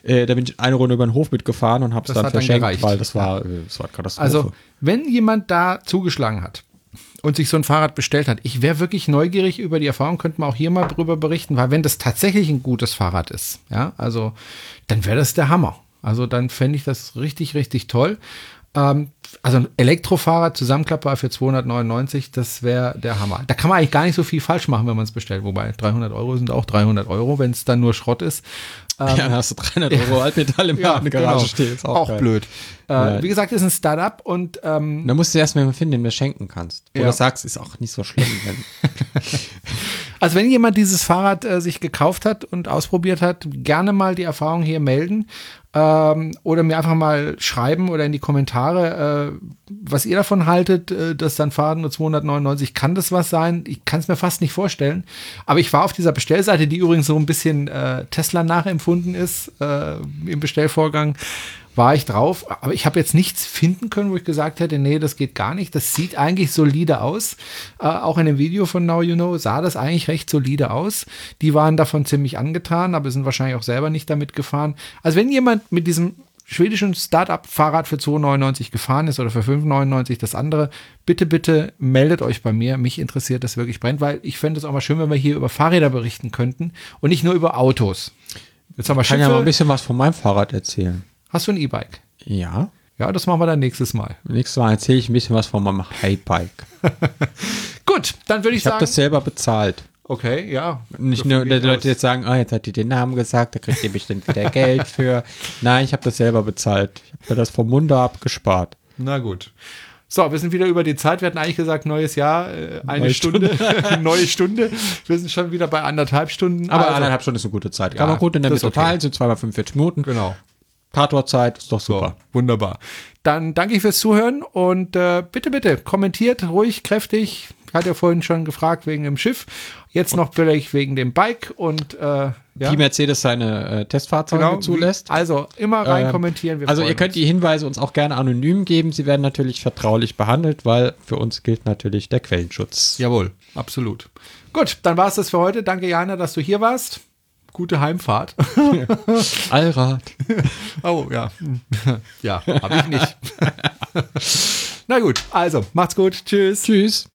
Äh, da bin ich eine Runde über den Hof mitgefahren und habe es dann dann verschenkt, gereicht. weil das war, äh, das war Katastrophe. Also, wenn jemand da zugeschlagen hat und sich so ein Fahrrad bestellt hat. Ich wäre wirklich neugierig über die Erfahrung, könnte man auch hier mal drüber berichten, weil wenn das tatsächlich ein gutes Fahrrad ist, ja, also dann wäre das der Hammer. Also dann fände ich das richtig, richtig toll. Ähm, also ein Elektrofahrrad zusammenklappbar für 299, das wäre der Hammer. Da kann man eigentlich gar nicht so viel falsch machen, wenn man es bestellt. Wobei 300 Euro sind auch 300 Euro, wenn es dann nur Schrott ist. Ähm, ja, dann hast du 300 Euro Altmetall im ja, Garage genau. stehen. Ist auch, auch blöd. Äh, ja. Wie gesagt, ist ein Startup und ähm, da musst du erst mal finden, den du schenken kannst. Wo ja. du sagst, ist auch nicht so schlimm. also wenn jemand dieses Fahrrad äh, sich gekauft hat und ausprobiert hat, gerne mal die Erfahrung hier melden ähm, oder mir einfach mal schreiben oder in die Kommentare, äh, was ihr davon haltet, äh, dass dann Fahrrad nur 299, kann das was sein? Ich kann es mir fast nicht vorstellen. Aber ich war auf dieser Bestellseite, die übrigens so ein bisschen äh, Tesla nachempfunden ist äh, im Bestellvorgang war ich drauf, aber ich habe jetzt nichts finden können, wo ich gesagt hätte, nee, das geht gar nicht. Das sieht eigentlich solide aus. Äh, auch in dem Video von Now You Know sah das eigentlich recht solide aus. Die waren davon ziemlich angetan, aber sind wahrscheinlich auch selber nicht damit gefahren. Also wenn jemand mit diesem schwedischen Startup-Fahrrad für 2,99 gefahren ist oder für 5,99 das andere, bitte, bitte meldet euch bei mir. Mich interessiert das wirklich brennt, weil ich fände es auch mal schön, wenn wir hier über Fahrräder berichten könnten und nicht nur über Autos. Jetzt haben wir ich kann ja mal ein bisschen was von meinem Fahrrad erzählen. Hast du ein E-Bike? Ja. Ja, das machen wir dann nächstes Mal. Nächstes Mal erzähle ich ein bisschen was von meinem Highbike. Gut, dann würde ich, ich sagen. Ich habe das selber bezahlt. Okay, ja. Nicht nur, die Leute jetzt sagen, oh, jetzt hat die den Namen gesagt, da kriegt ihr bestimmt wieder Geld für. Nein, ich habe das selber bezahlt. Ich habe mir das vom Munde abgespart. Na gut. So, wir sind wieder über die Zeit. Wir hatten eigentlich gesagt, neues Jahr, äh, eine neue Stunde, Stunde. neue Stunde. Wir sind schon wieder bei anderthalb Stunden. Aber also, anderthalb Stunden ist eine gute Zeit. Kann ja, man gut in der Mitte okay. teilen, sind zweimal 45 Minuten. Genau. Tatortzeit, ist doch super. So, wunderbar. Dann danke ich fürs Zuhören und äh, bitte, bitte kommentiert ruhig, kräftig. Hat ja vorhin schon gefragt wegen dem Schiff. Jetzt noch vielleicht wegen dem Bike und äh, ja. wie Mercedes seine äh, Testfahrzeuge genau, zulässt. Also immer rein ähm, kommentieren. Wir also ihr könnt uns. die Hinweise uns auch gerne anonym geben. Sie werden natürlich vertraulich behandelt, weil für uns gilt natürlich der Quellenschutz. Jawohl, absolut. Gut, dann war es das für heute. Danke, Jana, dass du hier warst gute Heimfahrt. Allrad. Oh, ja. Ja, habe ich nicht. Na gut, also, macht's gut. Tschüss. Tschüss.